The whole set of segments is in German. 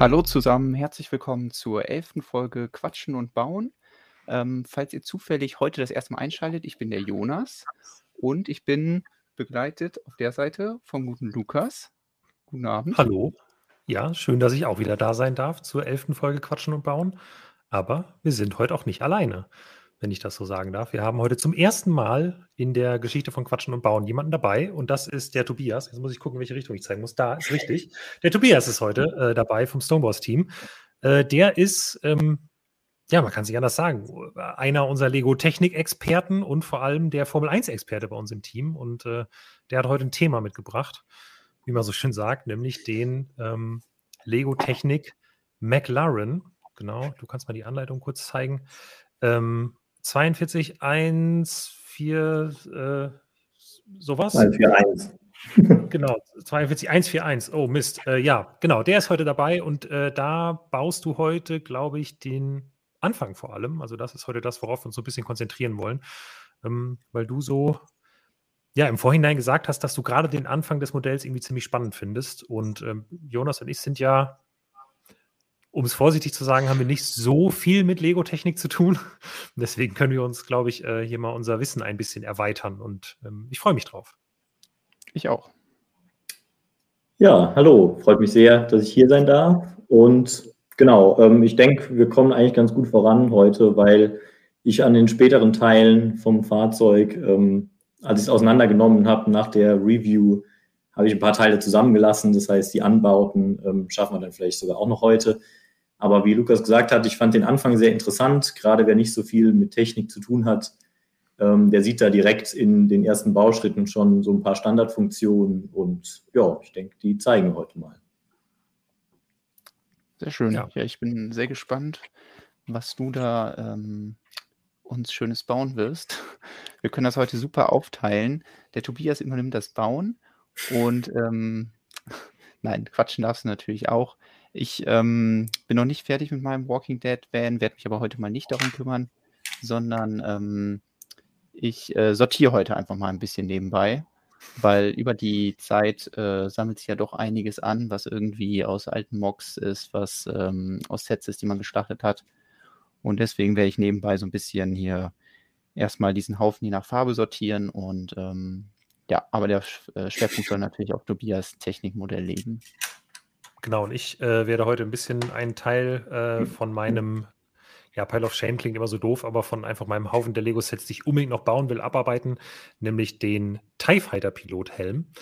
Hallo zusammen, herzlich willkommen zur elften Folge Quatschen und Bauen. Ähm, falls ihr zufällig heute das erste Mal einschaltet, ich bin der Jonas und ich bin begleitet auf der Seite vom guten Lukas. Guten Abend. Hallo. Ja, schön, dass ich auch wieder da sein darf zur elften Folge Quatschen und Bauen. Aber wir sind heute auch nicht alleine wenn ich das so sagen darf. Wir haben heute zum ersten Mal in der Geschichte von Quatschen und Bauen jemanden dabei und das ist der Tobias. Jetzt muss ich gucken, welche Richtung ich zeigen muss. Da ist richtig. Der Tobias ist heute äh, dabei vom Stoneboss-Team. Äh, der ist, ähm, ja, man kann sich anders sagen, einer unserer Lego-Technik-Experten und vor allem der Formel-1-Experte bei uns im Team. Und äh, der hat heute ein Thema mitgebracht, wie man so schön sagt, nämlich den ähm, Lego-Technik McLaren. Genau, du kannst mal die Anleitung kurz zeigen. Ähm, 42, 1, 4, äh, sowas. 141. genau, 42, 141. Oh Mist. Äh, ja, genau, der ist heute dabei und äh, da baust du heute, glaube ich, den Anfang vor allem. Also, das ist heute das, worauf wir uns so ein bisschen konzentrieren wollen, ähm, weil du so ja, im Vorhinein gesagt hast, dass du gerade den Anfang des Modells irgendwie ziemlich spannend findest. Und ähm, Jonas und ich sind ja um es vorsichtig zu sagen, haben wir nicht so viel mit Lego-Technik zu tun. Deswegen können wir uns, glaube ich, äh, hier mal unser Wissen ein bisschen erweitern. Und ähm, ich freue mich drauf. Ich auch. Ja, hallo. Freut mich sehr, dass ich hier sein darf. Und genau, ähm, ich denke, wir kommen eigentlich ganz gut voran heute, weil ich an den späteren Teilen vom Fahrzeug, ähm, als ich es auseinandergenommen habe nach der Review, habe ich ein paar Teile zusammengelassen. Das heißt, die Anbauten ähm, schaffen wir dann vielleicht sogar auch noch heute. Aber wie Lukas gesagt hat, ich fand den Anfang sehr interessant, gerade wer nicht so viel mit Technik zu tun hat. Ähm, der sieht da direkt in den ersten Bauschritten schon so ein paar Standardfunktionen und ja, ich denke, die zeigen wir heute mal. Sehr schön. Ja, ja ich bin sehr gespannt, was du da ähm, uns Schönes bauen wirst. Wir können das heute super aufteilen. Der Tobias übernimmt das Bauen und ähm, nein, quatschen darfst du natürlich auch. Ich ähm, bin noch nicht fertig mit meinem Walking Dead Van, werde mich aber heute mal nicht darum kümmern, sondern ähm, ich äh, sortiere heute einfach mal ein bisschen nebenbei, weil über die Zeit äh, sammelt sich ja doch einiges an, was irgendwie aus alten Mocks ist, was ähm, aus Sets ist, die man gestartet hat. Und deswegen werde ich nebenbei so ein bisschen hier erstmal diesen Haufen je nach Farbe sortieren und ähm, ja, aber der äh, Schwerpunkt soll natürlich auf Tobias Technikmodell legen. Genau, und ich äh, werde heute ein bisschen einen Teil äh, von meinem, ja, Pile of Shame klingt immer so doof, aber von einfach meinem Haufen der Lego-Sets, die ich unbedingt noch bauen will, abarbeiten, nämlich den TIE Fighter Pilot-Helm.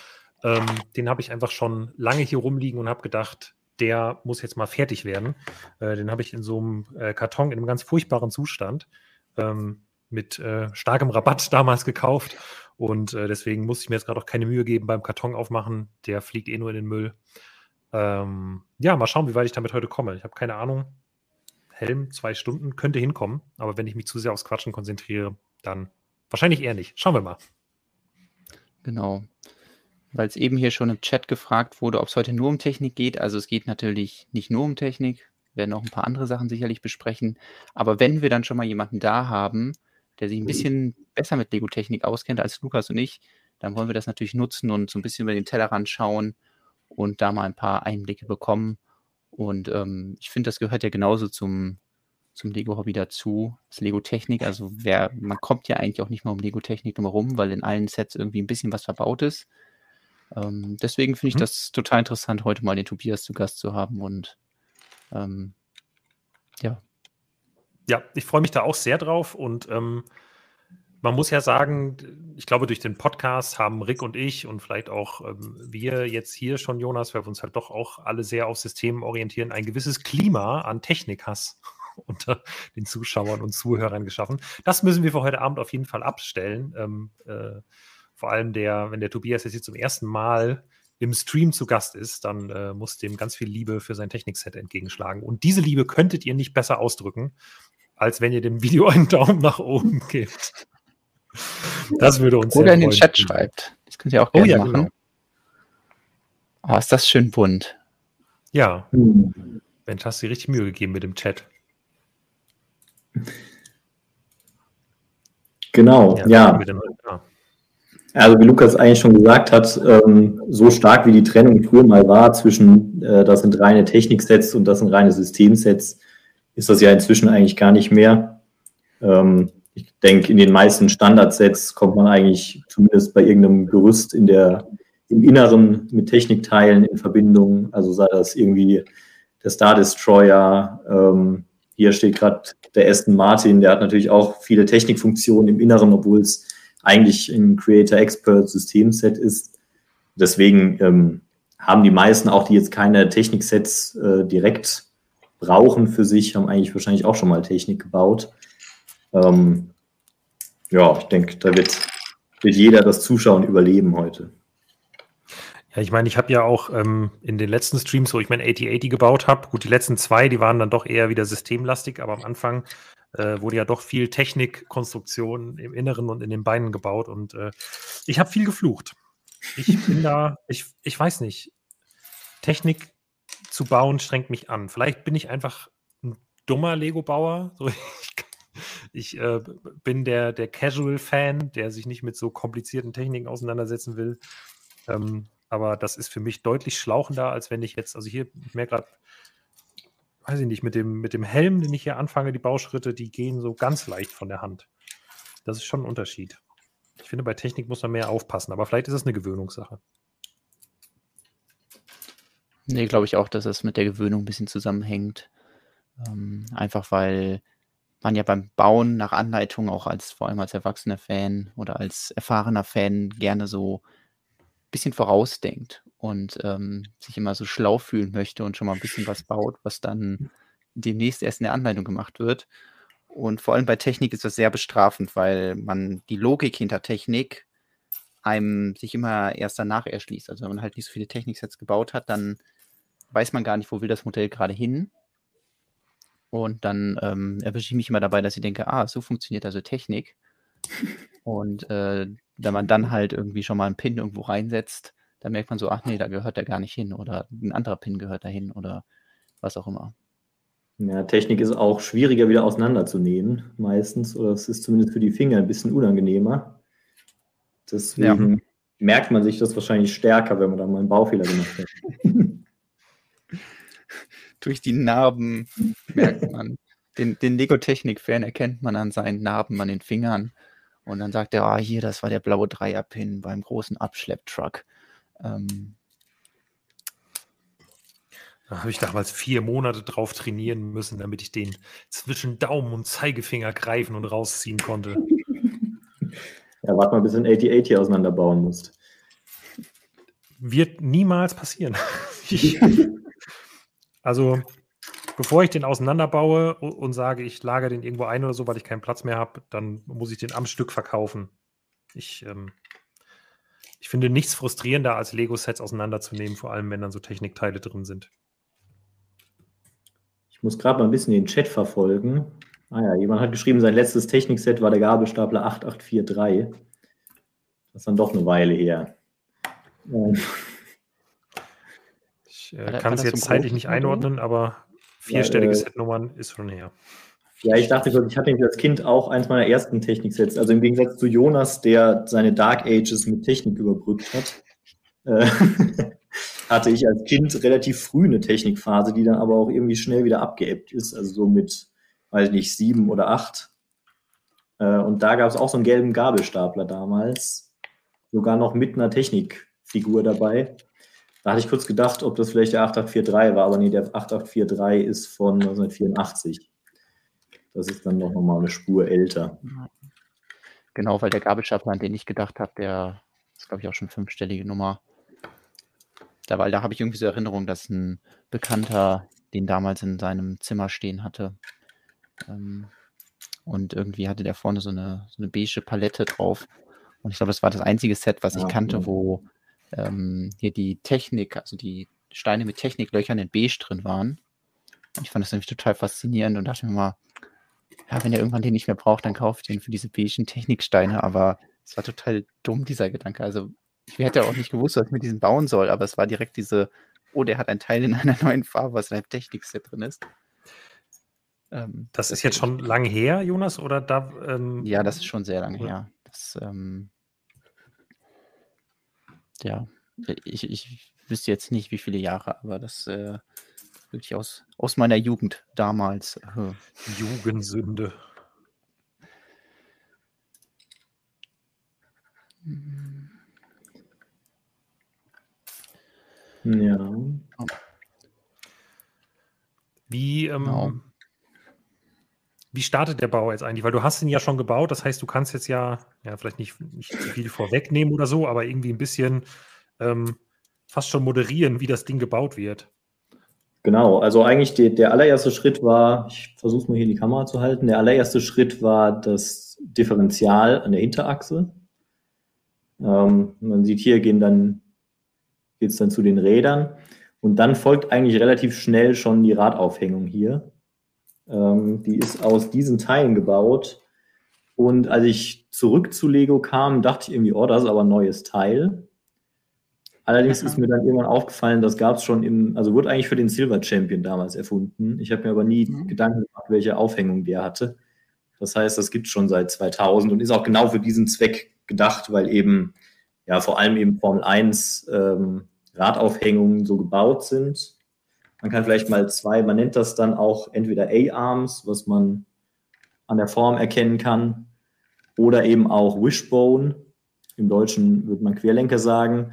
Ähm, den habe ich einfach schon lange hier rumliegen und habe gedacht, der muss jetzt mal fertig werden. Äh, den habe ich in so einem äh, Karton in einem ganz furchtbaren Zustand ähm, mit äh, starkem Rabatt damals gekauft. Und äh, deswegen muss ich mir jetzt gerade auch keine Mühe geben beim Karton aufmachen. Der fliegt eh nur in den Müll. Ähm, ja, mal schauen, wie weit ich damit heute komme. Ich habe keine Ahnung. Helm, zwei Stunden, könnte hinkommen. Aber wenn ich mich zu sehr aufs Quatschen konzentriere, dann wahrscheinlich eher nicht. Schauen wir mal. Genau. Weil es eben hier schon im Chat gefragt wurde, ob es heute nur um Technik geht. Also es geht natürlich nicht nur um Technik. Wir werden auch ein paar andere Sachen sicherlich besprechen. Aber wenn wir dann schon mal jemanden da haben, der sich ein bisschen besser mit Lego-Technik auskennt als Lukas und ich, dann wollen wir das natürlich nutzen und so ein bisschen über den Tellerrand schauen und da mal ein paar Einblicke bekommen. Und ähm, ich finde, das gehört ja genauso zum, zum Lego-Hobby dazu, das Lego-Technik. Also wer, man kommt ja eigentlich auch nicht mehr um Lego-Technik drumherum, weil in allen Sets irgendwie ein bisschen was verbaut ist. Ähm, deswegen finde ich mhm. das total interessant, heute mal den Tobias zu Gast zu haben und ähm, ja. Ja, ich freue mich da auch sehr drauf und ähm, man muss ja sagen, ich glaube, durch den Podcast haben Rick und ich und vielleicht auch ähm, wir jetzt hier schon, Jonas, weil wir uns halt doch auch alle sehr auf Systemen orientieren, ein gewisses Klima an Technikhass unter den Zuschauern und Zuhörern geschaffen. Das müssen wir für heute Abend auf jeden Fall abstellen. Ähm, äh, vor allem der, wenn der Tobias jetzt hier zum ersten Mal im Stream zu Gast ist, dann äh, muss dem ganz viel Liebe für sein Technikset entgegenschlagen. Und diese Liebe könntet ihr nicht besser ausdrücken, als wenn ihr dem Video einen Daumen nach oben gebt. Das würde uns Oder in den Chat schreibt. Das könnt ihr auch oh gerne oh, ja, machen. Genau. Oh, ist das schön bunt. Ja. Hm. Mensch, hast du dir richtig Mühe gegeben mit dem Chat. Genau, ja. ja. Also wie Lukas eigentlich schon gesagt hat, ähm, so stark wie die Trennung früher mal war zwischen, äh, das sind reine Techniksets und das sind reine Systemsets, ist das ja inzwischen eigentlich gar nicht mehr. Ähm, ich denke, in den meisten Standardsets kommt man eigentlich zumindest bei irgendeinem Gerüst in der, im Inneren mit Technikteilen in Verbindung, also sei das irgendwie der Star Destroyer, ähm, hier steht gerade der Aston Martin, der hat natürlich auch viele Technikfunktionen im Inneren, obwohl es eigentlich ein Creator Expert Systemset ist. Deswegen ähm, haben die meisten, auch die jetzt keine Techniksets äh, direkt brauchen für sich, haben eigentlich wahrscheinlich auch schon mal Technik gebaut. Ähm, ja, ich denke, da wird, wird jeder das Zuschauen überleben heute. Ja, ich meine, ich habe ja auch ähm, in den letzten Streams, wo ich mein 8080 gebaut habe, gut, die letzten zwei, die waren dann doch eher wieder systemlastig, aber am Anfang äh, wurde ja doch viel Technikkonstruktion im Inneren und in den Beinen gebaut und äh, ich habe viel geflucht. Ich bin da, ich, ich weiß nicht, Technik zu bauen strengt mich an. Vielleicht bin ich einfach ein dummer Lego-Bauer. So, ich, ich äh, bin der, der Casual-Fan, der sich nicht mit so komplizierten Techniken auseinandersetzen will. Ähm, aber das ist für mich deutlich schlauchender, als wenn ich jetzt, also hier, ich merke gerade, weiß ich nicht, mit dem, mit dem Helm, den ich hier anfange, die Bauschritte, die gehen so ganz leicht von der Hand. Das ist schon ein Unterschied. Ich finde, bei Technik muss man mehr aufpassen, aber vielleicht ist es eine Gewöhnungssache. Nee, glaube ich auch, dass es mit der Gewöhnung ein bisschen zusammenhängt. Ähm, einfach weil man ja beim Bauen nach Anleitung auch als, vor allem als erwachsener Fan oder als erfahrener Fan gerne so ein bisschen vorausdenkt und ähm, sich immer so schlau fühlen möchte und schon mal ein bisschen was baut, was dann demnächst erst in der Anleitung gemacht wird. Und vor allem bei Technik ist das sehr bestrafend, weil man die Logik hinter Technik einem sich immer erst danach erschließt. Also wenn man halt nicht so viele Techniksets gebaut hat, dann weiß man gar nicht, wo will das Modell gerade hin. Und dann ähm, erwische ich mich immer dabei, dass ich denke, ah, so funktioniert also Technik. Und äh, wenn man dann halt irgendwie schon mal einen Pin irgendwo reinsetzt, dann merkt man so, ach nee, da gehört der gar nicht hin oder ein anderer Pin gehört dahin oder was auch immer. Ja, Technik ist auch schwieriger wieder auseinanderzunehmen, meistens, oder es ist zumindest für die Finger ein bisschen unangenehmer. Deswegen ja. merkt man sich das wahrscheinlich stärker, wenn man da mal einen Baufehler gemacht hat. Durch die Narben merkt man. Den, den Lego-Technik-Fan erkennt man an seinen Narben an den Fingern. Und dann sagt er, ah, hier, das war der blaue Dreierpin beim großen Abschlepptruck. Ähm, da habe ich damals vier Monate drauf trainieren müssen, damit ich den zwischen Daumen und Zeigefinger greifen und rausziehen konnte. Ja, warte mal, bis du ein 8080 auseinanderbauen musst. Wird niemals passieren. Ich, also, bevor ich den auseinanderbaue und sage, ich lagere den irgendwo ein oder so, weil ich keinen Platz mehr habe, dann muss ich den am Stück verkaufen. Ich ähm, ich finde nichts frustrierender, als Lego-Sets auseinanderzunehmen, vor allem wenn dann so Technikteile drin sind. Ich muss gerade mal ein bisschen den Chat verfolgen. Ah ja, jemand hat geschrieben, sein letztes Technikset war der Gabelstapler 8843. Das ist dann doch eine Weile her. Ich äh, kann es jetzt zeitlich nicht einordnen, aber vierstellige ja, äh, Setnummern ist schon her. Ja, ich dachte ich hatte nämlich als Kind auch eins meiner ersten Techniksets. Also im Gegensatz zu Jonas, der seine Dark Ages mit Technik überbrückt hat, äh, hatte ich als Kind relativ früh eine Technikphase, die dann aber auch irgendwie schnell wieder abgeebbt ist. Also so mit, weiß ich nicht, sieben oder acht. Äh, und da gab es auch so einen gelben Gabelstapler damals. Sogar noch mit einer Technikfigur dabei. Da hatte ich kurz gedacht, ob das vielleicht der 8843 war, aber nee, der 8843 ist von 1984. Das ist dann noch mal eine Spur älter. Genau, weil der Gabelstapler, an den ich gedacht habe, der ist, glaube ich, auch schon fünfstellige Nummer. Da, weil da habe ich irgendwie so Erinnerung, dass ein Bekannter den damals in seinem Zimmer stehen hatte. Ähm, und irgendwie hatte der vorne so eine, so eine beige Palette drauf. Und ich glaube, das war das einzige Set, was ich ja, kannte, wo ähm, hier die Technik, also die Steine mit Techniklöchern in beige drin waren. Ich fand das nämlich total faszinierend und dachte mir mal, ja, wenn er irgendwann den nicht mehr braucht, dann kauft den für diese beigen Techniksteine. Aber es war total dumm, dieser Gedanke. Also ich hätte auch nicht gewusst, was ich mit diesem bauen soll, aber es war direkt diese, oh, der hat ein Teil in einer neuen Farbe, was in einem Technikset drin ist. Ähm, das, das ist jetzt schon lange her, Jonas, oder da? Ähm, ja, das ist schon sehr lange her. Das, ähm, ja, ich, ich wüsste jetzt nicht, wie viele Jahre, aber das äh, wirklich aus, aus meiner Jugend damals. Äh. Jugendsünde. Ja. Wie, ähm, Genau. Wie startet der Bau jetzt eigentlich? Weil du hast ihn ja schon gebaut, das heißt, du kannst jetzt ja, ja vielleicht nicht, nicht zu viel vorwegnehmen oder so, aber irgendwie ein bisschen ähm, fast schon moderieren, wie das Ding gebaut wird. Genau, also eigentlich die, der allererste Schritt war, ich versuche mal hier die Kamera zu halten, der allererste Schritt war das Differential an der Hinterachse. Ähm, man sieht hier gehen dann, geht es dann zu den Rädern und dann folgt eigentlich relativ schnell schon die Radaufhängung hier. Ähm, die ist aus diesen Teilen gebaut und als ich zurück zu Lego kam, dachte ich irgendwie, oh, das ist aber ein neues Teil. Allerdings ist mir dann irgendwann aufgefallen, das gab es schon im, also wurde eigentlich für den Silver Champion damals erfunden. Ich habe mir aber nie Mhm. Gedanken gemacht, welche Aufhängung der hatte. Das heißt, das gibt es schon seit 2000 und ist auch genau für diesen Zweck gedacht, weil eben, ja, vor allem eben Formel 1 ähm, Radaufhängungen so gebaut sind. Man kann vielleicht mal zwei, man nennt das dann auch entweder A-Arms, was man an der Form erkennen kann, oder eben auch Wishbone. Im Deutschen würde man Querlenker sagen.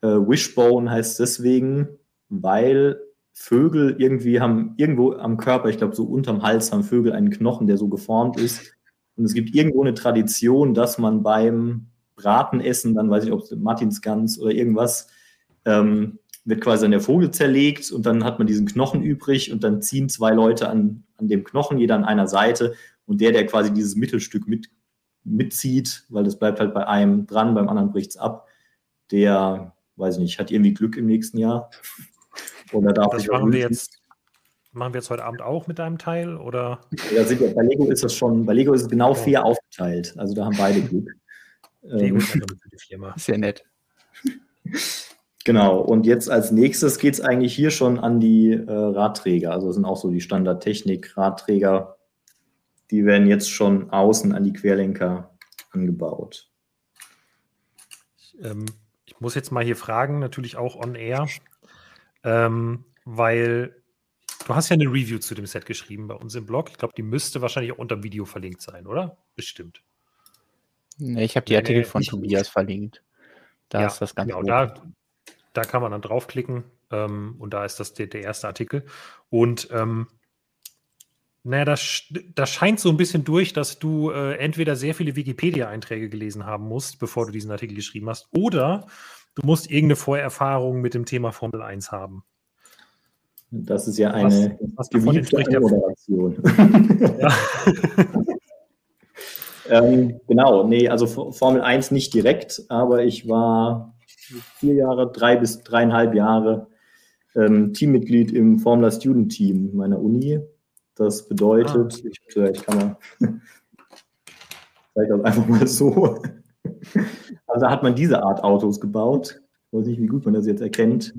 Äh, Wishbone heißt deswegen, weil Vögel irgendwie haben irgendwo am Körper, ich glaube so unterm Hals haben Vögel einen Knochen, der so geformt ist. Und es gibt irgendwo eine Tradition, dass man beim Bratenessen, dann weiß ich, ob es Martinsgans oder irgendwas, ähm, wird quasi dann der Vogel zerlegt und dann hat man diesen Knochen übrig und dann ziehen zwei Leute an, an dem Knochen, jeder an einer Seite und der, der quasi dieses Mittelstück mit, mitzieht, weil das bleibt halt bei einem dran, beim anderen bricht es ab, der, weiß ich nicht, hat irgendwie Glück im nächsten Jahr. Oder darf Das machen wir jetzt, machen wir jetzt heute Abend auch mit deinem Teil oder? Ja, ja, bei Lego ist das schon, bei Lego ist es genau fair aufgeteilt. Also da haben beide Glück. Lego Ähm, ist Firma. Ist ja nett. Genau, und jetzt als nächstes geht es eigentlich hier schon an die äh, Radträger. Also das sind auch so die Standardtechnik-Radträger. Die werden jetzt schon außen an die Querlenker angebaut. Ähm, ich muss jetzt mal hier fragen, natürlich auch on air, ähm, weil du hast ja eine Review zu dem Set geschrieben bei uns im Blog. Ich glaube, die müsste wahrscheinlich auch unter dem Video verlinkt sein, oder? Bestimmt. Nee, ich habe die Artikel nee, von Tobias verlinkt. Da ist das ganz genau, oben. da, da kann man dann draufklicken ähm, und da ist das der, der erste Artikel. Und ähm, naja, das, das scheint so ein bisschen durch, dass du äh, entweder sehr viele Wikipedia-Einträge gelesen haben musst, bevor du diesen Artikel geschrieben hast, oder du musst irgendeine Vorerfahrung mit dem Thema Formel 1 haben. Das ist ja Was- eine was davon gewiefte Moderation. Ja. ähm, genau, nee, also Formel 1 nicht direkt, aber ich war vier Jahre, drei bis dreieinhalb Jahre ähm, Teammitglied im Formula Student Team meiner Uni. Das bedeutet, ich, ich kann mal, zeige das einfach mal so. Also da hat man diese Art Autos gebaut. Ich weiß nicht, wie gut man das jetzt erkennt.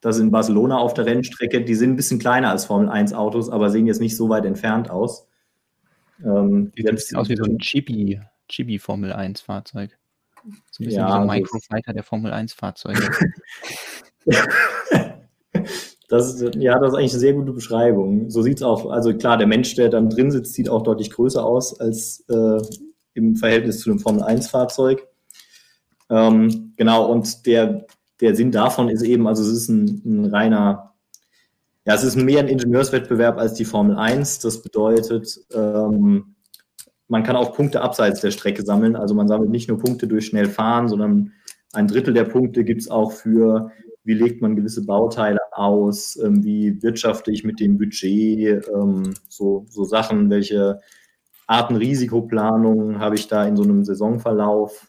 Das ist in Barcelona auf der Rennstrecke. Die sind ein bisschen kleiner als Formel 1 Autos, aber sehen jetzt nicht so weit entfernt aus. Ähm, Sieht ein bisschen aus wie so ein Chibi, Chibi Formel 1 Fahrzeug. So ein bisschen Ja, wie so ein das- Microfighter der Formel 1 Fahrzeuge. Das ist, ja, das ist eigentlich eine sehr gute Beschreibung. So sieht es auch, also klar, der Mensch, der dann drin sitzt, sieht auch deutlich größer aus als äh, im Verhältnis zu einem Formel-1-Fahrzeug. Ähm, genau, und der, der Sinn davon ist eben, also es ist ein, ein reiner, ja, es ist mehr ein Ingenieurswettbewerb als die Formel 1. Das bedeutet, ähm, man kann auch Punkte abseits der Strecke sammeln. Also man sammelt nicht nur Punkte durch schnell fahren, sondern ein Drittel der Punkte gibt es auch für wie legt man gewisse Bauteile aus, ähm, wie wirtschafte ich mit dem Budget, ähm, so, so Sachen, welche Arten Risikoplanung habe ich da in so einem Saisonverlauf.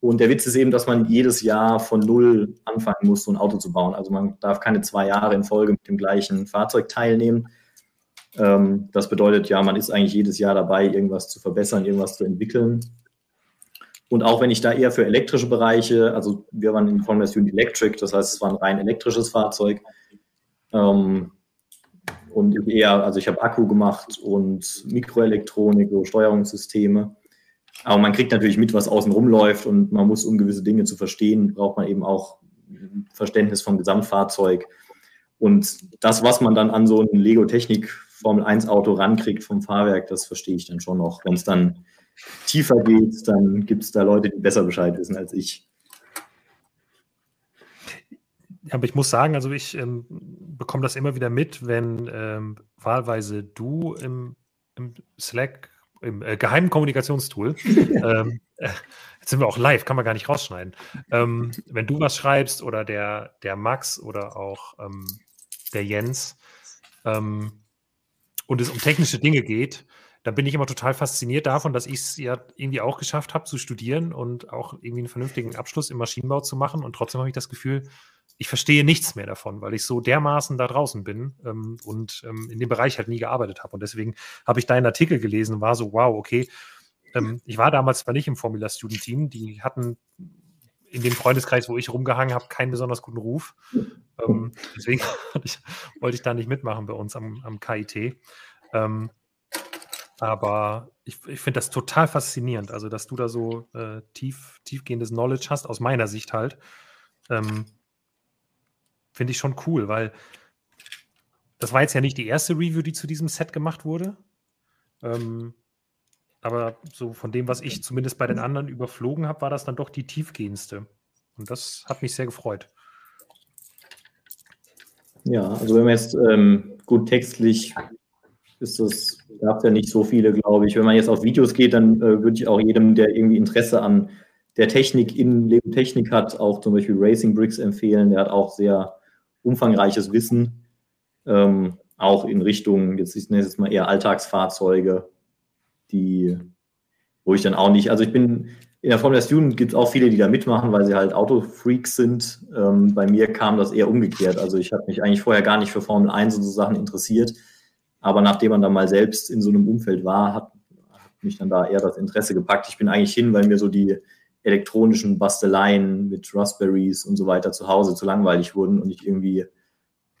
Und der Witz ist eben, dass man jedes Jahr von Null anfangen muss, so ein Auto zu bauen. Also man darf keine zwei Jahre in Folge mit dem gleichen Fahrzeug teilnehmen. Ähm, das bedeutet ja, man ist eigentlich jedes Jahr dabei, irgendwas zu verbessern, irgendwas zu entwickeln. Und auch wenn ich da eher für elektrische Bereiche, also wir waren in Student Electric, das heißt, es war ein rein elektrisches Fahrzeug. Ähm, und eher, also ich habe Akku gemacht und Mikroelektronik, so Steuerungssysteme. aber man kriegt natürlich mit, was außen rumläuft und man muss, um gewisse Dinge zu verstehen, braucht man eben auch Verständnis vom Gesamtfahrzeug. Und das, was man dann an so ein Lego-Technik Formel 1 Auto rankriegt vom Fahrwerk, das verstehe ich dann schon noch. Wenn es dann tiefer geht, dann gibt es da Leute, die besser Bescheid wissen als ich. aber ich muss sagen, also ich ähm, bekomme das immer wieder mit, wenn ähm, wahlweise du im, im Slack, im äh, geheimen Kommunikationstool, ähm, äh, jetzt sind wir auch live, kann man gar nicht rausschneiden, ähm, wenn du was schreibst oder der, der Max oder auch ähm, der Jens ähm, und es um technische Dinge geht, dann bin ich immer total fasziniert davon, dass ich es ja irgendwie auch geschafft habe zu studieren und auch irgendwie einen vernünftigen Abschluss im Maschinenbau zu machen. Und trotzdem habe ich das Gefühl, ich verstehe nichts mehr davon, weil ich so dermaßen da draußen bin ähm, und ähm, in dem Bereich halt nie gearbeitet habe. Und deswegen habe ich deinen Artikel gelesen und war so, wow, okay. Ähm, ich war damals zwar nicht im Formula Student Team, die hatten in dem Freundeskreis, wo ich rumgehangen habe, keinen besonders guten Ruf. Ähm, deswegen ich, wollte ich da nicht mitmachen bei uns am, am KIT. Ähm, aber ich, ich finde das total faszinierend, also dass du da so äh, tief, tiefgehendes Knowledge hast, aus meiner Sicht halt. Ähm, Finde ich schon cool, weil das war jetzt ja nicht die erste Review, die zu diesem Set gemacht wurde. Ähm, aber so von dem, was ich zumindest bei den anderen überflogen habe, war das dann doch die tiefgehendste. Und das hat mich sehr gefreut. Ja, also wenn man jetzt ähm, gut textlich ist das, gab es ja nicht so viele, glaube ich. Wenn man jetzt auf Videos geht, dann äh, würde ich auch jedem, der irgendwie Interesse an der Technik in Lego Technik hat, auch zum Beispiel Racing Bricks empfehlen. Der hat auch sehr umfangreiches Wissen, ähm, auch in Richtung, jetzt ich nenne es mal eher Alltagsfahrzeuge, die, wo ich dann auch nicht, also ich bin, in der Formel der Student gibt es auch viele, die da mitmachen, weil sie halt Autofreaks sind. Ähm, bei mir kam das eher umgekehrt. Also ich habe mich eigentlich vorher gar nicht für Formel 1 und so Sachen interessiert. Aber nachdem man dann mal selbst in so einem Umfeld war, hat, hat mich dann da eher das Interesse gepackt. Ich bin eigentlich hin, weil mir so die elektronischen Basteleien mit Raspberries und so weiter zu Hause zu langweilig wurden und ich irgendwie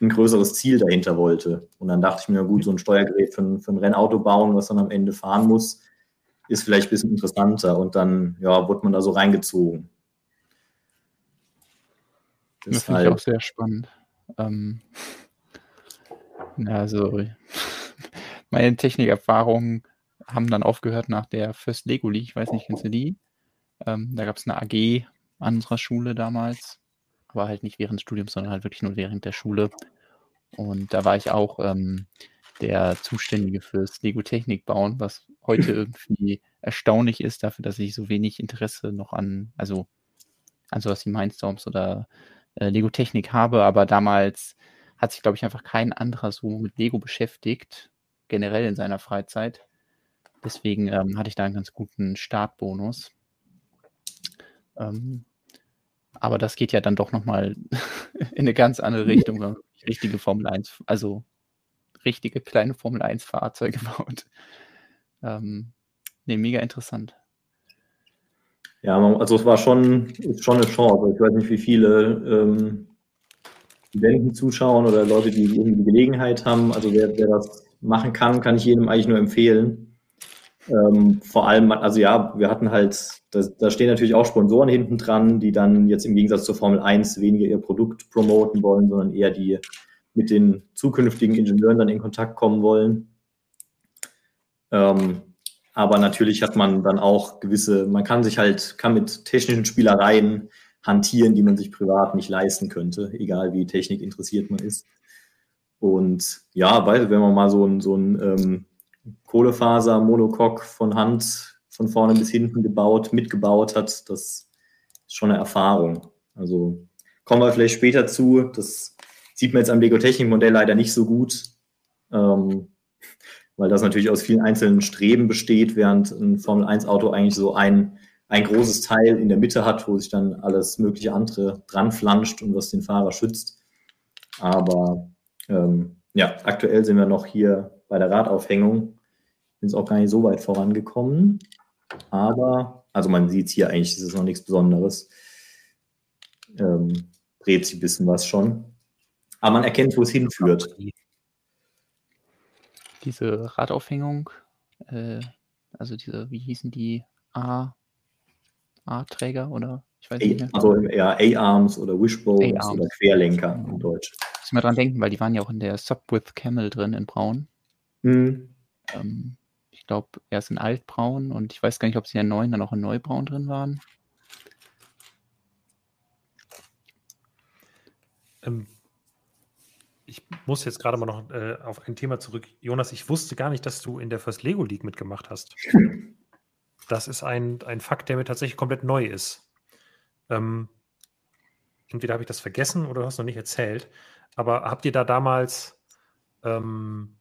ein größeres Ziel dahinter wollte. Und dann dachte ich mir, gut, so ein Steuergerät für ein, für ein Rennauto bauen, was dann am Ende fahren muss, ist vielleicht ein bisschen interessanter. Und dann, ja, wurde man da so reingezogen. Das, das finde ich auch sehr spannend. Ähm, also, meine Technikerfahrungen haben dann aufgehört nach der First Lego League. Ich weiß nicht, kennst du die? Ähm, da gab es eine AG an unserer Schule damals, aber halt nicht während des Studiums, sondern halt wirklich nur während der Schule. Und da war ich auch ähm, der Zuständige fürs Lego-Technik bauen, was heute irgendwie erstaunlich ist, dafür, dass ich so wenig Interesse noch an, also an sowas wie Mindstorms oder äh, Lego-Technik habe, aber damals hat sich, glaube ich, einfach kein anderer so mit Lego beschäftigt, generell in seiner Freizeit. Deswegen ähm, hatte ich da einen ganz guten Startbonus. Ähm, aber das geht ja dann doch nochmal in eine ganz andere Richtung, richtige Formel 1, also richtige kleine Formel 1 Fahrzeuge baut. Ähm, ne, mega interessant. Ja, also es war schon, schon eine Chance. Ich weiß nicht, wie viele ähm, Studenten zuschauen oder Leute, die irgendwie die Gelegenheit haben. Also wer, wer das machen kann, kann ich jedem eigentlich nur empfehlen. Ähm, vor allem, also ja, wir hatten halt, da, da, stehen natürlich auch Sponsoren hinten dran, die dann jetzt im Gegensatz zur Formel 1 weniger ihr Produkt promoten wollen, sondern eher die mit den zukünftigen Ingenieuren dann in Kontakt kommen wollen. Ähm, aber natürlich hat man dann auch gewisse, man kann sich halt, kann mit technischen Spielereien hantieren, die man sich privat nicht leisten könnte, egal wie Technik interessiert man ist. Und ja, weil, wenn man mal so ein, so ein ähm, Kohlefaser-Monocoque von Hand von vorne bis hinten gebaut, mitgebaut hat, das ist schon eine Erfahrung. Also kommen wir vielleicht später zu. Das sieht man jetzt am Lego-Technik-Modell leider nicht so gut, ähm, weil das natürlich aus vielen einzelnen Streben besteht, während ein Formel-1-Auto eigentlich so ein, ein großes Teil in der Mitte hat, wo sich dann alles mögliche andere dran flanscht und was den Fahrer schützt. Aber ähm, ja, aktuell sind wir noch hier bei der Radaufhängung. Bin es auch gar nicht so weit vorangekommen. Aber, also man sieht es hier eigentlich, ist es noch nichts Besonderes. Ähm, dreht sich ein bisschen was schon. Aber man erkennt, wo es hinführt. Diese Radaufhängung, äh, also diese, wie hießen die? A-Träger oder ich weiß nicht mehr. Also ja, A-Arms oder Wishbones oder Querlenker in Deutsch. Muss mal dran denken, weil die waren ja auch in der Subwith Camel drin in Braun. Mhm. Ähm, ich glaube, erst in Altbraun und ich weiß gar nicht, ob sie in der neuen dann auch in Neubraun drin waren. Ähm, ich muss jetzt gerade mal noch äh, auf ein Thema zurück. Jonas, ich wusste gar nicht, dass du in der First Lego League mitgemacht hast. Das ist ein, ein Fakt, der mir tatsächlich komplett neu ist. Ähm, entweder habe ich das vergessen oder du hast noch nicht erzählt. Aber habt ihr da damals ähm,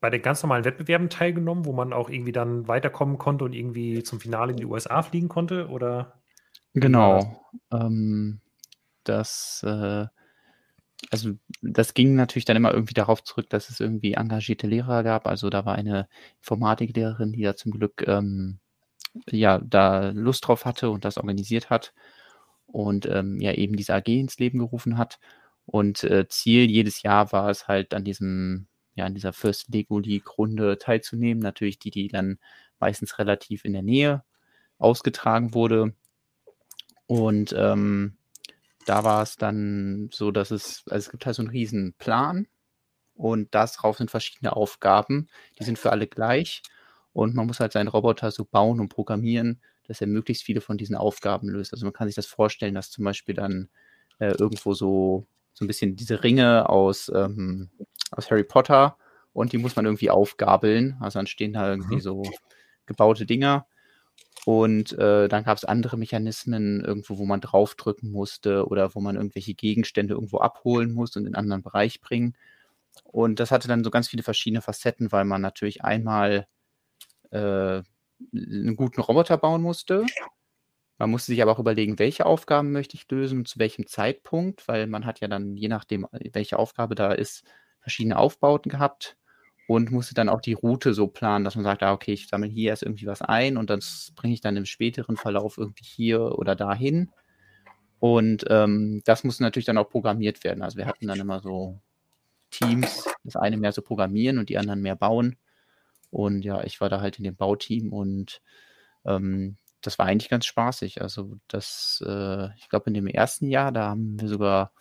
bei den ganz normalen Wettbewerben teilgenommen, wo man auch irgendwie dann weiterkommen konnte und irgendwie zum Finale in die USA fliegen konnte? Oder? Genau. Ähm, das, äh, also das ging natürlich dann immer irgendwie darauf zurück, dass es irgendwie engagierte Lehrer gab. Also da war eine Informatiklehrerin, die da zum Glück ähm, ja da Lust drauf hatte und das organisiert hat und ähm, ja eben diese AG ins Leben gerufen hat. Und äh, Ziel jedes Jahr war es halt an diesem, ja, an dieser First Lego League Runde teilzunehmen. Natürlich die, die dann meistens relativ in der Nähe ausgetragen wurde. Und ähm, da war es dann so, dass es, also es gibt halt so einen riesen Plan und darauf sind verschiedene Aufgaben, die sind für alle gleich und man muss halt seinen Roboter so bauen und programmieren, dass er möglichst viele von diesen Aufgaben löst. Also man kann sich das vorstellen, dass zum Beispiel dann äh, irgendwo so, so ein bisschen diese Ringe aus, ähm, aus Harry Potter und die muss man irgendwie aufgabeln. Also dann stehen da irgendwie mhm. so gebaute Dinger und äh, dann gab es andere Mechanismen irgendwo, wo man draufdrücken musste oder wo man irgendwelche Gegenstände irgendwo abholen muss und in einen anderen Bereich bringen. Und das hatte dann so ganz viele verschiedene Facetten, weil man natürlich einmal äh, einen guten Roboter bauen musste. Man musste sich aber auch überlegen, welche Aufgaben möchte ich lösen zu welchem Zeitpunkt, weil man hat ja dann, je nachdem, welche Aufgabe da ist, verschiedene Aufbauten gehabt und musste dann auch die Route so planen, dass man sagt, ah, okay, ich sammle hier erst irgendwie was ein und das bringe ich dann im späteren Verlauf irgendwie hier oder dahin. Und ähm, das musste natürlich dann auch programmiert werden. Also wir hatten dann immer so Teams, das eine mehr so programmieren und die anderen mehr bauen. Und ja, ich war da halt in dem Bauteam und ähm, das war eigentlich ganz spaßig. Also das, äh, ich glaube, in dem ersten Jahr, da haben wir sogar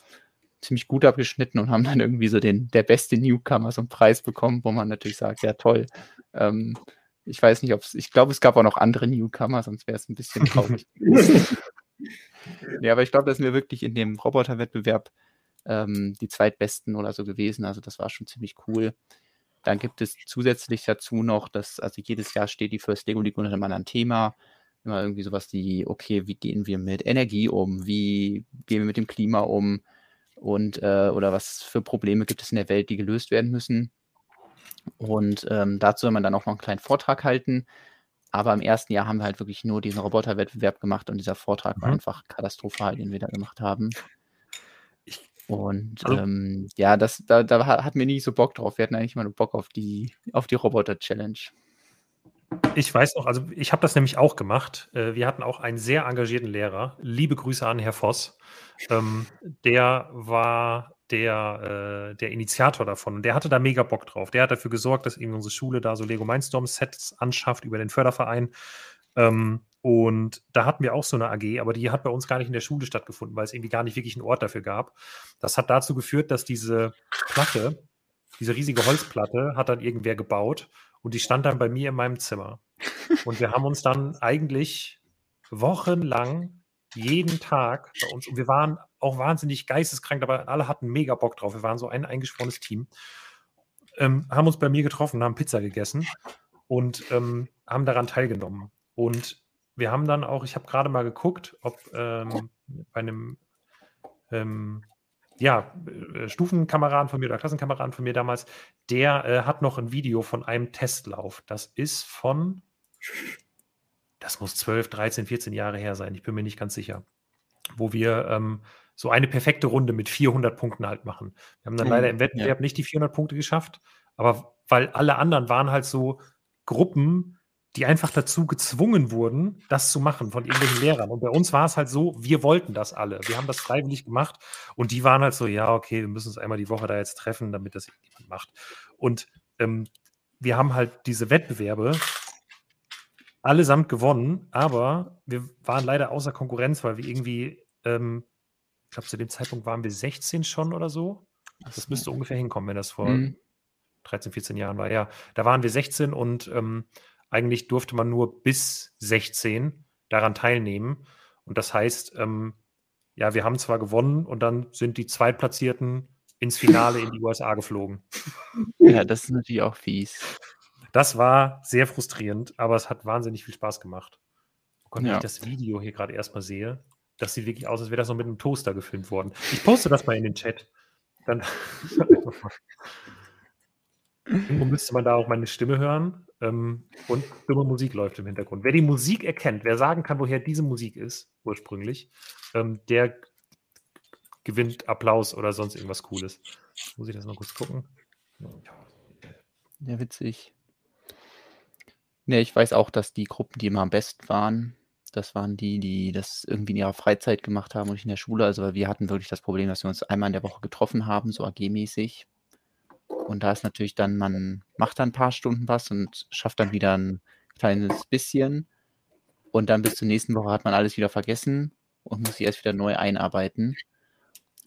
ziemlich gut abgeschnitten und haben dann irgendwie so den der beste Newcomer so einen Preis bekommen, wo man natürlich sagt, ja toll. Ähm, ich weiß nicht, ob es, ich glaube, es gab auch noch andere Newcomer, sonst wäre es ein bisschen traurig. ja, aber ich glaube, das sind wir wirklich in dem Roboterwettbewerb ähm, die zweitbesten oder so gewesen. Also das war schon ziemlich cool. Dann gibt es zusätzlich dazu noch, dass, also jedes Jahr steht die First Lego League unter einem anderen Thema. Immer irgendwie sowas wie, okay, wie gehen wir mit Energie um? Wie gehen wir mit dem Klima um? und äh, oder was für Probleme gibt es in der Welt, die gelöst werden müssen. Und ähm, dazu soll man dann auch noch einen kleinen Vortrag halten. Aber im ersten Jahr haben wir halt wirklich nur diesen Roboterwettbewerb gemacht und dieser Vortrag mhm. war einfach katastrophal, den wir da gemacht haben. Und also, ähm, ja, das, da, da hatten wir nie so Bock drauf. Wir hatten eigentlich mal nur Bock auf die, auf die Roboter-Challenge. Ich weiß noch, also ich habe das nämlich auch gemacht. Äh, wir hatten auch einen sehr engagierten Lehrer. Liebe Grüße an Herr Voss. Ähm, der war der, äh, der Initiator davon und der hatte da mega Bock drauf. Der hat dafür gesorgt, dass eben unsere Schule da so Lego Mindstorm Sets anschafft über den Förderverein. Ähm, und da hatten wir auch so eine AG, aber die hat bei uns gar nicht in der Schule stattgefunden, weil es irgendwie gar nicht wirklich einen Ort dafür gab. Das hat dazu geführt, dass diese Platte, diese riesige Holzplatte, hat dann irgendwer gebaut und die stand dann bei mir in meinem Zimmer. Und wir haben uns dann eigentlich wochenlang jeden Tag bei uns, und wir waren auch wahnsinnig geisteskrank, aber alle hatten mega Bock drauf. Wir waren so ein eingeschworenes Team. Ähm, haben uns bei mir getroffen, haben Pizza gegessen und ähm, haben daran teilgenommen. Und wir haben dann auch, ich habe gerade mal geguckt, ob ähm, bei einem ähm, ja, äh, Stufenkameraden von mir oder Klassenkameraden von mir damals, der äh, hat noch ein Video von einem Testlauf. Das ist von, das muss 12, 13, 14 Jahre her sein, ich bin mir nicht ganz sicher, wo wir ähm, so eine perfekte Runde mit 400 Punkten halt machen. Wir haben dann mhm, leider im Wettbewerb ja. nicht die 400 Punkte geschafft, aber weil alle anderen waren halt so Gruppen, die einfach dazu gezwungen wurden, das zu machen von irgendwelchen Lehrern. Und bei uns war es halt so, wir wollten das alle. Wir haben das freiwillig gemacht und die waren halt so, ja, okay, wir müssen uns einmal die Woche da jetzt treffen, damit das irgendjemand macht. Und ähm, wir haben halt diese Wettbewerbe allesamt gewonnen, aber wir waren leider außer Konkurrenz, weil wir irgendwie, ähm, ich glaube, zu dem Zeitpunkt waren wir 16 schon oder so. Das müsste ungefähr hinkommen, wenn das vor mhm. 13, 14 Jahren war. Ja, da waren wir 16 und ähm, eigentlich durfte man nur bis 16 daran teilnehmen. Und das heißt, ähm, ja, wir haben zwar gewonnen und dann sind die Zweitplatzierten ins Finale in die USA geflogen. Ja, das ist natürlich auch fies. Das war sehr frustrierend, aber es hat wahnsinnig viel Spaß gemacht. Und wenn ja. ich das Video hier gerade erstmal sehe, das sieht wirklich aus, als wäre das noch mit einem Toaster gefilmt worden. Ich poste das mal in den Chat. Dann Irgendwo müsste man da auch meine Stimme hören. Ähm, und dumme Musik läuft im Hintergrund. Wer die Musik erkennt, wer sagen kann, woher diese Musik ist, ursprünglich, ähm, der gewinnt Applaus oder sonst irgendwas Cooles. Muss ich das mal kurz gucken? Ja, witzig. Ne, ich weiß auch, dass die Gruppen, die immer am besten waren, das waren die, die das irgendwie in ihrer Freizeit gemacht haben und nicht in der Schule. Also wir hatten wirklich das Problem, dass wir uns einmal in der Woche getroffen haben, so AG-mäßig. Und da ist natürlich dann, man macht dann ein paar Stunden was und schafft dann wieder ein kleines bisschen. Und dann bis zur nächsten Woche hat man alles wieder vergessen und muss sich erst wieder neu einarbeiten.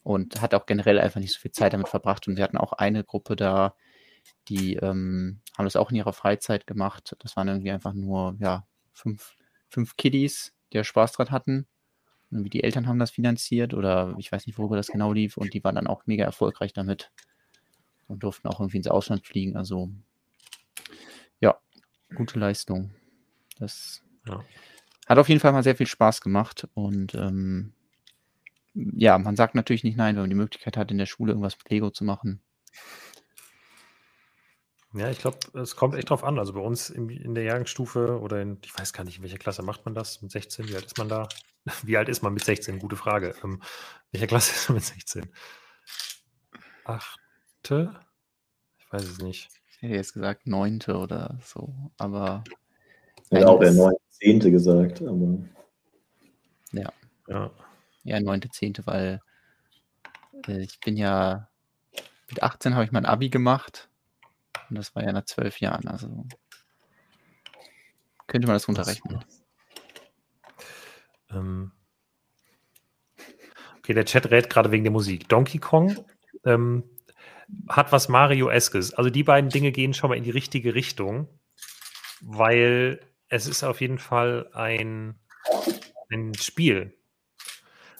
Und hat auch generell einfach nicht so viel Zeit damit verbracht. Und wir hatten auch eine Gruppe da, die ähm, haben das auch in ihrer Freizeit gemacht. Das waren irgendwie einfach nur, ja, fünf, fünf Kiddies, die Spaß dran hatten. Irgendwie die Eltern haben das finanziert oder ich weiß nicht, worüber das genau lief. Und die waren dann auch mega erfolgreich damit und durften auch irgendwie ins Ausland fliegen. Also ja, gute Leistung. Das ja. hat auf jeden Fall mal sehr viel Spaß gemacht und ähm, ja, man sagt natürlich nicht nein, wenn man die Möglichkeit hat, in der Schule irgendwas mit Lego zu machen. Ja, ich glaube, es kommt echt drauf an. Also bei uns in, in der Jahrgangsstufe oder in, ich weiß gar nicht, in welcher Klasse macht man das? Mit 16? Wie alt ist man da? Wie alt ist man mit 16? Gute Frage. Ähm, welcher Klasse ist man mit 16? Acht, achte? Ich weiß es nicht. Ich hätte jetzt gesagt neunte oder so, aber. Ich hätte auch eher neunte, zehnte gesagt, aber. Ja. Ja. Ja, neunte, zehnte, weil äh, ich bin ja mit 18 habe ich mein Abi gemacht und das war ja nach zwölf Jahren, also könnte man das runterrechnen. Ähm. Okay, der Chat rät gerade wegen der Musik. Donkey Kong ähm, hat was Mario-eskes. Also die beiden Dinge gehen schon mal in die richtige Richtung, weil es ist auf jeden Fall ein, ein Spiel.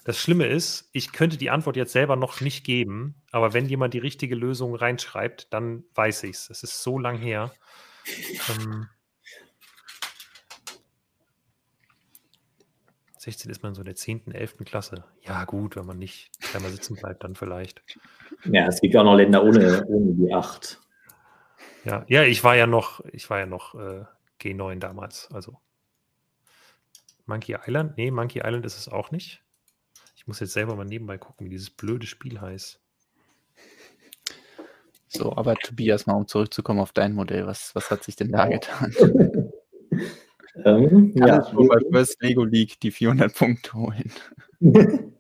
Das Schlimme ist, ich könnte die Antwort jetzt selber noch nicht geben, aber wenn jemand die richtige Lösung reinschreibt, dann weiß ich es. Es ist so lang her. Ähm, 16 ist man so in der 10., 11. Klasse. Ja, gut, wenn man nicht einmal sitzen bleibt, dann vielleicht. Ja, es gibt auch noch Länder ohne, ohne die 8. Ja, ja, ich war ja noch, ich war ja noch äh, G9 damals. Also Monkey Island? Nee, Monkey Island ist es auch nicht. Ich muss jetzt selber mal nebenbei gucken, wie dieses blöde Spiel heißt. So, aber Tobias, mal um zurückzukommen auf dein Modell, was, was hat sich denn da getan? Ähm, ja, schon bei First Lego League die 400 Punkte holen.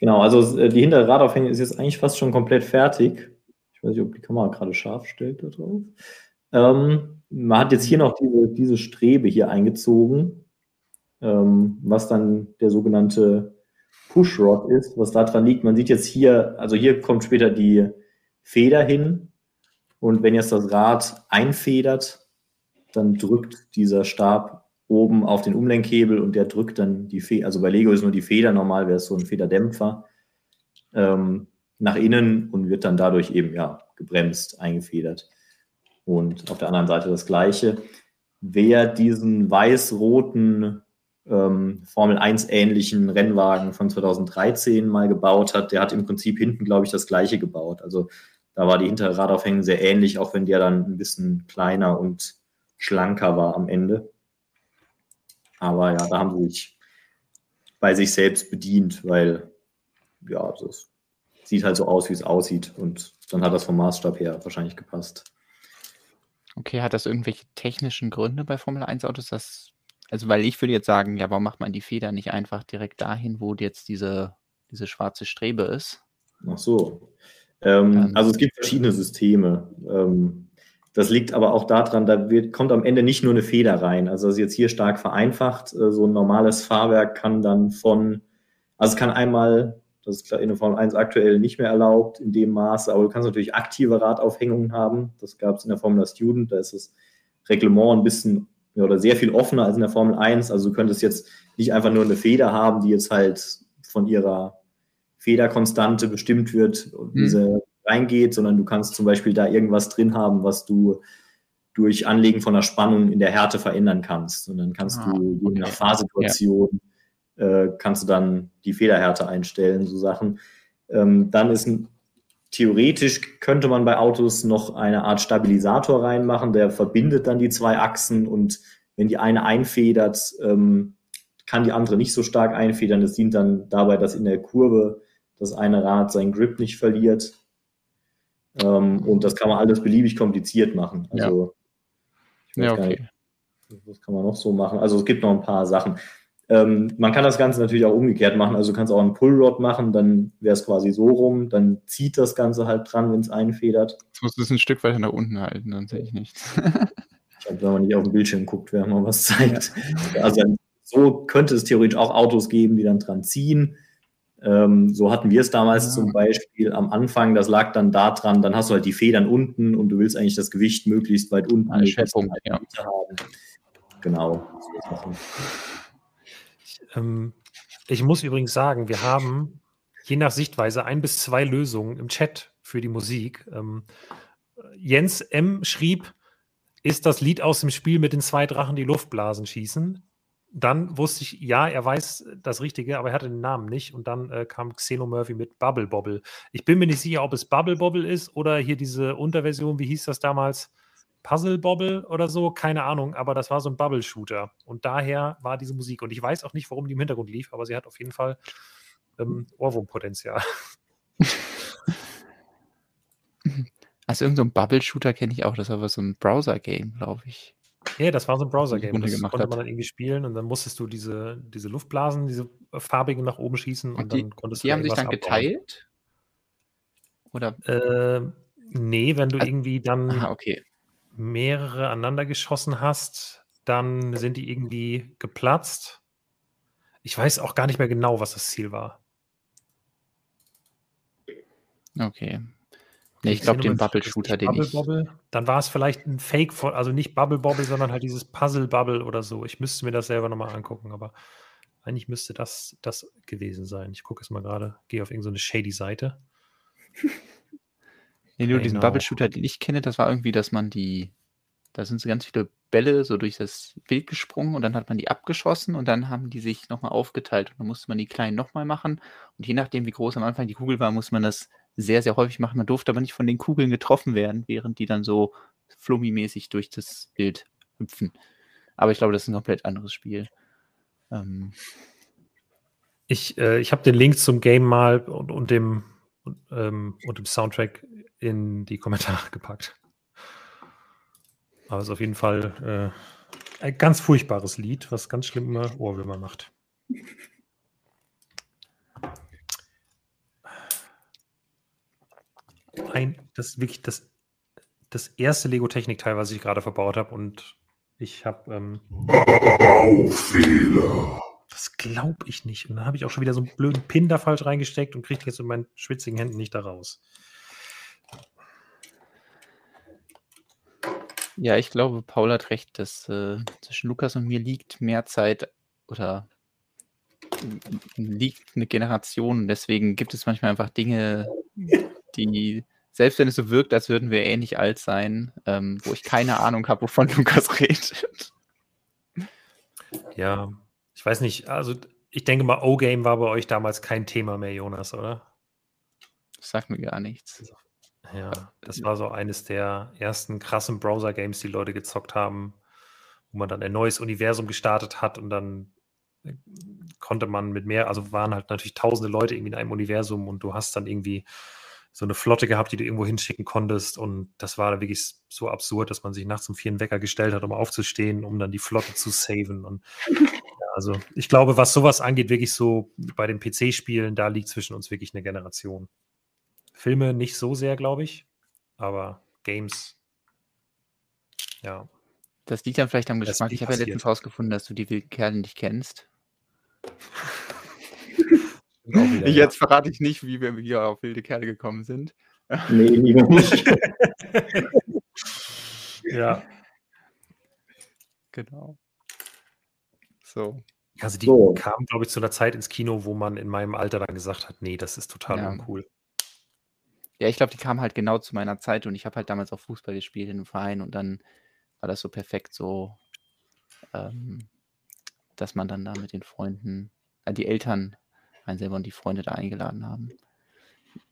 genau, also äh, die hintere Radaufhängung ist jetzt eigentlich fast schon komplett fertig. Ich weiß nicht, ob die Kamera gerade scharf stellt da drauf. Ähm, man hat jetzt hier noch diese, diese Strebe hier eingezogen, ähm, was dann der sogenannte Pushrod ist, was da dran liegt. Man sieht jetzt hier, also hier kommt später die Feder hin. Und wenn jetzt das Rad einfedert, dann drückt dieser Stab oben auf den Umlenkhebel und der drückt dann die Feder, also bei Lego ist nur die Feder, normal wäre es so ein Federdämpfer, ähm, nach innen und wird dann dadurch eben ja gebremst, eingefedert. Und auf der anderen Seite das gleiche. Wer diesen weiß-roten ähm, Formel 1 ähnlichen Rennwagen von 2013 mal gebaut hat, der hat im Prinzip hinten, glaube ich, das gleiche gebaut. Also da war die hintere Radaufhängung sehr ähnlich, auch wenn der dann ein bisschen kleiner und schlanker war am Ende. Aber ja, da haben sie sich bei sich selbst bedient, weil ja, es sieht halt so aus, wie es aussieht. Und dann hat das vom Maßstab her wahrscheinlich gepasst. Okay, hat das irgendwelche technischen Gründe bei Formel 1 Autos? Das, also, weil ich würde jetzt sagen, ja, warum macht man die Feder nicht einfach direkt dahin, wo jetzt diese, diese schwarze Strebe ist? Ach so. Ähm, ähm, also es gibt verschiedene Systeme. Ähm, Das liegt aber auch daran, da wird, kommt am Ende nicht nur eine Feder rein. Also das ist jetzt hier stark vereinfacht. Äh, so ein normales Fahrwerk kann dann von, also es kann einmal, das ist in der Formel 1 aktuell nicht mehr erlaubt in dem Maße, aber du kannst natürlich aktive Radaufhängungen haben. Das gab es in der Formel Student, da ist das Reglement ein bisschen oder sehr viel offener als in der Formel 1. Also du könntest jetzt nicht einfach nur eine Feder haben, die jetzt halt von ihrer Federkonstante bestimmt wird und mhm. diese reingeht, sondern du kannst zum Beispiel da irgendwas drin haben, was du durch Anlegen von der Spannung in der Härte verändern kannst. Und dann kannst ah, du je nach Fahrsituation ja. äh, kannst du dann die Federhärte einstellen, so Sachen. Ähm, dann ist ein, theoretisch könnte man bei Autos noch eine Art Stabilisator reinmachen, der verbindet dann die zwei Achsen und wenn die eine einfedert, ähm, kann die andere nicht so stark einfedern. Das dient dann dabei, dass in der Kurve das eine Rad seinen Grip nicht verliert. Ähm, und das kann man alles beliebig kompliziert machen. Also, ja, ja okay. Nicht, was kann man noch so machen? Also es gibt noch ein paar Sachen. Ähm, man kann das Ganze natürlich auch umgekehrt machen. Also du kannst auch einen Pullrod machen, dann wäre es quasi so rum, dann zieht das Ganze halt dran, wenn es einfedert. Jetzt musst du es ein Stück weiter nach unten halten, dann sehe ich nichts. ich glaube, wenn man nicht auf dem Bildschirm guckt, wäre mal was zeigt. Ja. Also so könnte es theoretisch auch Autos geben, die dann dran ziehen. Ähm, so hatten wir es damals ja. zum Beispiel am Anfang. Das lag dann daran, dann hast du halt die Federn unten und du willst eigentlich das Gewicht möglichst weit unten Ein Schwerpunkt, ja. haben. Genau. Ich, ähm, ich muss übrigens sagen, wir haben je nach Sichtweise ein bis zwei Lösungen im Chat für die Musik. Ähm, Jens M. schrieb, ist das Lied aus dem Spiel mit den zwei Drachen, die Luftblasen schießen dann wusste ich, ja, er weiß das Richtige, aber er hatte den Namen nicht. Und dann äh, kam Xeno Murphy mit Bubble Bobble. Ich bin mir nicht sicher, ob es Bubble Bobble ist oder hier diese Unterversion, wie hieß das damals? Puzzle Bobble oder so, keine Ahnung, aber das war so ein Bubble-Shooter. Und daher war diese Musik. Und ich weiß auch nicht, warum die im Hintergrund lief, aber sie hat auf jeden Fall ähm, Ohrwurmpotenzial. Also irgendein so Bubble-Shooter kenne ich auch, das war so ein Browser-Game, glaube ich. Ja, das war so ein Browser-Game. Das konnte man dann irgendwie spielen und dann musstest du diese, diese Luftblasen, diese farbigen nach oben schießen und, und die, dann konntest die du. Die haben sich dann abbauen. geteilt? Oder? Äh, nee, wenn du also, irgendwie dann aha, okay. mehrere aneinander geschossen hast, dann sind die irgendwie geplatzt. Ich weiß auch gar nicht mehr genau, was das Ziel war. Okay. Nee, ich glaube den Bubble Shooter, den Bubble ich. Bobble. Dann war es vielleicht ein Fake, also nicht Bubble Bobble, sondern halt dieses Puzzle Bubble oder so. Ich müsste mir das selber nochmal angucken, aber eigentlich müsste das das gewesen sein. Ich gucke es mal gerade, gehe auf irgendeine so shady Seite. nee, nur diesen Bubble Shooter, den ich kenne, das war irgendwie, dass man die, da sind so ganz viele Bälle so durch das Bild gesprungen und dann hat man die abgeschossen und dann haben die sich nochmal aufgeteilt und dann musste man die kleinen nochmal machen und je nachdem, wie groß am Anfang die Kugel war, muss man das sehr, sehr häufig machen. Man durfte aber nicht von den Kugeln getroffen werden, während die dann so flummi-mäßig durch das Bild hüpfen. Aber ich glaube, das ist ein komplett anderes Spiel. Ähm. Ich, äh, ich habe den Link zum Game mal und, und dem, und, ähm, und dem Soundtrack in die Kommentare gepackt. Aber es ist auf jeden Fall äh, ein ganz furchtbares Lied, was ganz schlimme Ohrwürmer macht. Ein, das ist wirklich das, das erste Lego-Technik-Teil, was ich gerade verbaut habe. Und ich habe. Ähm, Baufehler. Das glaube ich nicht. Und dann habe ich auch schon wieder so einen blöden Pin da falsch reingesteckt und kriege jetzt in meinen schwitzigen Händen nicht da raus. Ja, ich glaube, Paul hat recht, dass äh, zwischen Lukas und mir liegt mehr Zeit oder liegt eine Generation. Deswegen gibt es manchmal einfach Dinge, die, selbst wenn es so wirkt, als würden wir ähnlich alt sein, ähm, wo ich keine Ahnung habe, wovon Lukas redet. Ja, ich weiß nicht, also ich denke mal, O-Game war bei euch damals kein Thema mehr, Jonas, oder? Das sagt mir gar nichts. Ja, das war so eines der ersten krassen Browser-Games, die Leute gezockt haben, wo man dann ein neues Universum gestartet hat und dann äh, konnte man mit mehr, also waren halt natürlich tausende Leute irgendwie in einem Universum und du hast dann irgendwie so eine Flotte gehabt, die du irgendwo hinschicken konntest. Und das war wirklich so absurd, dass man sich nachts um vier einen Wecker gestellt hat, um aufzustehen, um dann die Flotte zu saven. Und ja, also ich glaube, was sowas angeht, wirklich so bei den PC-Spielen, da liegt zwischen uns wirklich eine Generation. Filme nicht so sehr, glaube ich, aber Games Ja. Das liegt dann vielleicht am Geschmack. Ich habe ja letztens rausgefunden, dass du die wilden Kerle nicht kennst. Wieder, Ich, ja. jetzt verrate ich nicht, wie wir hier auf wilde Kerle gekommen sind. Nee, lieber nicht. ja. Genau. So. Also die So. kamen, glaube ich, zu einer Zeit ins Kino, wo man in meinem Alter dann gesagt hat, nee, das ist total Ja. uncool. Ja, ich glaube, die kamen halt genau zu meiner Zeit und ich habe halt damals auch Fußball gespielt in einem Verein und dann war das so perfekt so, ähm, dass man dann da mit den Freunden, äh, die Eltern, einen selber und die Freunde da eingeladen haben.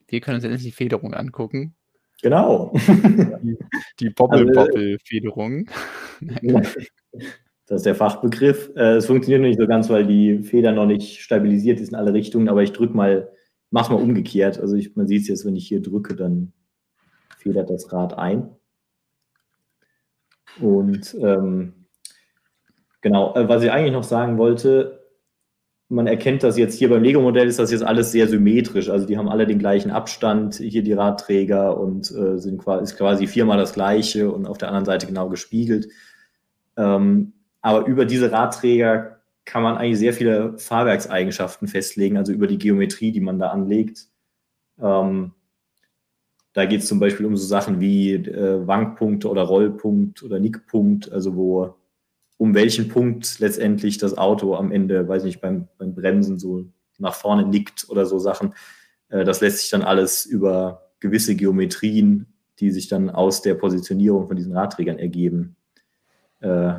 Wir können uns jetzt die Federung angucken. Genau. Die Bobble-Bobble-Federung. Das ist der Fachbegriff. Äh, Es funktioniert noch nicht so ganz, weil die Feder noch nicht stabilisiert ist in alle Richtungen, aber ich drücke mal, mach's mal umgekehrt. Also ich, man sieht es jetzt, wenn ich hier drücke, dann federt das Rad ein. Und ähm, genau, äh, was ich eigentlich noch sagen wollte, man erkennt das jetzt hier beim Lego-Modell, ist das jetzt alles sehr symmetrisch. Also die haben alle den gleichen Abstand, hier die Radträger und äh, sind quasi, ist quasi viermal das gleiche und auf der anderen Seite genau gespiegelt. Ähm, aber über diese Radträger kann man eigentlich sehr viele Fahrwerkseigenschaften festlegen, also über die Geometrie, die man da anlegt. Ähm, da geht es zum Beispiel um so Sachen wie äh, Wankpunkte oder Rollpunkt oder Nickpunkt, also wo um welchen Punkt letztendlich das Auto am Ende, weiß nicht, beim, beim Bremsen so nach vorne nickt oder so Sachen. Äh, das lässt sich dann alles über gewisse Geometrien, die sich dann aus der Positionierung von diesen Radträgern ergeben, äh,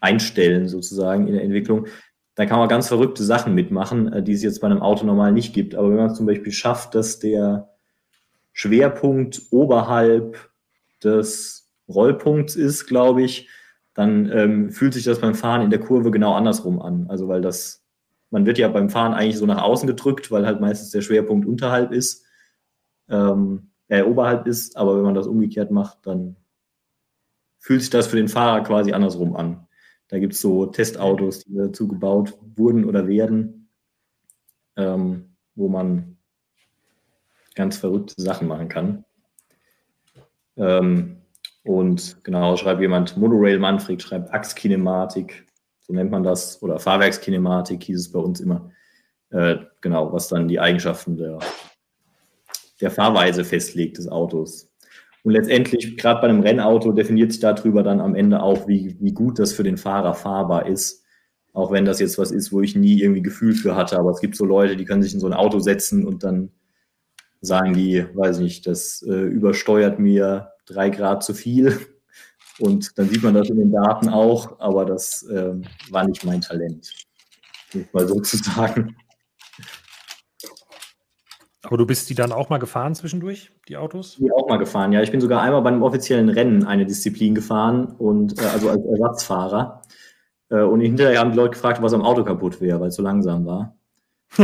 einstellen sozusagen in der Entwicklung. Da kann man ganz verrückte Sachen mitmachen, äh, die es jetzt bei einem Auto normal nicht gibt. Aber wenn man zum Beispiel schafft, dass der Schwerpunkt oberhalb des Rollpunkts ist, glaube ich, dann ähm, fühlt sich das beim Fahren in der Kurve genau andersrum an. Also weil das, man wird ja beim Fahren eigentlich so nach außen gedrückt, weil halt meistens der Schwerpunkt unterhalb ist, ähm, äh, oberhalb ist, aber wenn man das umgekehrt macht, dann fühlt sich das für den Fahrer quasi andersrum an. Da gibt es so Testautos, die dazu gebaut wurden oder werden, ähm, wo man ganz verrückte Sachen machen kann. Ähm, und genau, schreibt jemand, Monorail Manfred schreibt Achskinematik, so nennt man das, oder Fahrwerkskinematik hieß es bei uns immer. Äh, genau, was dann die Eigenschaften der, der Fahrweise festlegt des Autos. Und letztendlich, gerade bei einem Rennauto, definiert sich darüber dann am Ende auch, wie, wie gut das für den Fahrer fahrbar ist. Auch wenn das jetzt was ist, wo ich nie irgendwie Gefühl für hatte. Aber es gibt so Leute, die können sich in so ein Auto setzen und dann sagen die, weiß nicht, das äh, übersteuert mir drei Grad zu viel. Und dann sieht man das in den Daten auch, aber das ähm, war nicht mein Talent, mal so zu sagen. Aber du bist die dann auch mal gefahren zwischendurch, die Autos? Ich bin auch mal gefahren, ja. Ich bin sogar einmal bei einem offiziellen Rennen eine Disziplin gefahren und äh, also als Ersatzfahrer. Äh, und hinterher haben die Leute gefragt, was am Auto kaputt wäre, weil es so langsam war.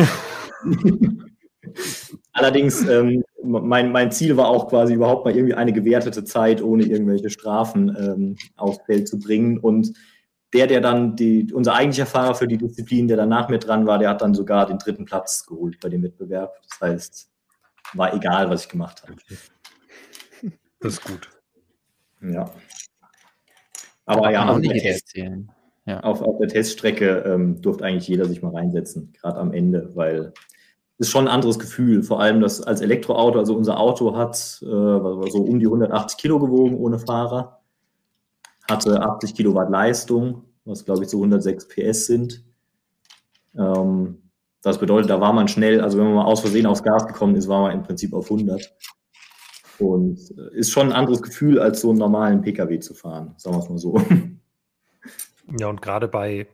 Allerdings, ähm, mein, mein Ziel war auch quasi überhaupt mal irgendwie eine gewertete Zeit ohne irgendwelche Strafen ähm, aufs Feld zu bringen. Und der, der dann die, unser eigentlicher Fahrer für die Disziplin, der danach mit dran war, der hat dann sogar den dritten Platz geholt bei dem Wettbewerb. Das heißt, war egal, was ich gemacht habe. Das ist gut. Ja. Aber ja, auf der, Test. Ja. auf, auf der Teststrecke ähm, durfte eigentlich jeder sich mal reinsetzen, gerade am Ende, weil ist schon ein anderes Gefühl. Vor allem das als Elektroauto, also unser Auto hat äh, so um die 180 Kilo gewogen ohne Fahrer, hatte 80 Kilowatt Leistung, was glaube ich so 106 PS sind. Ähm, das bedeutet, da war man schnell, also wenn man mal aus Versehen aufs Gas gekommen ist, war man im Prinzip auf 100. Und äh, ist schon ein anderes Gefühl, als so einen normalen Pkw zu fahren, sagen wir es mal so. Ja, und gerade bei,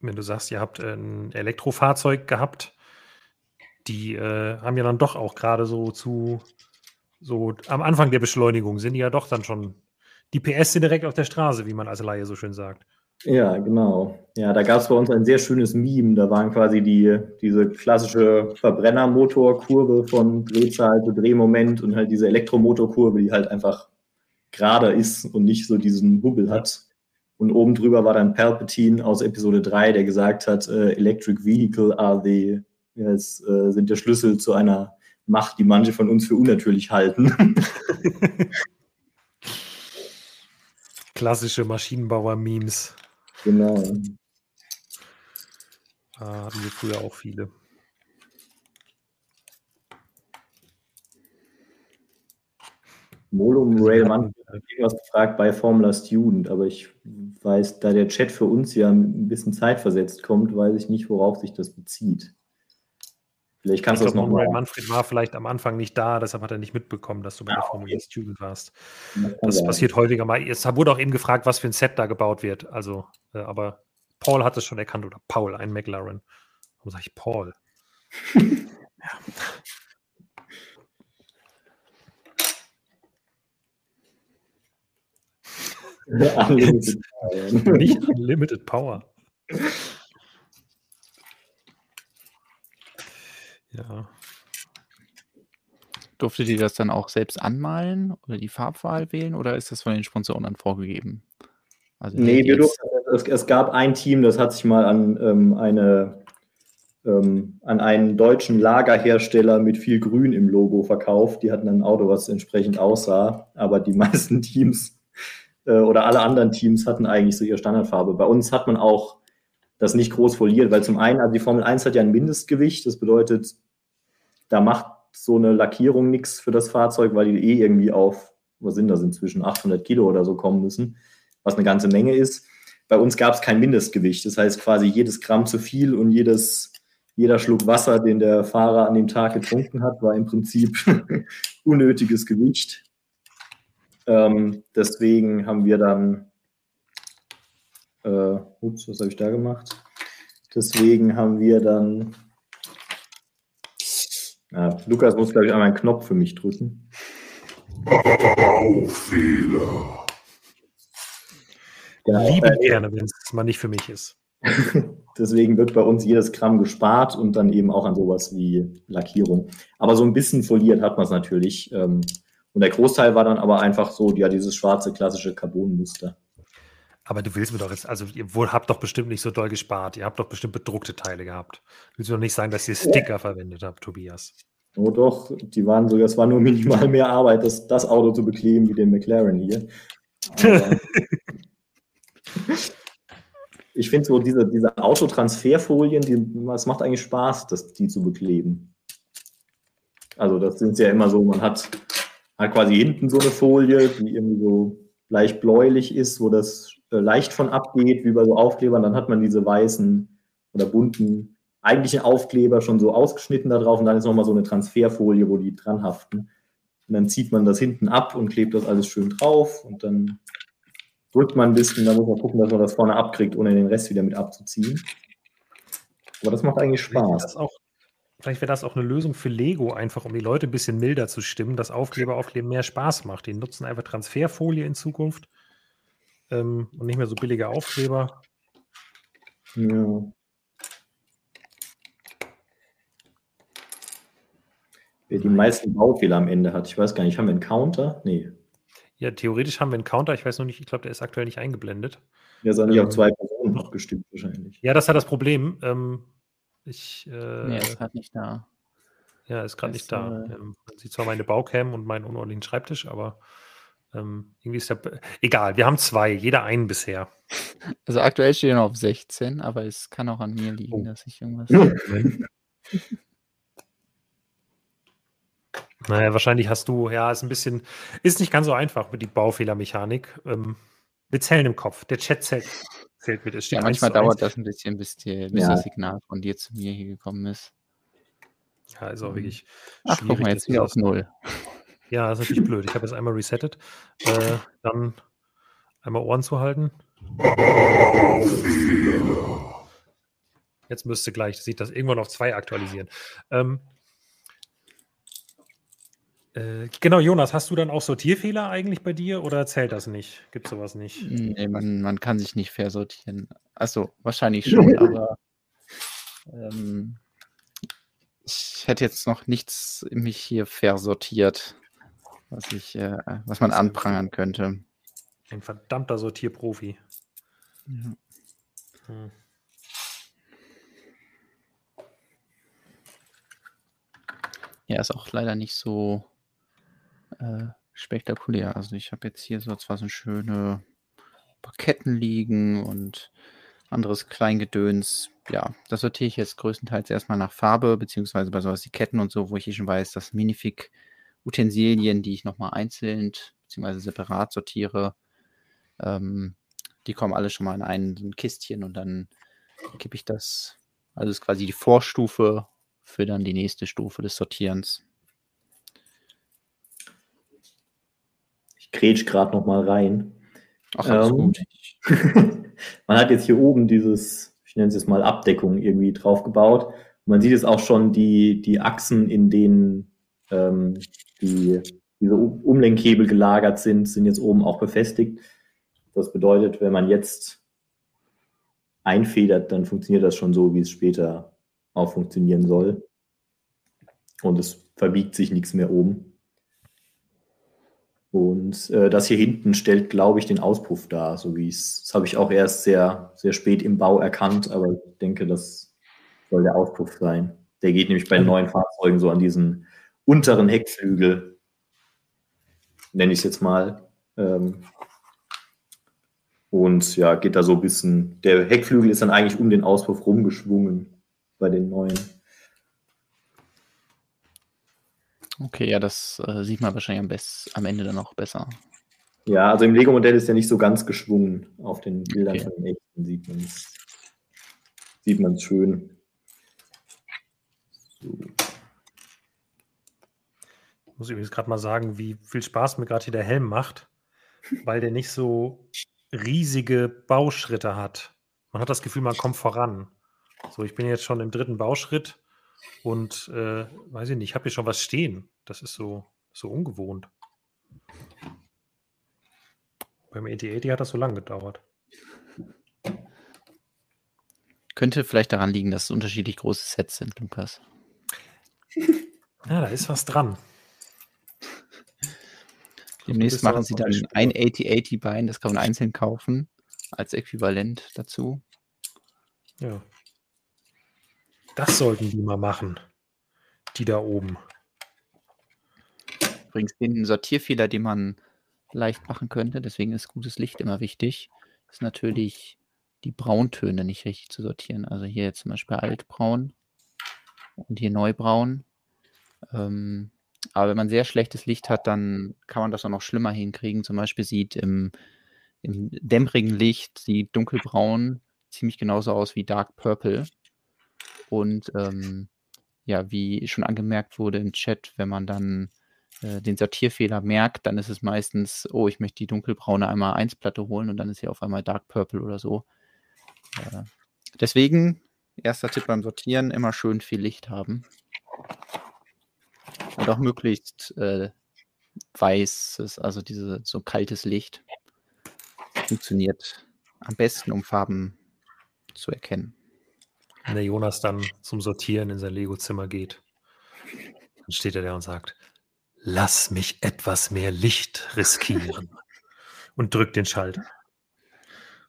wenn du sagst, ihr habt ein Elektrofahrzeug gehabt, die äh, haben ja dann doch auch gerade so zu, so am Anfang der Beschleunigung sind die ja doch dann schon, die PS sind direkt auf der Straße, wie man als Laie so schön sagt. Ja, genau. Ja, da gab es bei uns ein sehr schönes Meme. Da waren quasi die, diese klassische Verbrennermotorkurve von Drehzahl zu Drehmoment und halt diese Elektromotorkurve, die halt einfach gerade ist und nicht so diesen Hubbel hat. Und oben drüber war dann Palpatine aus Episode 3, der gesagt hat, äh, Electric Vehicle are the, ja, es, äh, sind der Schlüssel zu einer Macht, die manche von uns für unnatürlich halten. Klassische Maschinenbauer-Memes. Genau. Ah, hatten wir früher auch viele. Molum Railman hat irgendwas gefragt bei Formula Student, aber ich weiß, da der Chat für uns ja ein bisschen zeitversetzt kommt, weiß ich nicht, worauf sich das bezieht. Vielleicht kannst du das glaub, nochmal. Manfred war vielleicht am Anfang nicht da, deshalb hat er nicht mitbekommen, dass du bei der Ah, Formula okay. Student warst. Das Das sein. passiert häufiger mal. Es wurde auch eben gefragt, was für ein Set da gebaut wird. Also, äh, aber Paul hat es schon erkannt oder Paul, ein McLaren. Warum sage ich Paul? Unlimited Power. Nicht Unlimited Power. Ja. Durftet ihr das dann auch selbst anmalen oder die Farbwahl wählen oder ist das von den Sponsoren dann vorgegeben? Also Nee, wir durften, es, es gab ein Team, das hat sich mal an ähm, eine ähm, an einen deutschen Lagerhersteller mit viel Grün im Logo verkauft. Die hatten ein Auto, was entsprechend aussah, aber die meisten Teams äh, oder alle anderen Teams hatten eigentlich so ihre Standardfarbe. Bei uns hat man auch das nicht groß foliert, weil zum einen, also die Formel 1 hat ja ein Mindestgewicht, das bedeutet, da macht so eine Lackierung nichts für das Fahrzeug, weil die eh irgendwie auf, was sind das inzwischen, 800 Kilo oder so kommen müssen was eine ganze Menge ist. Bei uns gab es kein Mindestgewicht. Das heißt, quasi jedes Gramm zu viel und jedes, jeder Schluck Wasser, den der Fahrer an dem Tag getrunken hat, war im Prinzip unnötiges Gewicht. Ähm, deswegen haben wir dann, äh, ups, was habe ich da gemacht? Deswegen haben wir dann, ja, Lukas muss, glaube ich, einmal einen Knopf für mich drücken. Genau, Lieben äh, gerne, wenn es mal nicht für mich ist. Deswegen wird bei uns jedes Gramm gespart und dann eben auch an sowas wie Lackierung. Aber so ein bisschen foliert hat man es natürlich. ähm, Und der Großteil war dann aber einfach so, ja, dieses schwarze klassische Carbonmuster. Aber du willst mir doch jetzt, also ihr wohl habt doch bestimmt nicht so doll gespart. Ihr habt doch bestimmt bedruckte Teile gehabt. Willst du doch nicht sagen, dass ihr Sticker verwendet habt, Tobias? Oh doch, die waren sogar, es war nur minimal mehr Arbeit, das, das Auto zu bekleben wie den McLaren hier. Ich finde so diese, diese Autotransferfolien, die, es macht eigentlich Spaß, das, die zu bekleben. Also das sind ja immer so, man hat, hat quasi hinten so eine Folie, die irgendwie so leicht bläulich ist, wo das leicht von abgeht, wie bei so Aufklebern. Dann hat man diese weißen oder bunten eigentlichen Aufkleber schon so ausgeschnitten da drauf und dann ist nochmal so eine Transferfolie, wo die dran haften. Und dann zieht man das hinten ab und klebt das alles schön drauf und dann drückt man ein bisschen, dann muss man gucken, dass man das vorne abkriegt, ohne den Rest wieder mit abzuziehen. Aber das macht eigentlich Spaß. vielleicht wäre das auch eine Lösung für Lego, einfach um die Leute ein bisschen milder zu stimmen, dass Aufkleber aufkleben mehr Spaß macht. Die nutzen einfach Transferfolie in Zukunft ähm, und nicht mehr so billige Aufkleber. Ja. Wer die meisten Baufehler am Ende hat, ich weiß gar nicht, haben wir einen Counter? Nee. Ja, theoretisch haben wir einen Counter, ich weiß noch nicht, ich glaube, der ist aktuell nicht eingeblendet. Der ist auch nicht Ähm. zwei Personen abgestimmt wahrscheinlich. Ja, das hat das Problem. Ähm, ich, äh, Nee, ist halt nicht da. ja, ist gerade nicht da. äh, Ähm, man sieht zwar meine Baucam und meinen unordentlichen Schreibtisch, aber ähm, irgendwie ist der. Egal, wir haben zwei, jeder einen bisher. Also aktuell steht er noch auf 16, aber es kann auch an mir liegen, Oh. dass ich irgendwas. Naja, wahrscheinlich hast du, ja, ist ein bisschen, ist nicht ganz so einfach mit die Baufehlermechanik. Ähm, wir zählen im Kopf. Der Chat zählt, zählt mit. Es steht Ja, 1 manchmal zu 1. dauert das ein bisschen, bis, die, bis Ja. das Signal von dir zu mir hier gekommen ist. Ja, ist auch wirklich Ach, guck mal, jetzt wieder auf Null. Ja, ist natürlich blöd. Ich habe jetzt einmal resettet. Äh, dann einmal Ohren zu halten. Jetzt müsste gleich, sieht das irgendwann auf zwei aktualisieren. Ähm, äh, genau, Jonas, hast du dann auch Sortierfehler eigentlich bei dir oder zählt das nicht? Gibt sowas nicht? Nee, man, man kann sich nicht versortieren. Achso, wahrscheinlich schon, aber ähm, ich hätte jetzt noch nichts mich hier versortiert, was ich, äh, was man anprangern könnte. Ein verdammter Sortierprofi. Ja. Hm. Ja, ist auch leider nicht so äh, spektakulär. Also ich habe jetzt hier so zwar so schöne paar Ketten liegen und anderes Kleingedöns. Ja, das sortiere ich jetzt größtenteils erstmal nach Farbe, beziehungsweise bei sowas wie Ketten und so, wo ich eh schon weiß, dass Minifig-Utensilien, die ich nochmal einzeln beziehungsweise separat sortiere, ähm, die kommen alle schon mal in ein, so ein Kistchen und dann gebe ich das, also ist quasi die Vorstufe für dann die nächste Stufe des Sortierens. Ich grätsch gerade noch mal rein. Ach, alles Ähm, gut. Man hat jetzt hier oben dieses, ich nenne es jetzt mal Abdeckung irgendwie drauf gebaut. Und man sieht jetzt auch schon die, die Achsen, in denen ähm, die, diese Um- Umlenkhebel gelagert sind, sind jetzt oben auch befestigt. Das bedeutet, wenn man jetzt einfedert, dann funktioniert das schon so, wie es später auch funktionieren soll. Und es verbiegt sich nichts mehr oben. Und äh, das hier hinten stellt, glaube ich, den Auspuff dar, so wie es. Das habe ich auch erst sehr, sehr spät im Bau erkannt, aber ich denke, das soll der Auspuff sein. Der geht nämlich bei neuen Fahrzeugen so an diesen unteren Heckflügel, nenne ich es jetzt mal. Ähm, und ja, geht da so ein bisschen. Der Heckflügel ist dann eigentlich um den Auspuff rumgeschwungen bei den neuen. Okay, ja, das äh, sieht man wahrscheinlich am, best, am Ende dann auch besser. Ja, also im Lego-Modell ist der nicht so ganz geschwungen. Auf den Bildern Okay. von den echten sieht man es sieht man's schön. So. Ich muss übrigens gerade mal sagen, wie viel Spaß mir gerade hier der Helm macht, weil der nicht so riesige Bauschritte hat. Man hat das Gefühl, man kommt voran. So, ich bin jetzt schon im dritten Bauschritt und äh, weiß ich nicht, ich habe hier schon was stehen. Das ist so, so ungewohnt. Beim AT-80 hat das so lange gedauert. Könnte vielleicht daran liegen, dass es unterschiedlich große Sets sind, Lukas. Ja, da ist was dran. Demnächst machen sie dann ein 8080 Bein, das kann man einzeln kaufen, als Äquivalent dazu. Ja. Das sollten die mal machen. Die da oben. Übrigens den Sortierfehler, den man leicht machen könnte, deswegen ist gutes Licht immer wichtig, ist natürlich die Brauntöne nicht richtig zu sortieren. Also hier jetzt zum Beispiel altbraun und hier neubraun. Ähm, aber wenn man sehr schlechtes Licht hat, dann kann man das auch noch schlimmer hinkriegen. Zum Beispiel sieht im, im dämmerigen Licht sieht dunkelbraun ziemlich genauso aus wie Dark Purple. Und ähm, ja, wie schon angemerkt wurde im Chat, wenn man dann äh, den Sortierfehler merkt, dann ist es meistens, oh, ich möchte die dunkelbraune einmal 1 Platte holen und dann ist hier auf einmal Dark Purple oder so. Äh, deswegen, erster Tipp beim Sortieren, immer schön viel Licht haben. Und auch möglichst äh, weißes, also diese so kaltes Licht. Funktioniert am besten, um Farben zu erkennen. Wenn der Jonas dann zum Sortieren in sein Lego-Zimmer geht, dann steht er da und sagt, lass mich etwas mehr Licht riskieren. Und drückt den Schalter.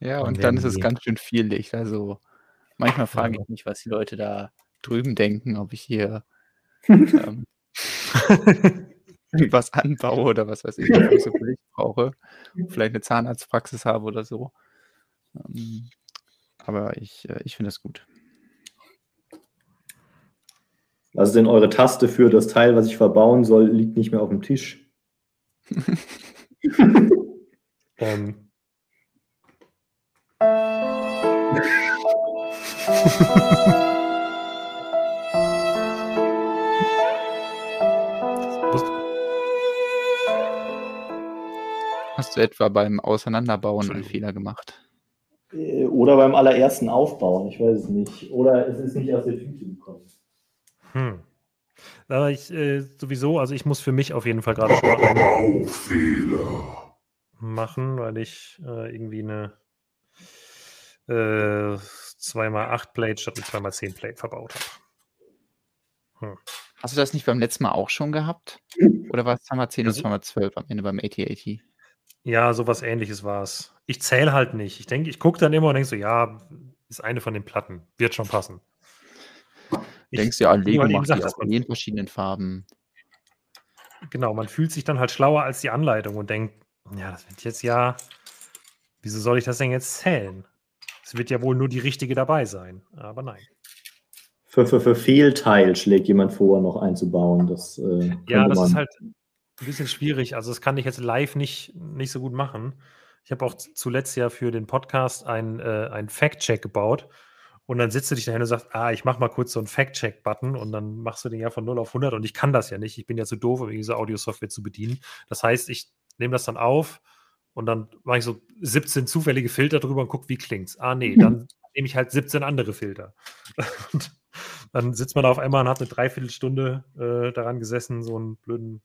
Ja, Und und dann ist es die- ganz schön viel Licht. Also manchmal frage Ja. ich mich, was die Leute da drüben denken, ob ich hier ähm, irgendwas anbaue oder was weiß ich, ob ich so viel Licht brauche. Vielleicht eine Zahnarztpraxis habe oder so. Ähm, aber ich, äh, ich finde das gut. Was ist denn eure Taste für das Teil, was ich verbauen soll, liegt nicht mehr auf dem Tisch? ähm, du etwa beim Auseinanderbauen einen. Fehler gemacht? Äh, Oder beim allerersten Aufbauen, ich weiß es nicht. Oder es ist nicht aus der Tüte gekommen. Hm. Aber ich äh, sowieso, also ich muss für mich auf jeden Fall gerade schon einen machen, weil ich äh, irgendwie eine äh, 2x8 Plate statt eine 2x10 Plate verbaut habe. Hast du das nicht beim letzten Mal auch schon gehabt? Oder war es 2x10 Das- und 2x12 am Ende beim 8080? Ja, sowas ähnliches war es. Ich zähle halt nicht. Ich denke, ich gucke dann immer und denke so, ja, ist eine von den Platten. Wird schon passen. Ich- Denkst du, ja, Lego niemand eben macht sagt, die man- in verschiedenen Farben. Genau, man fühlt sich dann halt schlauer als die Anleitung und denkt, ja, das wird jetzt ja, wie Wieso soll ich das denn jetzt zählen? Es wird ja wohl nur die richtige dabei sein, aber nein. Für, für, für Fehlteil schlägt jemand vor, noch einzubauen. Das, äh, ja, das ist halt ein bisschen schwierig. Also, das kann ich jetzt live nicht, nicht so gut machen. Ich habe auch zuletzt ja für den Podcast einen äh, Fact-Check gebaut. Und dann sitzt du dich dahin und sagst, ah, ich mache mal kurz so einen Fact-Check-Button und dann machst du den ja von 0 auf 100 und ich kann das ja nicht. Ich bin ja zu doof, um diese Audio-Software zu bedienen. Das heißt, ich nehme das dann auf und dann mache ich so 17 zufällige Filter drüber und gucke, wie klingt's. Ah, nee, dann nehme ich halt 17 andere Filter. Und dann sitzt man da auf einmal und hat eine Dreiviertelstunde äh, daran gesessen, so einen blöden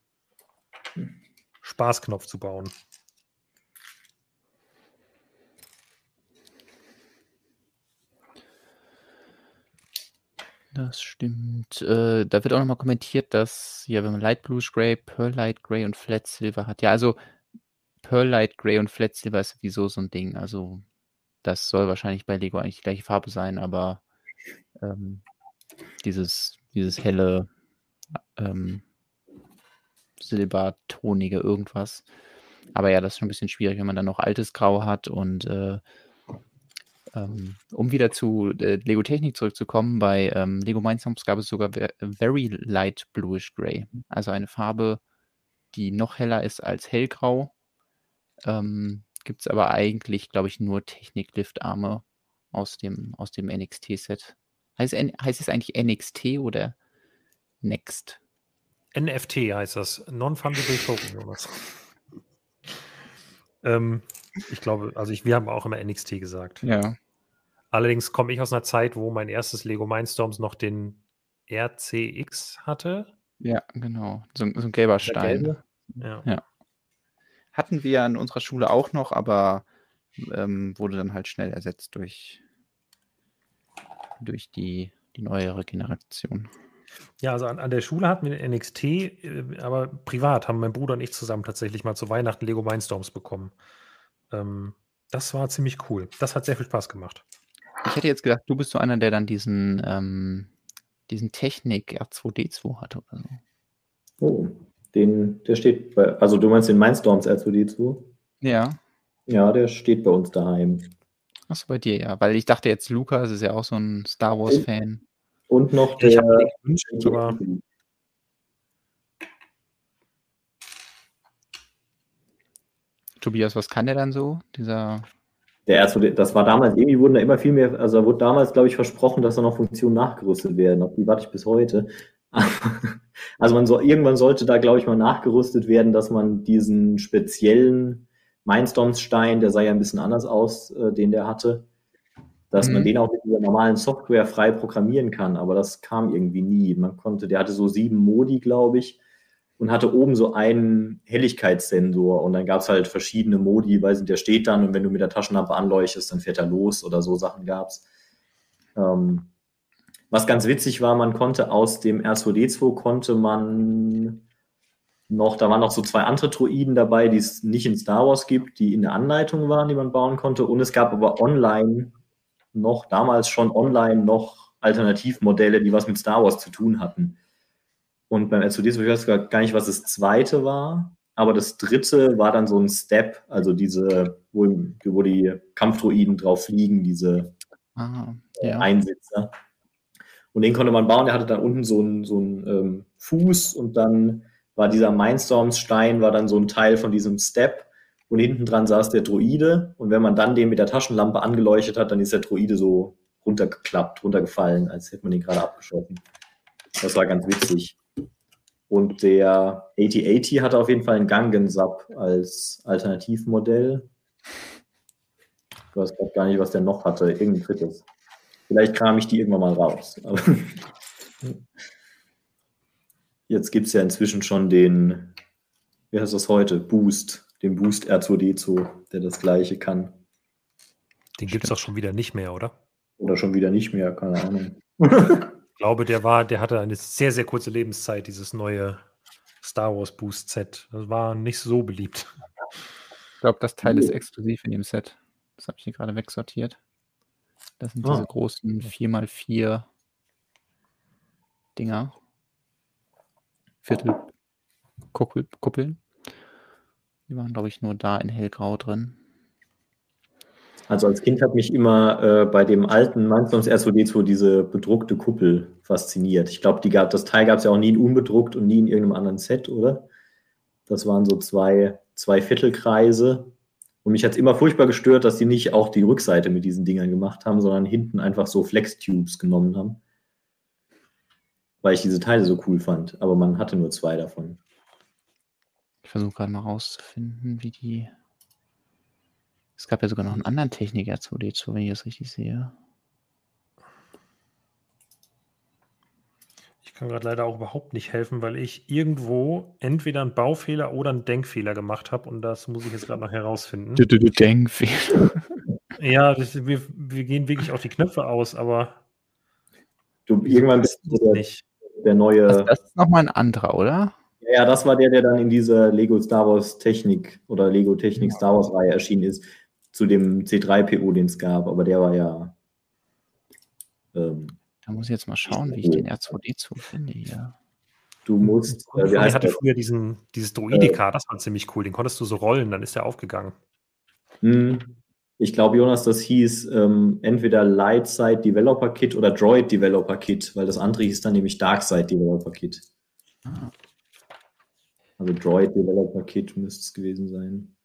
Spaßknopf zu bauen. Das stimmt. Äh, da wird auch nochmal kommentiert, dass, ja, wenn man Light Bluish Gray, Pearl Light Gray und Flat Silver hat. Ja, also Pearl Light Gray und Flat Silver ist sowieso so ein Ding. Also das soll wahrscheinlich bei Lego eigentlich die gleiche Farbe sein, aber ähm, dieses, dieses helle ähm, silbertonige irgendwas. Aber ja, das ist schon ein bisschen schwierig, wenn man dann noch altes Grau hat und äh, ähm, um wieder zu äh, Lego Technik zurückzukommen, bei ähm, Lego Mindstorms gab es sogar Very Light Bluish Gray, also eine Farbe, die noch heller ist als hellgrau. Ähm, Gibt es aber eigentlich, glaube ich, nur Technik-Liftarme aus dem, aus dem NXT-Set. Heißt, heißt es eigentlich NXT oder Next? NFT heißt das. Non-Fungible Token, Jonas. ähm, ich glaube, also ich, wir haben auch immer NXT gesagt. Ja. Allerdings komme ich aus einer Zeit, wo mein erstes Lego Mindstorms noch den RCX hatte. Ja, genau. So, so ein gelber Stein. Ja. ja. Hatten wir in unserer Schule auch noch, aber ähm, wurde dann halt schnell ersetzt durch, durch die, die neuere Generation. Ja, also an, an der Schule hatten wir den NXT, äh, aber privat haben mein Bruder und ich zusammen tatsächlich mal zu Weihnachten Lego Mindstorms bekommen. Ähm, das war ziemlich cool. Das hat sehr viel Spaß gemacht. Ich hätte jetzt gedacht, du bist so einer, der dann diesen, ähm, diesen Technik R2D2 hat oder so. Oh, den, der steht bei, also du meinst den Mindstorms R2D2? Ja. Ja, der steht bei uns daheim. Achso, bei dir, ja. Weil ich dachte jetzt, Lukas ist ja auch so ein Star Wars-Fan. Und noch der. Ich gewünscht, aber Tobias, was kann der dann so? Dieser der erste, das war damals, irgendwie wurden da immer viel mehr, also da wurde damals, glaube ich, versprochen, dass da noch Funktionen nachgerüstet werden. Auf die warte ich bis heute. also man soll, irgendwann sollte da, glaube ich, mal nachgerüstet werden, dass man diesen speziellen Mindstorms-Stein, der sah ja ein bisschen anders aus, äh, den der hatte, dass mhm. man den auch mit dieser normalen Software frei programmieren kann. Aber das kam irgendwie nie. Man konnte, der hatte so sieben Modi, glaube ich und hatte oben so einen Helligkeitssensor und dann gab es halt verschiedene Modi, weil der steht dann und wenn du mit der Taschenlampe anleuchtest, dann fährt er los oder so Sachen gab es. Ähm, was ganz witzig war, man konnte aus dem R2D2 konnte man noch, da waren noch so zwei andere Droiden dabei, die es nicht in Star Wars gibt, die in der Anleitung waren, die man bauen konnte. Und es gab aber online noch, damals schon online noch Alternativmodelle, die was mit Star Wars zu tun hatten. Und beim R2D2, ich weiß gar nicht, was das zweite war, aber das dritte war dann so ein Step, also diese, wo, wo die Kampfdroiden drauf fliegen, diese ah, ja. Einsitzer. Und den konnte man bauen, der hatte dann unten so einen, so einen ähm, Fuß und dann war dieser Mindstorms-Stein, war dann so ein Teil von diesem Step und hinten dran saß der Droide und wenn man dann den mit der Taschenlampe angeleuchtet hat, dann ist der Droide so runtergeklappt, runtergefallen, als hätte man den gerade abgeschossen. Das war ganz witzig. Und der 8080 hatte auf jeden Fall einen Gangen-Sub als Alternativmodell. Ich weiß gar nicht, was der noch hatte. Irgendein drittes. Vielleicht kram ich die irgendwann mal raus. jetzt gibt es ja inzwischen schon den, wie heißt das heute? Boost. Den Boost R2D2, der das gleiche kann. Den gibt es auch schon wieder nicht mehr, oder? Oder schon wieder nicht mehr, keine Ahnung. Ich glaube, der war, der hatte eine sehr, sehr kurze Lebenszeit, dieses neue Star Wars Boost Set. Das war nicht so beliebt. Ich glaube, das Teil ist exklusiv in dem Set. Das habe ich hier gerade wegsortiert. Das sind diese oh. großen 4x4 Dinger. Viertel Kuppeln. Die waren, glaube ich, nur da in hellgrau drin. Also als Kind hat mich immer äh, bei dem alten Mindstorms R2D2 diese bedruckte Kuppel fasziniert. Ich glaube, das Teil gab es ja auch nie in unbedruckt und nie in irgendeinem anderen Set, oder? Das waren so zwei, zwei Viertelkreise. Und mich hat es immer furchtbar gestört, dass die nicht auch die Rückseite mit diesen Dingern gemacht haben, sondern hinten einfach so Flex-Tubes genommen haben. Weil ich diese Teile so cool fand. Aber man hatte nur zwei davon. Ich versuche gerade mal rauszufinden, wie die es gab ja sogar noch einen anderen Techniker zu D2, wenn ich das richtig sehe. Ich kann gerade leider auch überhaupt nicht helfen, weil ich irgendwo entweder einen Baufehler oder einen Denkfehler gemacht habe und das muss ich jetzt gerade noch herausfinden. Du, du, du Denkfehler. Ja, das, wir, wir gehen wirklich auf die Knöpfe aus, aber du, irgendwann bist du der, nicht. der neue. Das, das ist nochmal ein anderer, oder? Ja, das war der, der dann in dieser Lego Star Wars Technik oder Lego Technik Star Wars Reihe erschienen ist zu dem C3PO, den es gab, aber der war ja. Ähm, da muss ich jetzt mal schauen, wie ich den R2D2 finde hier. Du musst. Äh, ich hatte früher diesen, dieses Droidika, äh, das war ziemlich cool. Den konntest du so rollen, dann ist der aufgegangen. Hm. Ich glaube, Jonas, das hieß ähm, entweder Lightside Developer Kit oder Droid Developer Kit, weil das andere hieß dann nämlich Darkside Developer Kit. Ah. Also Droid Developer Kit müsste es gewesen sein.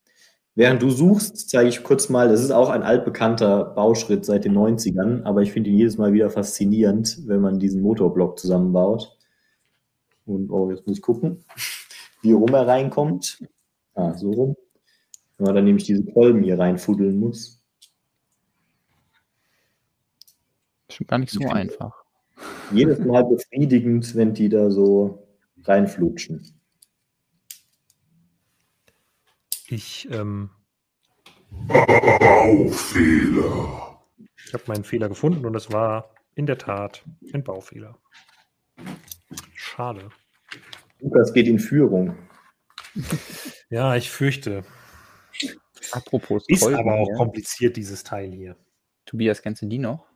Während du suchst, zeige ich kurz mal, das ist auch ein altbekannter Bauschritt seit den 90ern, aber ich finde ihn jedes Mal wieder faszinierend, wenn man diesen Motorblock zusammenbaut. Und oh, jetzt muss ich gucken, wie rum er reinkommt. Ah, so rum. Wenn man dann nämlich diese Kolben hier reinfuddeln muss. Schon gar nicht so einfach. Jedes Mal befriedigend, wenn die da so reinflutschen. Ich, ähm, Baufehler. Ich habe meinen Fehler gefunden und es war in der Tat ein Baufehler. Schade. Lukas geht in Führung. Ja, ich fürchte. Apropos Ist Kolben, aber auch ja. kompliziert, dieses Teil hier. Tobias, kennst du die noch?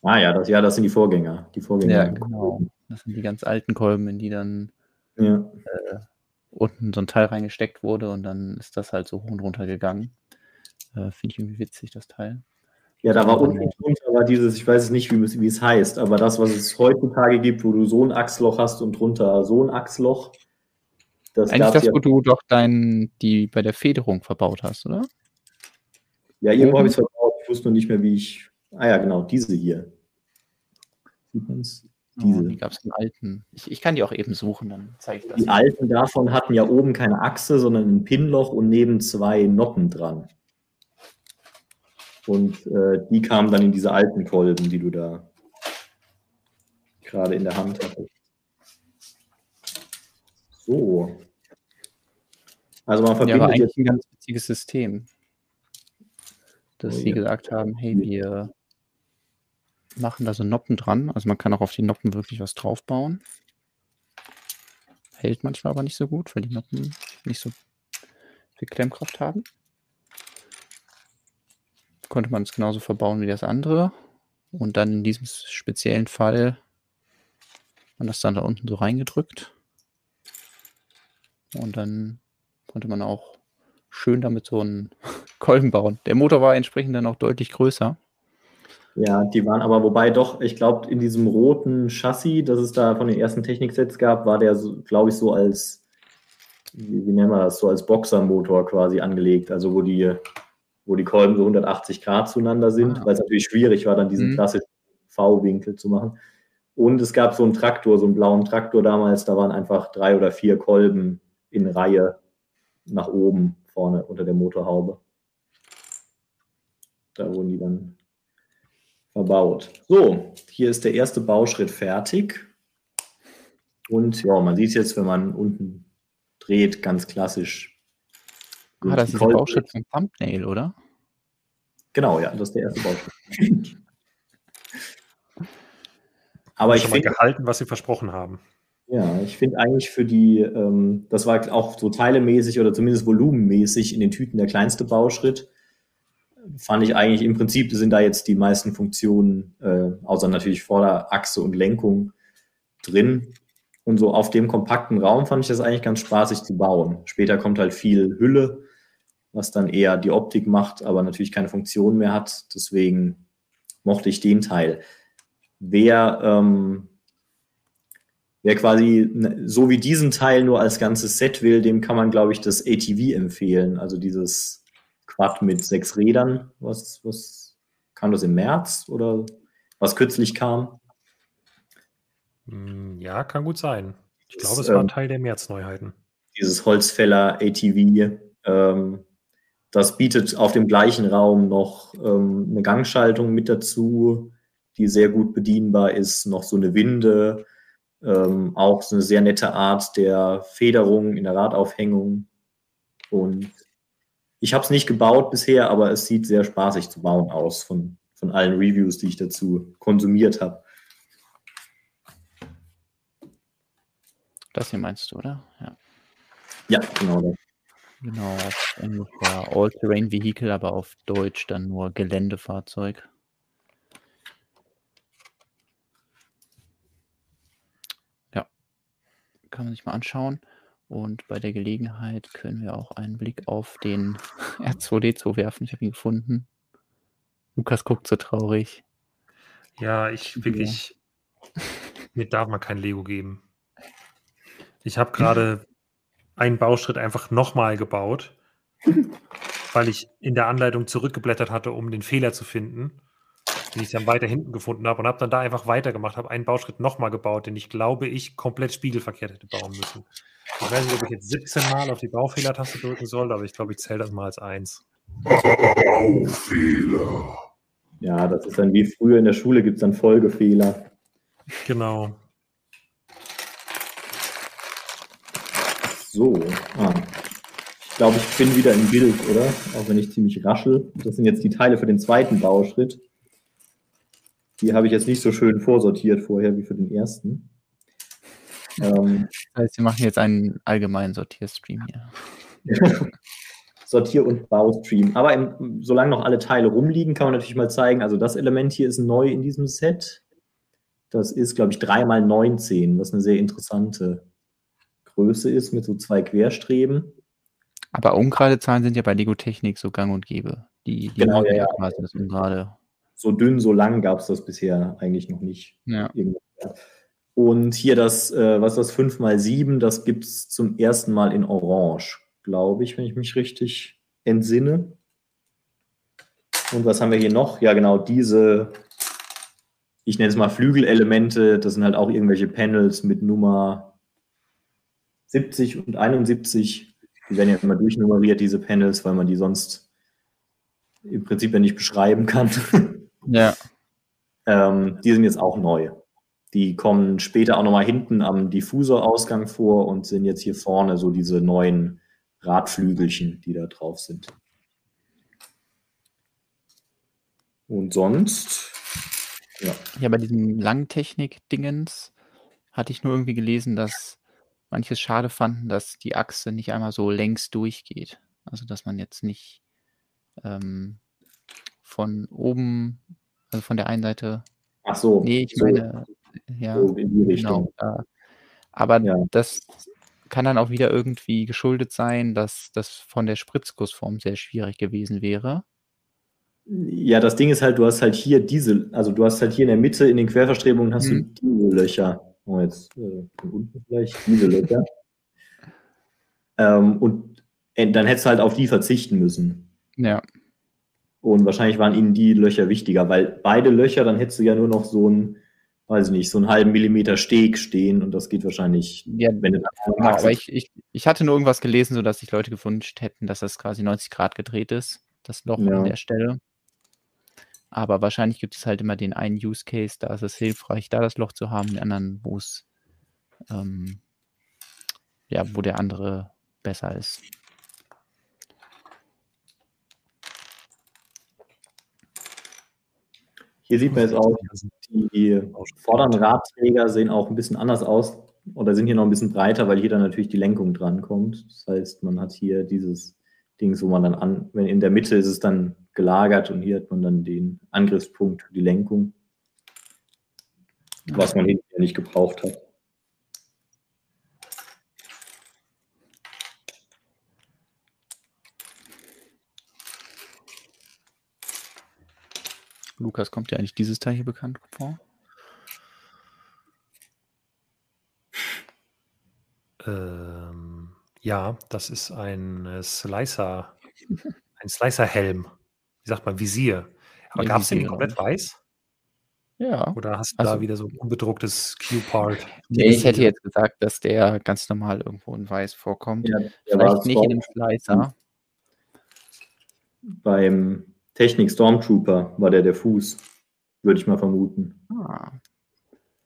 Ah ja, das, ja, das sind die Vorgänger. Die Vorgänger. Ja, genau. Das sind die ganz alten Kolben, in die dann ja. äh, unten so ein Teil reingesteckt wurde und dann ist das halt so hoch und runter gegangen. Äh, Finde ich irgendwie witzig, das Teil. Ja, da war unten drunter war dieses, ich weiß es nicht, wie, wie, es heißt, aber das, was es heutzutage gibt, wo du so ein Achsloch hast und drunter so ein Achsloch. Das Eigentlich das, ja wo du doch dein, die bei der Federung verbaut hast, oder? Ja, irgendwo habe ich es verbaut. Ich wusste nur nicht mehr, wie ich. Ah ja, genau, diese hier. Sieht man es? Diese. Oh, die gab es in alten. Ich, ich, kann die auch eben suchen, dann zeige ich das. Die alten davon hatten ja oben keine Achse, sondern ein Pinloch und neben zwei Noppen dran. Und äh, die kamen dann in diese alten Kolben, die du da gerade in der Hand hattest. So. Also man verbindet ja, aber eigentlich ein ganz witziges System, dass oh, sie ja. gesagt haben, hey, wir machen da so Noppen dran. Also man kann auch auf die Noppen wirklich was draufbauen. Hält manchmal aber nicht so gut, weil die Noppen nicht so viel Klemmkraft haben. Konnte man es genauso verbauen wie das andere. Und dann in diesem speziellen Fall man das dann da unten so reingedrückt. Und dann konnte man auch schön damit so einen Kolben bauen. Der Motor war entsprechend dann auch deutlich größer. Ja, die waren aber, wobei doch, ich glaube, in diesem roten Chassis, das es da von den ersten Techniksets gab, war der, glaube ich, so als, wie, wie nennen wir das, so als Boxermotor quasi angelegt, also wo die, wo die Kolben so 180 Grad zueinander sind, ah. weil es natürlich schwierig war, dann diesen mhm. klassischen V-Winkel zu machen. Und es gab so einen Traktor, so einen blauen Traktor damals, da waren einfach drei oder vier Kolben in Reihe nach oben vorne unter der Motorhaube. Da wurden die dann verbaut. So, hier ist der erste Bauschritt fertig. Und ja, man sieht es jetzt, wenn man unten dreht, ganz klassisch. Ah, das ist der Bauschritt vom Thumbnail, oder? Genau, ja, das ist der erste Bauschritt. Aber ich finde gehalten, was sie versprochen haben. Ja, ich finde eigentlich für die, ähm, das war auch so teilemäßig oder zumindest volumenmäßig in den Tüten der kleinste Bauschritt fand ich eigentlich im Prinzip sind da jetzt die meisten Funktionen, äh, außer natürlich Vorderachse und Lenkung drin. Und so auf dem kompakten Raum fand ich das eigentlich ganz spaßig zu bauen. Später kommt halt viel Hülle was dann eher die Optik macht, aber natürlich keine Funktion mehr hat. Deswegen mochte ich den Teil. Wer, ähm, wer quasi so wie diesen Teil nur als ganzes Set will, dem kann man, glaube ich, das ATV empfehlen. Also dieses Quad mit sechs Rädern. Was, was kam das im März oder was kürzlich kam? Hm, ja, kann gut sein. Ich glaube, es war ähm, Teil der März-Neuheiten. Dieses Holzfäller ATV, ähm, das bietet auf dem gleichen Raum noch ähm, eine Gangschaltung mit dazu, die sehr gut bedienbar ist, noch so eine Winde, ähm, auch so eine sehr nette Art der Federung in der Radaufhängung. Und ich habe es nicht gebaut bisher, aber es sieht sehr spaßig zu bauen aus von, von allen Reviews, die ich dazu konsumiert habe. Das hier meinst du, oder? Ja, ja genau das. Genau, auf Englisch war All-Terrain Vehicle, aber auf Deutsch dann nur Geländefahrzeug. Ja, kann man sich mal anschauen. Und bei der Gelegenheit können wir auch einen Blick auf den R2D2 werfen. Ich habe ihn gefunden. Lukas guckt so traurig. Ja, ich wirklich. Ja. Mir darf man kein Lego geben. Ich habe gerade einen Bauschritt einfach nochmal gebaut, weil ich in der Anleitung zurückgeblättert hatte, um den Fehler zu finden, den ich dann weiter hinten gefunden habe und habe dann da einfach weitergemacht, habe einen Bauschritt nochmal gebaut, den ich glaube, ich komplett spiegelverkehrt hätte bauen müssen. Ich weiß nicht, ob ich jetzt 17 Mal auf die Baufehlertaste drücken soll, aber ich glaube, ich zähle das mal als eins. Baufehler. Ja, das ist dann wie früher in der Schule gibt es dann Folgefehler. Genau. So, ah. ich glaube, ich bin wieder im Bild, oder? Auch wenn ich ziemlich raschel. Das sind jetzt die Teile für den zweiten Bauschritt. Die habe ich jetzt nicht so schön vorsortiert vorher wie für den ersten. Ähm, das heißt, wir machen jetzt einen allgemeinen Sortierstream hier. Sortier- und Baustream. Aber im, solange noch alle Teile rumliegen, kann man natürlich mal zeigen, also das Element hier ist neu in diesem Set. Das ist, glaube ich, 3x19, was eine sehr interessante Größe ist mit so zwei Querstreben. Aber ungerade Zahlen sind ja bei Lego Technik so gang und gäbe. Die, die genau, ja, ja. das ungerade. So dünn, so lang gab es das bisher eigentlich noch nicht. Ja. Und hier das, äh, was ist das 5x7, das gibt es zum ersten Mal in Orange, glaube ich, wenn ich mich richtig entsinne. Und was haben wir hier noch? Ja, genau, diese, ich nenne es mal Flügelelemente, das sind halt auch irgendwelche Panels mit Nummer 70 und 71. Die werden ja immer durchnummeriert, diese Panels, weil man die sonst im Prinzip ja nicht beschreiben kann. Ja. ähm, die sind jetzt auch neu. Die kommen später auch nochmal hinten am Diffusorausgang vor und sind jetzt hier vorne so diese neuen Radflügelchen, die da drauf sind. Und sonst, ja. Ja, bei diesem Langtechnik-Dingens hatte ich nur irgendwie gelesen, dass manches schade fanden, dass die Achse nicht einmal so längs durchgeht. Also, dass man jetzt nicht ähm, von oben, also von der einen Seite. Ach so. Nee, ich so. meine, ja, so in die Richtung. Genau, äh, aber ja. das kann dann auch wieder irgendwie geschuldet sein, dass das von der Spritzgussform sehr schwierig gewesen wäre. Ja, das Ding ist halt, du hast halt hier diese, also du hast halt hier in der Mitte in den Querverstrebungen hast mhm. du diese Löcher. Oh, jetzt äh, von unten vielleicht diese Löcher. ähm, und äh, dann hättest du halt auf die verzichten müssen. Ja. Und wahrscheinlich waren ihnen die Löcher wichtiger, weil beide Löcher, dann hättest du ja nur noch so ein weiß ich nicht, so einen halben Millimeter Steg stehen und das geht wahrscheinlich, ja, wenn du genau, aber ich, ich, ich hatte nur irgendwas gelesen, sodass sich Leute gewünscht hätten, dass das quasi 90 Grad gedreht ist, das Loch ja. an der Stelle. Aber wahrscheinlich gibt es halt immer den einen Use Case, da ist es hilfreich, da das Loch zu haben, den anderen, wo es ähm, ja, wo der andere besser ist. Hier sieht man jetzt auch, die vorderen Radträger sehen auch ein bisschen anders aus oder sind hier noch ein bisschen breiter, weil hier dann natürlich die Lenkung dran kommt. Das heißt, man hat hier dieses Ding, wo man dann an, wenn in der Mitte ist es dann gelagert und hier hat man dann den Angriffspunkt für die Lenkung, was man hinterher nicht gebraucht hat. Lukas, kommt dir eigentlich dieses Teil hier bekannt vor? Ähm, ja, das ist ein äh, Slicer, ein Slicer-Helm. Wie sagt man, Visier. Aber Ja, gab es den komplett weiß? Ja. Oder hast du da Also- wieder so ein unbedrucktes Q-Part? Nee, ich hätte jetzt gesagt, dass der ganz normal irgendwo in weiß vorkommt. Ja, Vielleicht nicht in dem Slicer. beim Technik Stormtrooper war der der Fuß, würde ich mal vermuten. Ah,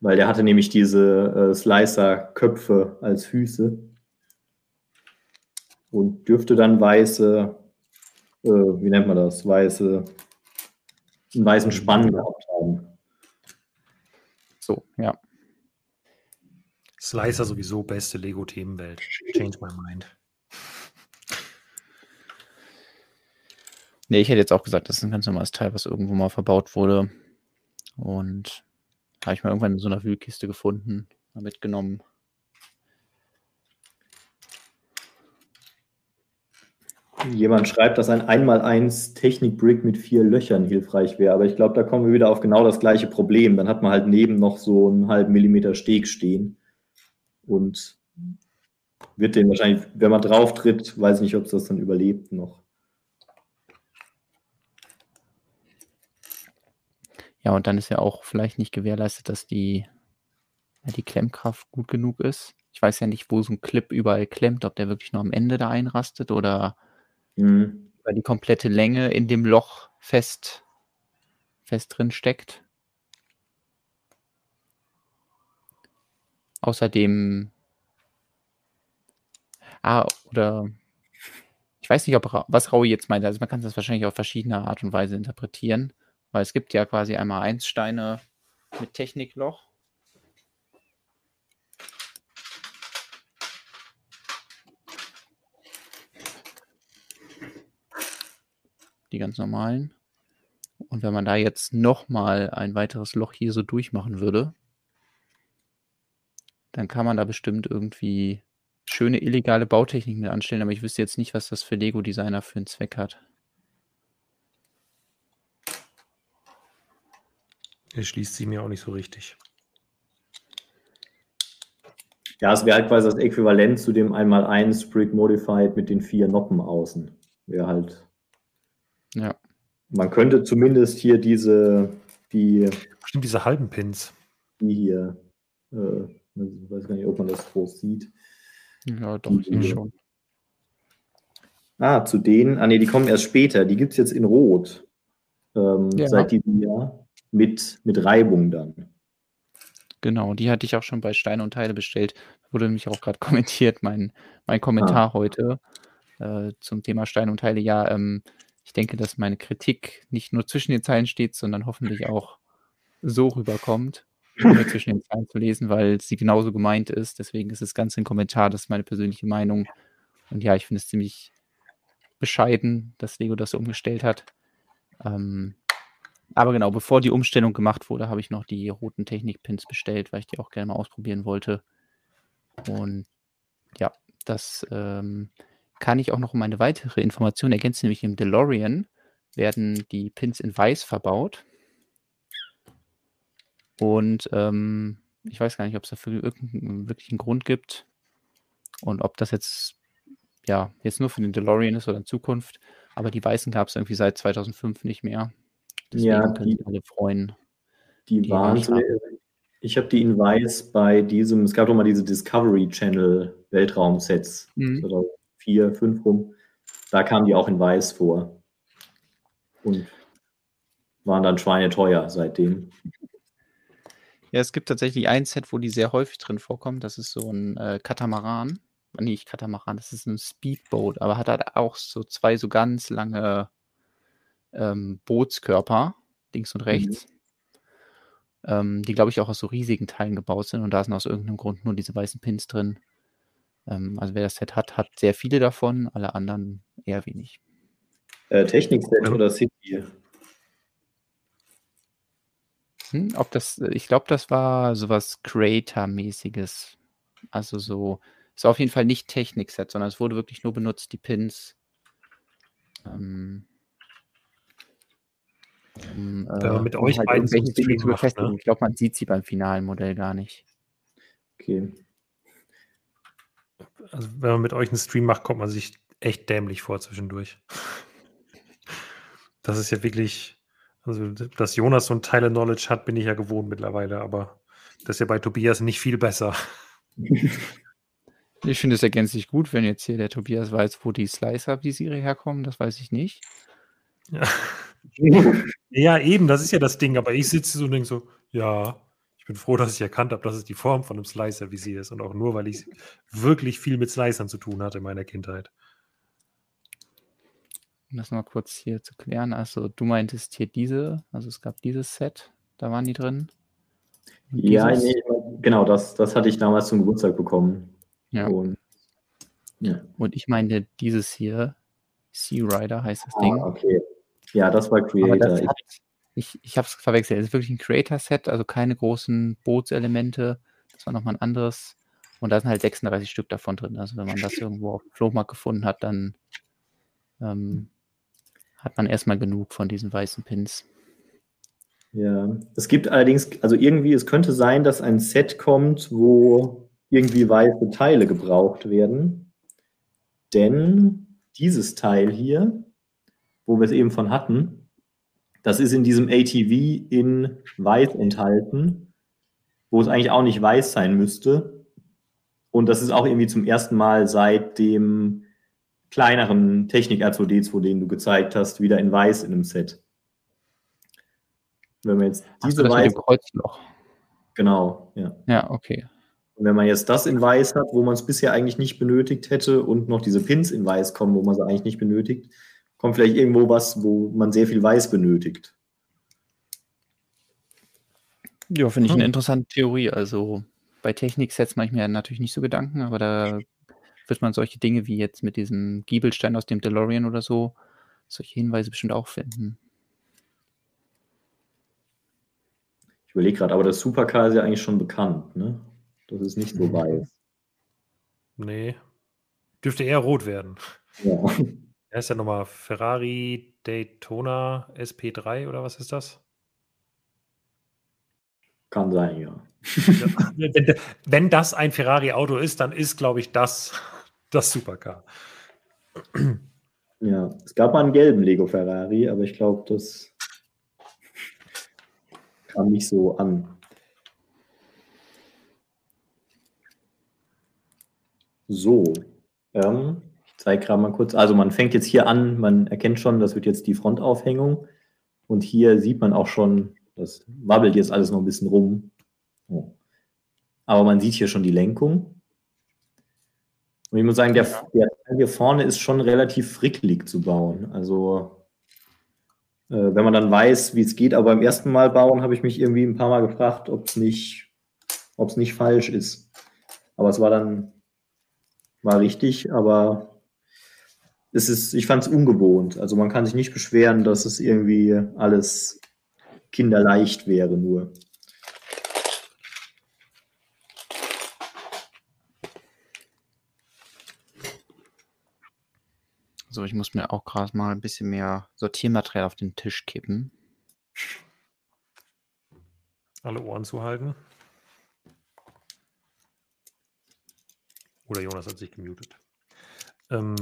Weil der hatte nämlich diese äh, Slicer-Köpfe als Füße und dürfte dann weiße, äh, wie nennt man das, weiße, einen weißen Spann gehabt haben. so, ja. Slicer sowieso beste Lego-Themenwelt. Change my mind. Nee, ich hätte jetzt auch gesagt, das ist ein ganz normales Teil, was irgendwo mal verbaut wurde. Und habe ich mal irgendwann in so einer Wühlkiste gefunden, mal mitgenommen. Jemand schreibt, dass ein 1x1 Technik-Brick mit vier Löchern hilfreich wäre, aber ich glaube, da kommen wir wieder auf genau das gleiche Problem. Dann hat man halt neben noch so einen halben Millimeter Steg stehen und wird den wahrscheinlich, wenn man drauf tritt, weiß nicht, ob es das dann überlebt noch. Ja, und dann ist ja auch vielleicht nicht gewährleistet, dass die, ja, die Klemmkraft gut genug ist. Ich weiß ja nicht, wo so ein Clip überall klemmt, ob der wirklich nur am Ende da einrastet oder Hm. weil die komplette Länge in dem Loch fest, fest drin steckt. Außerdem, ah, oder ich weiß nicht, ob was Raui jetzt meint. Also man kann das wahrscheinlich auf verschiedene Art und Weise interpretieren, weil es gibt ja quasi einmal Einsteine mit Technikloch. Die ganz normalen. Und wenn man da jetzt nochmal ein weiteres Loch hier so durchmachen würde, dann kann man da bestimmt irgendwie schöne illegale Bautechniken mit anstellen, aber ich wüsste jetzt nicht, was das für Lego-Designer für einen Zweck hat. Erschließt sie mir auch nicht so richtig. Ja, es wäre halt quasi das Äquivalent zu dem 1x1 Brick Modified mit den vier Noppen außen. Wäre halt. Ja. Man könnte zumindest hier diese, die, Stimmt, diese halben Pins. die hier, äh, ich weiß gar nicht, ob man das groß sieht. Ja, doch, ich sehe schon. Ah, zu denen, ah nee, die kommen erst später. Die gibt es jetzt in Rot. Ähm, Ja. Seit diesem Jahr. Mit, mit Reibung dann. Genau, die hatte ich auch schon bei Steine und Teile bestellt. Wurde nämlich auch gerade kommentiert, mein, mein Kommentar heute äh, zum Thema Steine und Teile. Ja, ähm, ich denke, dass meine Kritik nicht nur zwischen den Zeilen steht, sondern hoffentlich auch so rüberkommt, ohne zwischen den Zeilen zu lesen, weil sie genauso gemeint ist. Deswegen ist das Ganze ein Kommentar, das ist meine persönliche Meinung. Und ja, ich finde es ziemlich bescheiden, dass Lego das so umgestellt hat. Ähm, aber genau, bevor die Umstellung gemacht wurde, habe ich noch die roten Technik-Pins bestellt, weil ich die auch gerne mal ausprobieren wollte. Und ja, das ähm, kann ich auch noch um eine weitere Information ergänzen, nämlich im DeLorean werden die Pins in weiß verbaut. Und ähm, ich weiß gar nicht, ob es dafür irgendeinen wirklichen Grund gibt und ob das jetzt ja jetzt nur für den DeLorean ist oder in Zukunft. Aber die weißen gab es irgendwie seit 2005 nicht mehr. Deswegen Ja, können die- sich alle freuen. Die, Die waren ich so, ich habe die in Weiß bei diesem, es gab doch mal diese Discovery Channel Weltraumsets, Mhm. 2004, 5 rum. Da kamen die auch in Weiß vor. Und waren dann schweineteuer seitdem. Ja, es gibt tatsächlich ein Set, wo die sehr häufig drin vorkommen. Das ist so ein äh, Katamaran. Nee, nicht Katamaran, das ist ein Speedboat, aber hat halt auch so zwei so ganz lange ähm, Bootskörper, links und rechts, ähm, die, glaube ich, auch aus so riesigen Teilen gebaut sind und da sind aus irgendeinem Grund nur diese weißen Pins drin. Ähm, also wer das Set hat, hat sehr viele davon, alle anderen eher wenig. Äh, Technikset Ja. oder City? Hm, ob das, ich glaube, das war sowas Creator-mäßiges. Also so, ist auf jeden Fall nicht Technik-Set, sondern es wurde wirklich nur benutzt, die Pins. Ähm, Um, Wenn man äh, mit um euch halt beiden so Dinge Stream zu macht, befestigen. ne? Ich glaube, man sieht sie beim finalen Modell gar nicht. Okay. Also wenn man mit euch einen Stream macht, kommt man sich echt dämlich vor zwischendurch. Das ist ja wirklich, also dass Jonas so ein Teile Knowledge hat, bin ich ja gewohnt mittlerweile, aber das ist ja bei Tobias nicht viel besser. Ich finde es ergänzt sich gut, wenn jetzt hier der Tobias weiß, wo die Slicer-Visiere herkommen. Das weiß ich nicht. Ja. Ja, eben, das ist ja das Ding, aber ich sitze so und denke so, ja, ich bin froh, dass ich erkannt habe, dass es die Form von einem Slicer-Visier ist und auch nur, weil ich wirklich viel mit Slicern zu tun hatte in meiner Kindheit. Um das mal kurz hier zu klären. Also du meintest hier diese, also es gab dieses Set, da waren die drin. Ja, nee, genau, das, das hatte ich damals zum Geburtstag bekommen. ja. Und, ja. Und ich meine dieses hier, Sea Rider heißt das Ah, Ding. okay. Ja, das war Creator. das Ich, hat, ich, ich habe es verwechselt. Es ist wirklich ein Creator-Set, also keine großen Bootselemente. Das war nochmal ein anderes. Und da sind halt 36 Stück davon drin. Also wenn man das irgendwo auf dem Flohmarkt gefunden hat, dann ähm, hat man erstmal genug von diesen weißen Pins. ja. Es gibt allerdings, also irgendwie, es könnte sein, dass ein Set kommt, wo irgendwie weiße Teile gebraucht werden. Denn dieses Teil hier, wo wir es eben von hatten, das ist in diesem ATV in weiß enthalten, wo es eigentlich auch nicht weiß sein müsste. Und das ist auch irgendwie zum ersten Mal seit dem kleineren Technik R2D2, den du gezeigt hast, wieder in weiß in einem Set. Wenn man jetzt Ach diese dem weiß, Kreuzloch. genau, ja. Ja, okay. Und wenn man jetzt das in weiß hat, wo man es bisher eigentlich nicht benötigt hätte und noch diese Pins in weiß kommen, wo man sie eigentlich nicht benötigt, kommt vielleicht irgendwo was, wo man sehr viel weiß benötigt. Ja, finde ich Hm. eine interessante Theorie. Also bei Technik-Sets mache ich mir natürlich nicht so Gedanken, aber da wird man solche Dinge wie jetzt mit diesem Giebelstein aus dem DeLorean oder so, solche Hinweise bestimmt auch finden. Ich überlege gerade, aber das Supercar ist ja eigentlich schon bekannt, ne? Das ist nicht so weiß. Nee. Dürfte eher rot werden. Ja. Er ist ja nochmal Ferrari Daytona SP3 oder was ist das? Kann sein, ja. Wenn, wenn das ein Ferrari-Auto ist, dann ist, glaube ich, das das Supercar. Ja, es gab mal einen gelben Lego Ferrari, aber ich glaube, das kam nicht so an. So, ähm, ich zeige gerade mal kurz. Also man fängt jetzt hier an, man erkennt schon, das wird jetzt die Frontaufhängung. Und hier sieht man auch schon, das wabbelt jetzt alles noch ein bisschen rum. Oh. Aber man sieht hier schon die Lenkung. Und ich muss sagen, der, der Teil hier vorne ist schon relativ frickelig zu bauen. Also, äh, wenn man dann weiß, wie es geht, aber beim ersten Mal bauen, habe ich mich irgendwie ein paar Mal gefragt, ob es nicht, nicht falsch ist. Aber es war dann, war richtig, aber es ist, ich fand es ungewohnt. Also man kann sich nicht beschweren, dass es irgendwie alles kinderleicht wäre nur. So, ich muss mir auch gerade mal ein bisschen mehr Sortiermaterial auf den Tisch kippen. Alle Ohren zuhalten. Oder Jonas hat sich gemutet. Ähm,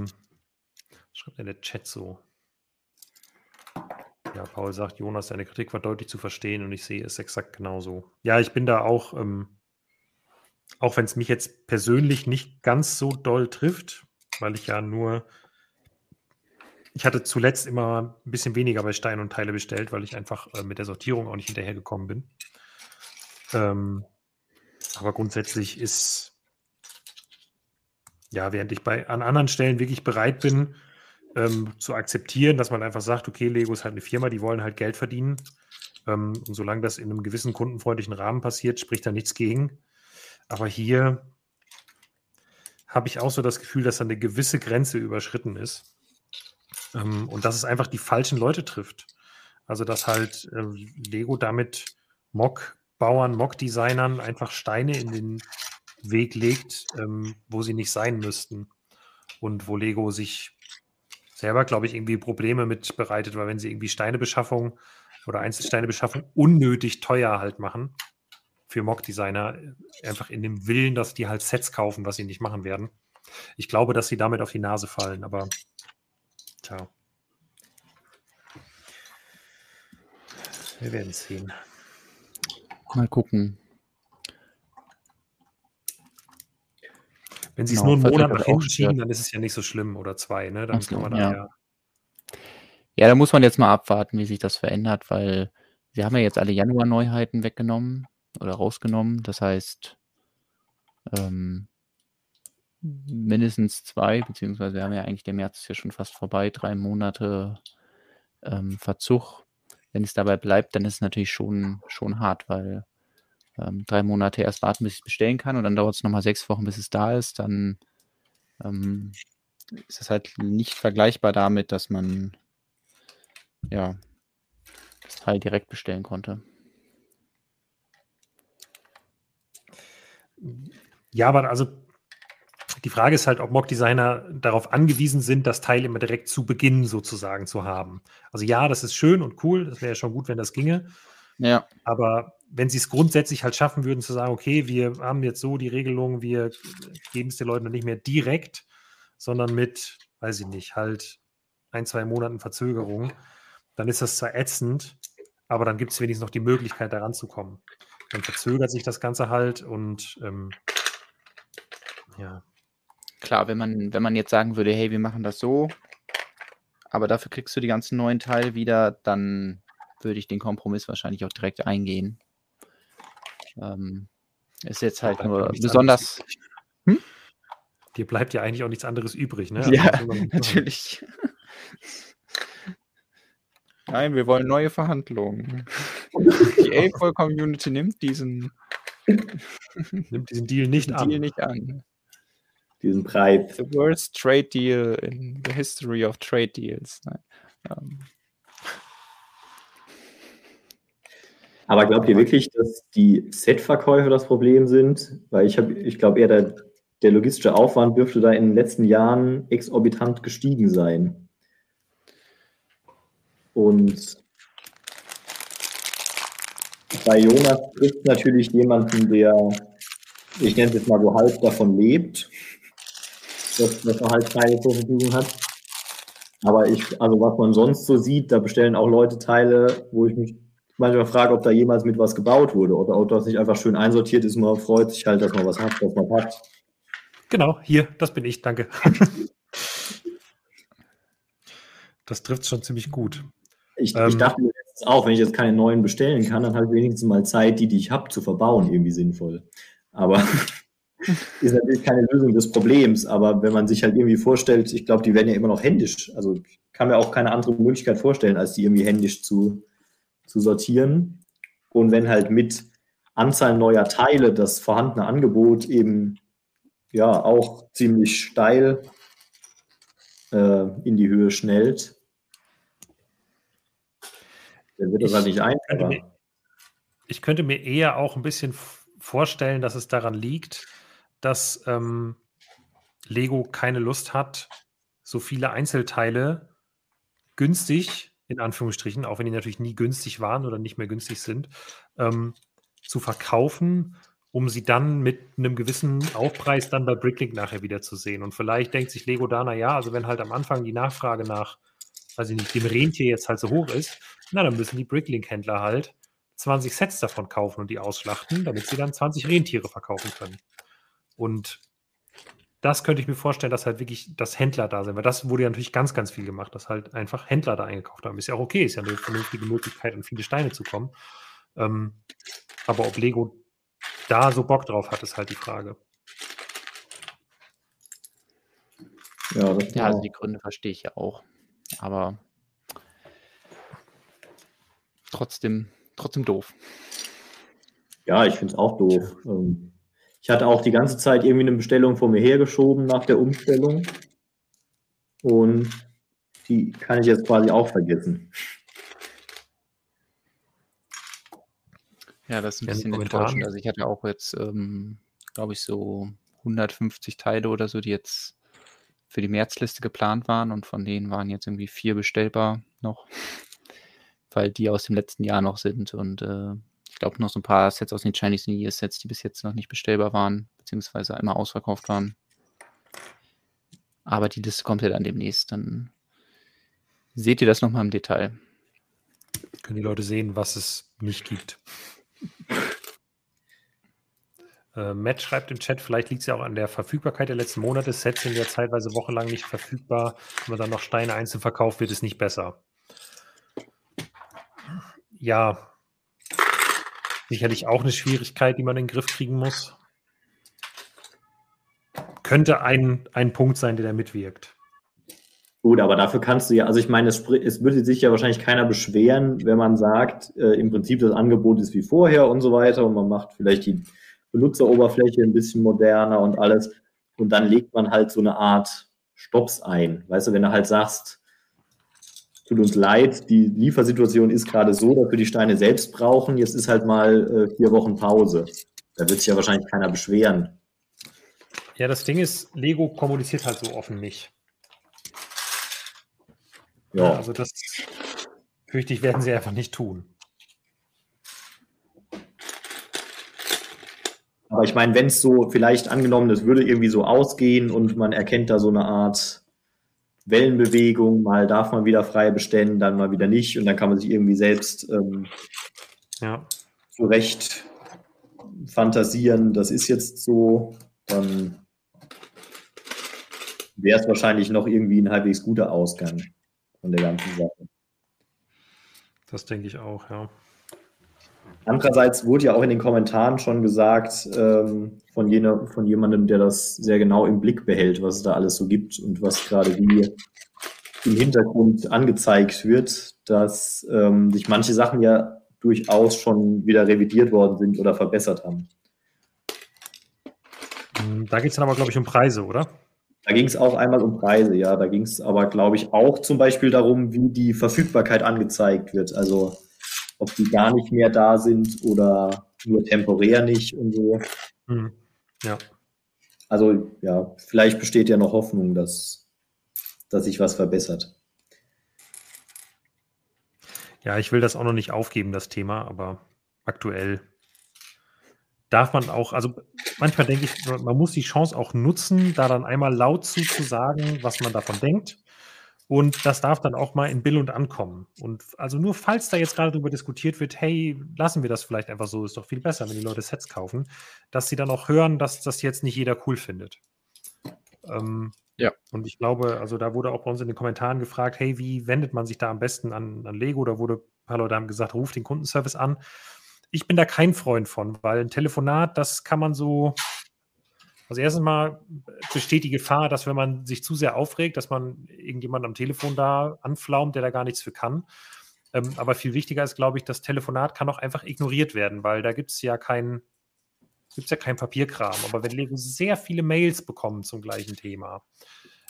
schreibt denn der Chat so? Ja, Paul sagt, Jonas, deine Kritik war deutlich zu verstehen und ich sehe es exakt genauso. Ja, ich bin da auch, ähm, auch wenn es mich jetzt persönlich nicht ganz so doll trifft, weil ich ja nur, ich hatte zuletzt immer ein bisschen weniger bei Stein und Teile bestellt, weil ich einfach äh, mit der Sortierung auch nicht hinterhergekommen bin. Ähm, aber grundsätzlich ist, ja, während ich bei an anderen Stellen wirklich bereit bin, ähm, zu akzeptieren, dass man einfach sagt, okay, Lego ist halt eine Firma, die wollen halt Geld verdienen. Ähm, und solange das in einem gewissen kundenfreundlichen Rahmen passiert, spricht da nichts gegen. Aber hier habe ich auch so das Gefühl, dass da eine gewisse Grenze überschritten ist. Ähm, und dass es einfach die falschen Leute trifft. Also, dass halt äh, Lego damit Mock-Bauern, Mock-Designern einfach Steine in den Weg legt, ähm, wo sie nicht sein müssten. Und wo Lego sich selber, glaube ich, irgendwie Probleme mit bereitet, weil wenn sie irgendwie Steinebeschaffung oder Einzelsteine beschaffen unnötig teuer halt machen für Mock-Designer, einfach in dem Willen, dass die halt Sets kaufen, was sie nicht machen werden. Ich glaube, dass sie damit auf die Nase fallen, aber tja. Wir werden sehen. Mal gucken. Wenn sie es Genau, nur einen Monat nach hinten schieben, dann ist es ja nicht so schlimm oder zwei, ne? Dann kann man da ja. ja. Ja, da muss man jetzt mal abwarten, wie sich das verändert, weil sie haben ja jetzt alle Januar-Neuheiten weggenommen oder rausgenommen. Das heißt, ähm, mindestens zwei, beziehungsweise wir haben ja eigentlich, der März ist ja schon fast vorbei, drei Monate ähm, Verzug. Wenn es dabei bleibt, dann ist es natürlich schon, schon hart, weil ähm, drei Monate erst warten, bis ich es bestellen kann und dann dauert es nochmal sechs Wochen, bis es da ist. Dann ähm, ist es halt nicht vergleichbar damit, dass man ja das Teil direkt bestellen konnte. Ja, aber also die Frage ist halt, ob Mock-Designer darauf angewiesen sind, das Teil immer direkt zu Beginn sozusagen zu haben. Also ja, das ist schön und cool, das wäre ja schon gut, wenn das ginge. Ja, Aber wenn sie es grundsätzlich halt schaffen würden, zu sagen, okay, wir haben jetzt so die Regelung, wir geben es den Leuten nicht mehr direkt, sondern mit, weiß ich nicht, halt ein, zwei Monaten Verzögerung, dann ist das zwar ätzend, aber dann gibt es wenigstens noch die Möglichkeit, da ranzukommen. Dann verzögert sich das Ganze halt und ähm, ja. klar, wenn man, wenn man jetzt sagen würde, hey, wir machen das so, aber dafür kriegst du die ganzen neuen Teile wieder, dann würde ich den Kompromiss wahrscheinlich auch direkt eingehen. Ähm, ist jetzt halt nur besonders. anderes. Dir bleibt ja eigentlich auch nichts anderes übrig, ne? Ja, Also, natürlich. Nein, wir wollen neue Verhandlungen. Die A-Voll-Community nimmt diesen Nimmt diesen Deal nicht Deal an. nicht an. Diesen Preis. The worst trade deal in the history of trade deals. Nein. Ähm, Aber glaubt ihr wirklich, dass die Set-Verkäufe das Problem sind? Weil ich habe, ich glaube eher, der, der logistische Aufwand dürfte da in den letzten Jahren exorbitant gestiegen sein. Und bei Jonas trifft natürlich jemanden, der, ich nenne es jetzt mal so halb davon lebt, dass, dass er halt Teile zur Verfügung hat. Aber ich, also was man sonst so sieht, da bestellen auch Leute Teile, wo ich mich manchmal frage, ob da jemals mit was gebaut wurde oder ob das nicht einfach schön einsortiert ist. Man freut sich halt, dass man was hat, was man hat. Genau, hier, das bin ich, danke. das trifft schon ziemlich gut. Ich, Ähm. ich dachte mir letztens auch, wenn ich jetzt keine neuen bestellen kann, dann habe ich wenigstens mal Zeit, die, die ich habe, zu verbauen, irgendwie sinnvoll. Aber ist natürlich keine Lösung des Problems. Aber wenn man sich halt irgendwie vorstellt, ich glaube, die werden ja immer noch händisch. Also ich kann mir auch keine andere Möglichkeit vorstellen, als die irgendwie händisch zu, zu sortieren. Und wenn halt mit Anzahl neuer Teile das vorhandene Angebot eben ja auch ziemlich steil äh, in die Höhe schnellt, dann wird das Ich halt nicht könnte mir- Ich könnte mir eher auch ein bisschen vorstellen, dass es daran liegt, dass ähm, Lego keine Lust hat, so viele Einzelteile günstig, in Anführungsstrichen, auch wenn die natürlich nie günstig waren oder nicht mehr günstig sind, ähm, zu verkaufen, um sie dann mit einem gewissen Aufpreis dann bei Bricklink nachher wieder zu sehen. Und vielleicht denkt sich Lego da, naja, also wenn halt am Anfang die Nachfrage nach, ich nicht, dem Rentier jetzt halt so hoch ist, na, dann müssen die Bricklink-Händler halt 20 Sets davon kaufen und die ausschlachten, damit sie dann 20 Rentiere verkaufen können. Und das könnte ich mir vorstellen, dass halt wirklich das Händler da sind, weil das wurde ja natürlich ganz, ganz viel gemacht, dass halt einfach Händler da eingekauft haben. Ist ja auch okay, ist ja eine vernünftige Möglichkeit, an viele Steine zu kommen. Ähm, aber ob Lego da so Bock drauf hat, ist halt die Frage. Ja, das ja, also die Gründe verstehe ich ja auch. Aber trotzdem, trotzdem doof. ja ich finde es auch doof. Ähm, Ich hatte auch die ganze Zeit irgendwie eine Bestellung vor mir hergeschoben nach der Umstellung. Und die kann ich jetzt quasi auch vergessen. Ja, das ist ein bisschen enttäuschend. Also ich hatte auch jetzt, ähm, glaube ich, so 150 Teile oder so, die jetzt für die Märzliste geplant waren und von denen waren jetzt irgendwie vier bestellbar noch. weil die aus dem letzten Jahr noch sind und äh, ich glaube noch so ein paar Sets aus den Chinese New Year Sets, die bis jetzt noch nicht bestellbar waren, beziehungsweise einmal ausverkauft waren. Aber die Liste kommt ja dann demnächst. Dann seht ihr das nochmal im Detail. Können die Leute sehen, was es nicht gibt. Äh, Matt schreibt im Chat, vielleicht liegt es ja auch an der Verfügbarkeit der letzten Monate. Sets sind ja zeitweise wochenlang nicht verfügbar. Wenn man dann noch Steine einzeln verkauft, wird es nicht besser. Ja, sicherlich auch eine Schwierigkeit, die man in den Griff kriegen muss. Könnte ein, ein Punkt sein, der da mitwirkt. Gut, aber dafür kannst du ja, also ich meine, es, es würde sich ja wahrscheinlich keiner beschweren, wenn man sagt, äh, im Prinzip das Angebot ist wie vorher und so weiter und man macht vielleicht die Benutzeroberfläche ein bisschen moderner und alles und dann legt man halt so eine Art Stops ein. Weißt du, wenn du halt sagst, tut uns leid, die Liefersituation ist gerade so, dass wir die Steine selbst brauchen, jetzt ist halt mal äh, vier Wochen Pause. Da wird sich ja wahrscheinlich keiner beschweren. Ja, das Ding ist, Lego kommuniziert halt so offen nicht. Ja. Also das fürchte ich, werden sie einfach nicht tun. Aber ich meine, wenn es so vielleicht angenommen, das würde irgendwie so ausgehen und man erkennt da so eine Art Wellenbewegung, mal darf man wieder frei bestellen, dann mal wieder nicht und dann kann man sich irgendwie selbst ähm, ja. zurecht fantasieren, das ist jetzt so, dann wäre es wahrscheinlich noch irgendwie ein halbwegs guter Ausgang von der ganzen Sache. Das denke ich auch, ja. Andererseits wurde ja auch in den Kommentaren schon gesagt ähm, von, jener, von jemandem, der das sehr genau im Blick behält, was es da alles so gibt und was gerade wie im Hintergrund angezeigt wird, dass ähm, sich manche Sachen ja durchaus schon wieder revidiert worden sind oder verbessert haben. Da geht es dann aber, glaube ich, um Preise, oder? Da ging es auch einmal um Preise, ja. Da ging es aber, glaube ich, auch zum Beispiel darum, wie die Verfügbarkeit angezeigt wird. Also ob die gar nicht mehr da sind oder nur temporär nicht und so. Mhm. Ja. Also ja, vielleicht besteht ja noch Hoffnung, dass, dass sich was verbessert. Ja, ich will das auch noch nicht aufgeben, das Thema, aber aktuell darf man auch, also manchmal denke ich, man muss die Chance auch nutzen, da dann einmal laut zuzusagen, was man davon denkt. Und das darf dann auch mal in Bill und ankommen. Und also nur falls da jetzt gerade darüber diskutiert wird, hey, lassen wir das vielleicht einfach so, ist doch viel besser, wenn die Leute Sets kaufen, dass sie dann auch hören, dass das jetzt nicht jeder cool findet. Ähm, ja. Und ich glaube, also da wurde auch bei uns in den Kommentaren gefragt, hey, wie wendet man sich da am besten an, an Lego? Da wurde ein paar Leute haben gesagt, ruf den Kundenservice an. Ich bin da kein Freund von, weil ein Telefonat, das kann man so, also erstens mal besteht die Gefahr, dass wenn man sich zu sehr aufregt, dass man irgendjemand am Telefon da anflaumt, der da gar nichts für kann. Ähm, aber viel wichtiger ist, glaube ich, das Telefonat kann auch einfach ignoriert werden, weil da gibt es ja kein, gibt's ja kein Papierkram. Aber wenn Lego sehr viele Mails bekommen zum gleichen Thema,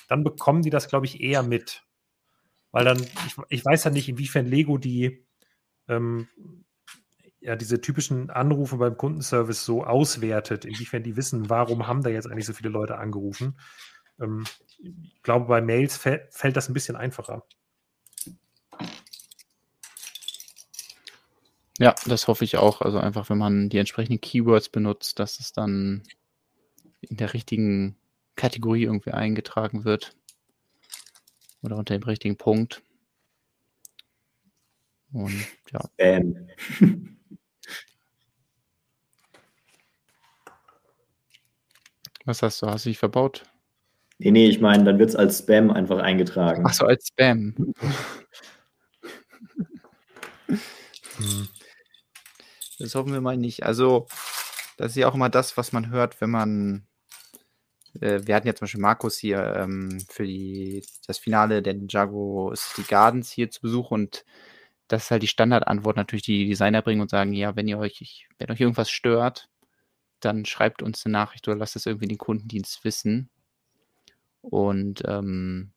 dann bekommen die das, glaube ich, eher mit. Weil dann, ich, ich weiß ja nicht, inwiefern Lego die ähm, ja, diese typischen Anrufe beim Kundenservice so auswertet, inwiefern die wissen, warum haben da jetzt eigentlich so viele Leute angerufen. Ähm, ich glaube, bei Mails fällt, fällt das ein bisschen einfacher. Ja, das hoffe ich auch. Also einfach, wenn man die entsprechenden Keywords benutzt, dass es dann in der richtigen Kategorie irgendwie eingetragen wird. Oder unter dem richtigen Punkt. Und ja. Ähm. Was hast du? Hast du dich verbaut? Nee, nee, ich meine, dann wird es als Spam einfach eingetragen. Ach so, als Spam. hm. Das hoffen wir mal nicht. Also, das ist ja auch immer das, was man hört, wenn man. Äh, wir hatten ja zum Beispiel Markus hier ähm, für die, das Finale der Ninjago City Gardens hier zu Besuch und das ist halt die Standardantwort natürlich, die Designer bringen und sagen: Ja, wenn ihr euch, wenn euch irgendwas stört, dann schreibt uns eine Nachricht oder lasst es irgendwie den Kundendienst wissen. Und ähm,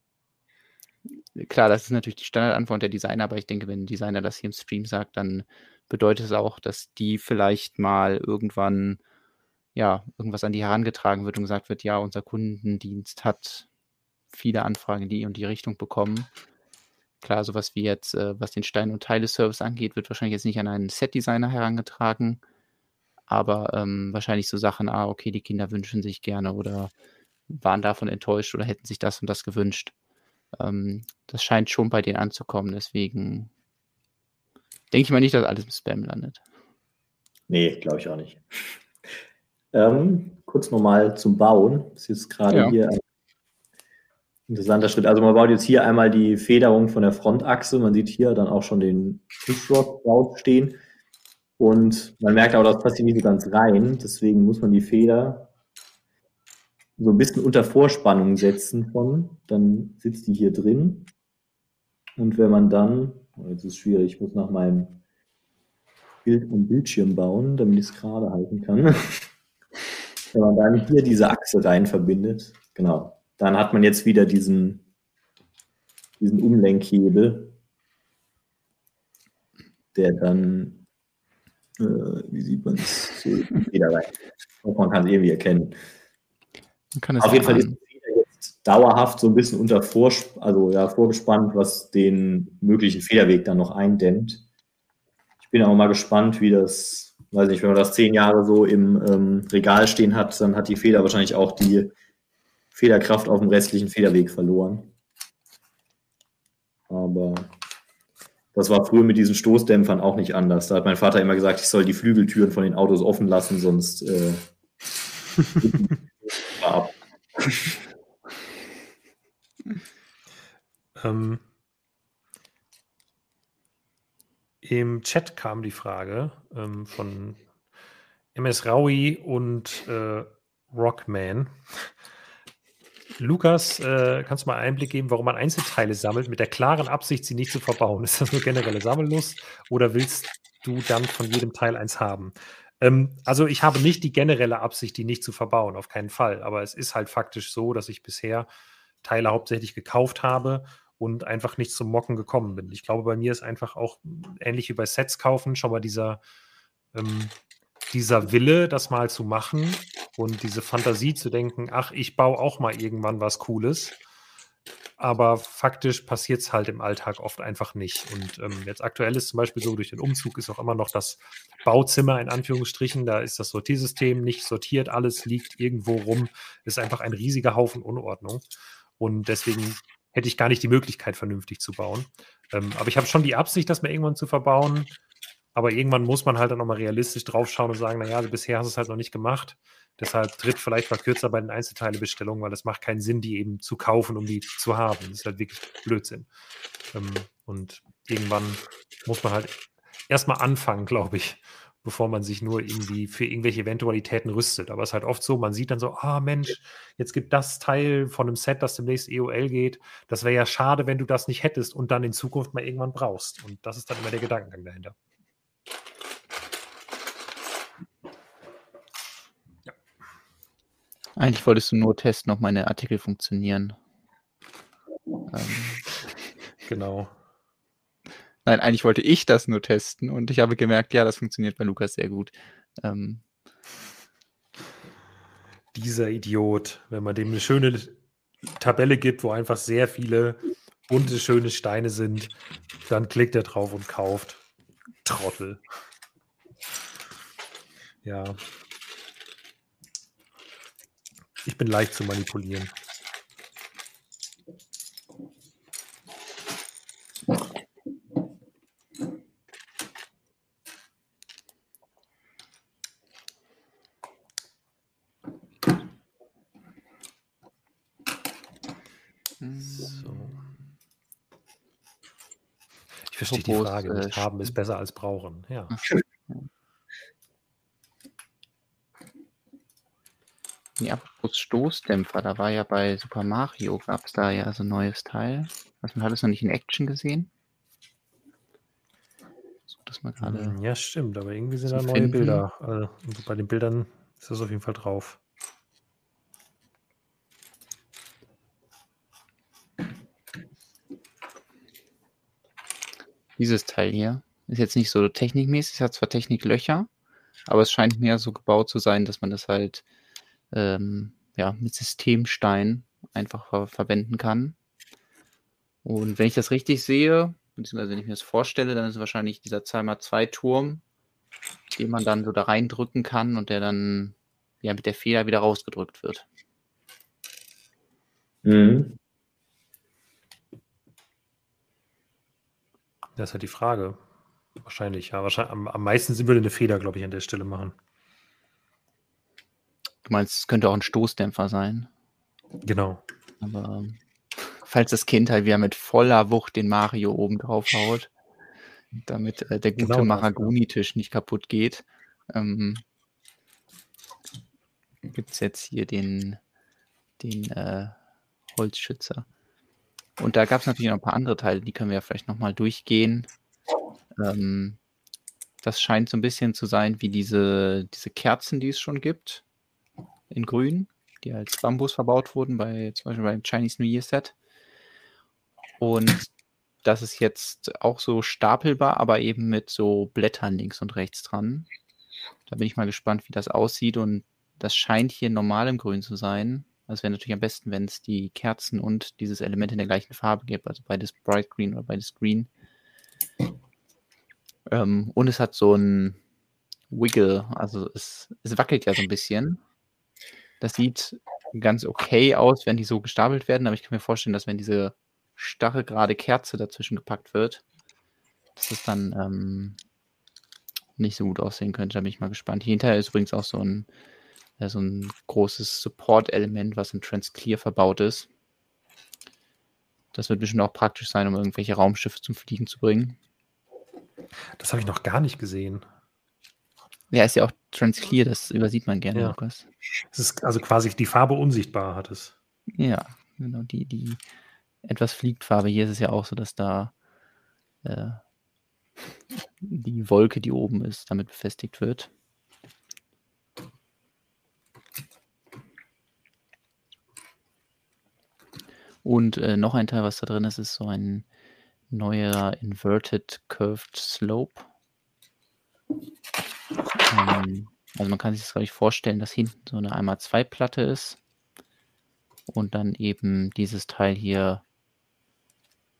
klar, das ist natürlich die Standardantwort der Designer, aber ich denke, wenn ein Designer das hier im Stream sagt, dann bedeutet es auch, dass die vielleicht mal irgendwann ja, irgendwas an die herangetragen wird und gesagt wird, ja, unser Kundendienst hat viele Anfragen in die und die Richtung bekommen. klar, sowas wie jetzt, äh, was den Stein- und Teile-Service angeht, wird wahrscheinlich jetzt nicht an einen Set-Designer herangetragen. Aber ähm, wahrscheinlich so Sachen, ah, okay, die Kinder wünschen sich gerne oder waren davon enttäuscht oder hätten sich das und das gewünscht. Ähm, das scheint schon bei denen anzukommen. Deswegen denke ich mal nicht, dass alles im Spam landet. Nee, glaube ich auch nicht. Ähm, kurz nochmal zum Bauen. Das ist jetzt gerade ja. hier ein interessanter Schritt. Also man baut jetzt hier einmal die Federung von der Frontachse. Man sieht hier dann auch schon den Pushrod stehen. Und man merkt auch, das passt hier nicht so ganz rein. Deswegen muss man die Feder so ein bisschen unter Vorspannung setzen von. Dann sitzt die hier drin. Und wenn man dann, oh, jetzt ist es schwierig, ich muss nach meinem Bild und Bildschirm bauen, damit ich es gerade halten kann. wenn man dann hier diese Achse rein verbindet, genau, dann hat man jetzt wieder diesen, diesen Umlenkhebel, der dann äh, wie sieht man es? So wieder rein. man kann es irgendwie erkennen. Auf jeden Fall ist jetzt dauerhaft so ein bisschen unter Vors also, ja, vorgespannt, was den möglichen Federweg dann noch eindämmt. Ich bin auch mal gespannt, wie das, weiß nicht, wenn man das zehn Jahre so im ähm, Regal stehen hat, dann hat die Feder wahrscheinlich auch die Federkraft auf dem restlichen Federweg verloren. Aber das war früher mit diesen Stoßdämpfern auch nicht anders. Da hat mein Vater immer gesagt, ich soll die Flügeltüren von den Autos offen lassen, sonst äh, ab. ähm, Im Chat kam die Frage ähm, von MS Raui und äh, Rockman. Lukas, äh, kannst du mal Einblick geben, warum man Einzelteile sammelt, mit der klaren Absicht, sie nicht zu verbauen? Ist das nur generelle Sammellust oder willst du dann von jedem Teil eins haben? Ähm, also ich habe nicht die generelle Absicht, die nicht zu verbauen, auf keinen Fall. Aber es ist halt faktisch so, dass ich bisher Teile hauptsächlich gekauft habe und einfach nicht zum Mocken gekommen bin. Ich glaube, bei mir ist einfach auch ähnlich wie bei Sets kaufen schon mal dieser ähm, dieser Wille, das mal zu machen und diese Fantasie zu denken, ach, ich baue auch mal irgendwann was Cooles. Aber faktisch passiert es halt im Alltag oft einfach nicht. Und ähm, jetzt aktuell ist zum Beispiel so, durch den Umzug ist auch immer noch das Bauzimmer in Anführungsstrichen, da ist das Sortiersystem nicht sortiert, alles liegt irgendwo rum, ist einfach ein riesiger Haufen Unordnung. Und deswegen hätte ich gar nicht die Möglichkeit, vernünftig zu bauen. Ähm, aber ich habe schon die Absicht, das mal irgendwann zu verbauen. Aber irgendwann muss man halt dann nochmal realistisch draufschauen und sagen, naja, also bisher hast du es halt noch nicht gemacht. Deshalb tritt vielleicht mal kürzer bei den Einzelteilebestellungen, weil es macht keinen Sinn, die eben zu kaufen, um die zu haben. Das ist halt wirklich Blödsinn. Ähm, und irgendwann muss man halt erstmal anfangen, glaube ich, bevor man sich nur irgendwie für irgendwelche Eventualitäten rüstet. Aber es ist halt oft so, man sieht dann so, ah Mensch, jetzt gibt das Teil von einem Set, das demnächst EOL geht. Das wäre ja schade, wenn du das nicht hättest und dann in Zukunft mal irgendwann brauchst. Und das ist dann immer der Gedankengang dahinter. Eigentlich wolltest du nur testen, ob meine Artikel funktionieren. Ähm, genau. Nein, eigentlich wollte ich das nur testen und ich habe gemerkt, ja, das funktioniert bei Lukas sehr gut. Ähm, Dieser Idiot, wenn man dem eine schöne Tabelle gibt, wo einfach sehr viele bunte, schöne Steine sind, dann klickt er drauf und kauft. Trottel. Ja, ich bin leicht zu manipulieren. Ich verstehe die Frage. Nicht äh, haben ist besser als brauchen. Ja. Ja, apropos Stoßdämpfer, da war ja bei Super Mario, gab es da ja so ein neues Teil. Also man hat es noch nicht in Action gesehen. So, das mal gerade. Hm, ja, stimmt, aber irgendwie sind da neue finden. Bilder. Also, bei den Bildern ist das auf jeden Fall drauf. Dieses Teil hier ist jetzt nicht so technikmäßig, es hat zwar Techniklöcher, aber es scheint mehr so gebaut zu sein, dass man das halt ähm, ja, mit Systemstein einfach ver verwenden kann. Und wenn ich das richtig sehe, beziehungsweise wenn ich mir das vorstelle, dann ist es wahrscheinlich dieser 2x2-Turm, den man dann so da reindrücken kann und der dann ja mit der Feder wieder rausgedrückt wird. Mhm. Das ist halt die Frage. Wahrscheinlich, ja. Wahrscheinlich, am, am meisten würde eine Feder, glaube ich, an der Stelle machen. Du meinst, es könnte auch ein Stoßdämpfer sein. Genau. Aber ähm, falls das Kind halt wieder mit voller Wucht den Mario oben drauf haut, damit äh, der gute Genau. Mahagoni-Tisch nicht kaputt geht, ähm, gibt es jetzt hier den, den äh, Holzschützer. Und da gab es natürlich noch ein paar andere Teile, die können wir ja vielleicht nochmal durchgehen. Ähm, das scheint so ein bisschen zu sein wie diese, diese Kerzen, die es schon gibt. In grün, die als Bambus verbaut wurden, bei, zum Beispiel beim Chinese New Year Set. Und das ist jetzt auch so stapelbar, aber eben mit so Blättern links und rechts dran. Da bin ich mal gespannt, wie das aussieht. Und das scheint hier normal im Grün zu sein. Also wäre natürlich am besten, wenn es die Kerzen und dieses Element in der gleichen Farbe gibt, also beides Bright Green oder beides Green. Ähm, und es hat so ein Wiggle, also es, es wackelt ja so ein bisschen. Das sieht ganz okay aus, wenn die so gestapelt werden, aber ich kann mir vorstellen, dass wenn diese stachelgerade Kerze dazwischen gepackt wird, dass es dann ähm, nicht so gut aussehen könnte. Da bin ich mal gespannt. Hier hinterher ist übrigens auch so ein, ja, so ein großes Support-Element, was in Transclear verbaut ist. Das wird bestimmt auch praktisch sein, um irgendwelche Raumschiffe zum Fliegen zu bringen. Das habe ich noch gar nicht gesehen. Ja, ist ja auch Transclear, das übersieht man gerne, Ja. Lukas. Es ist also quasi die Farbe unsichtbar hat es. Ja, genau, die, die etwas Fliegfarbe. Hier ist es ja auch so, dass da äh, die Wolke, die oben ist, damit befestigt wird. Und äh, noch ein Teil, was da drin ist, ist so ein neuer Inverted Curved Slope. Ähm, also man kann sich das, glaube ich, vorstellen, dass hinten so eine 1x2-Platte ist und dann eben dieses Teil hier,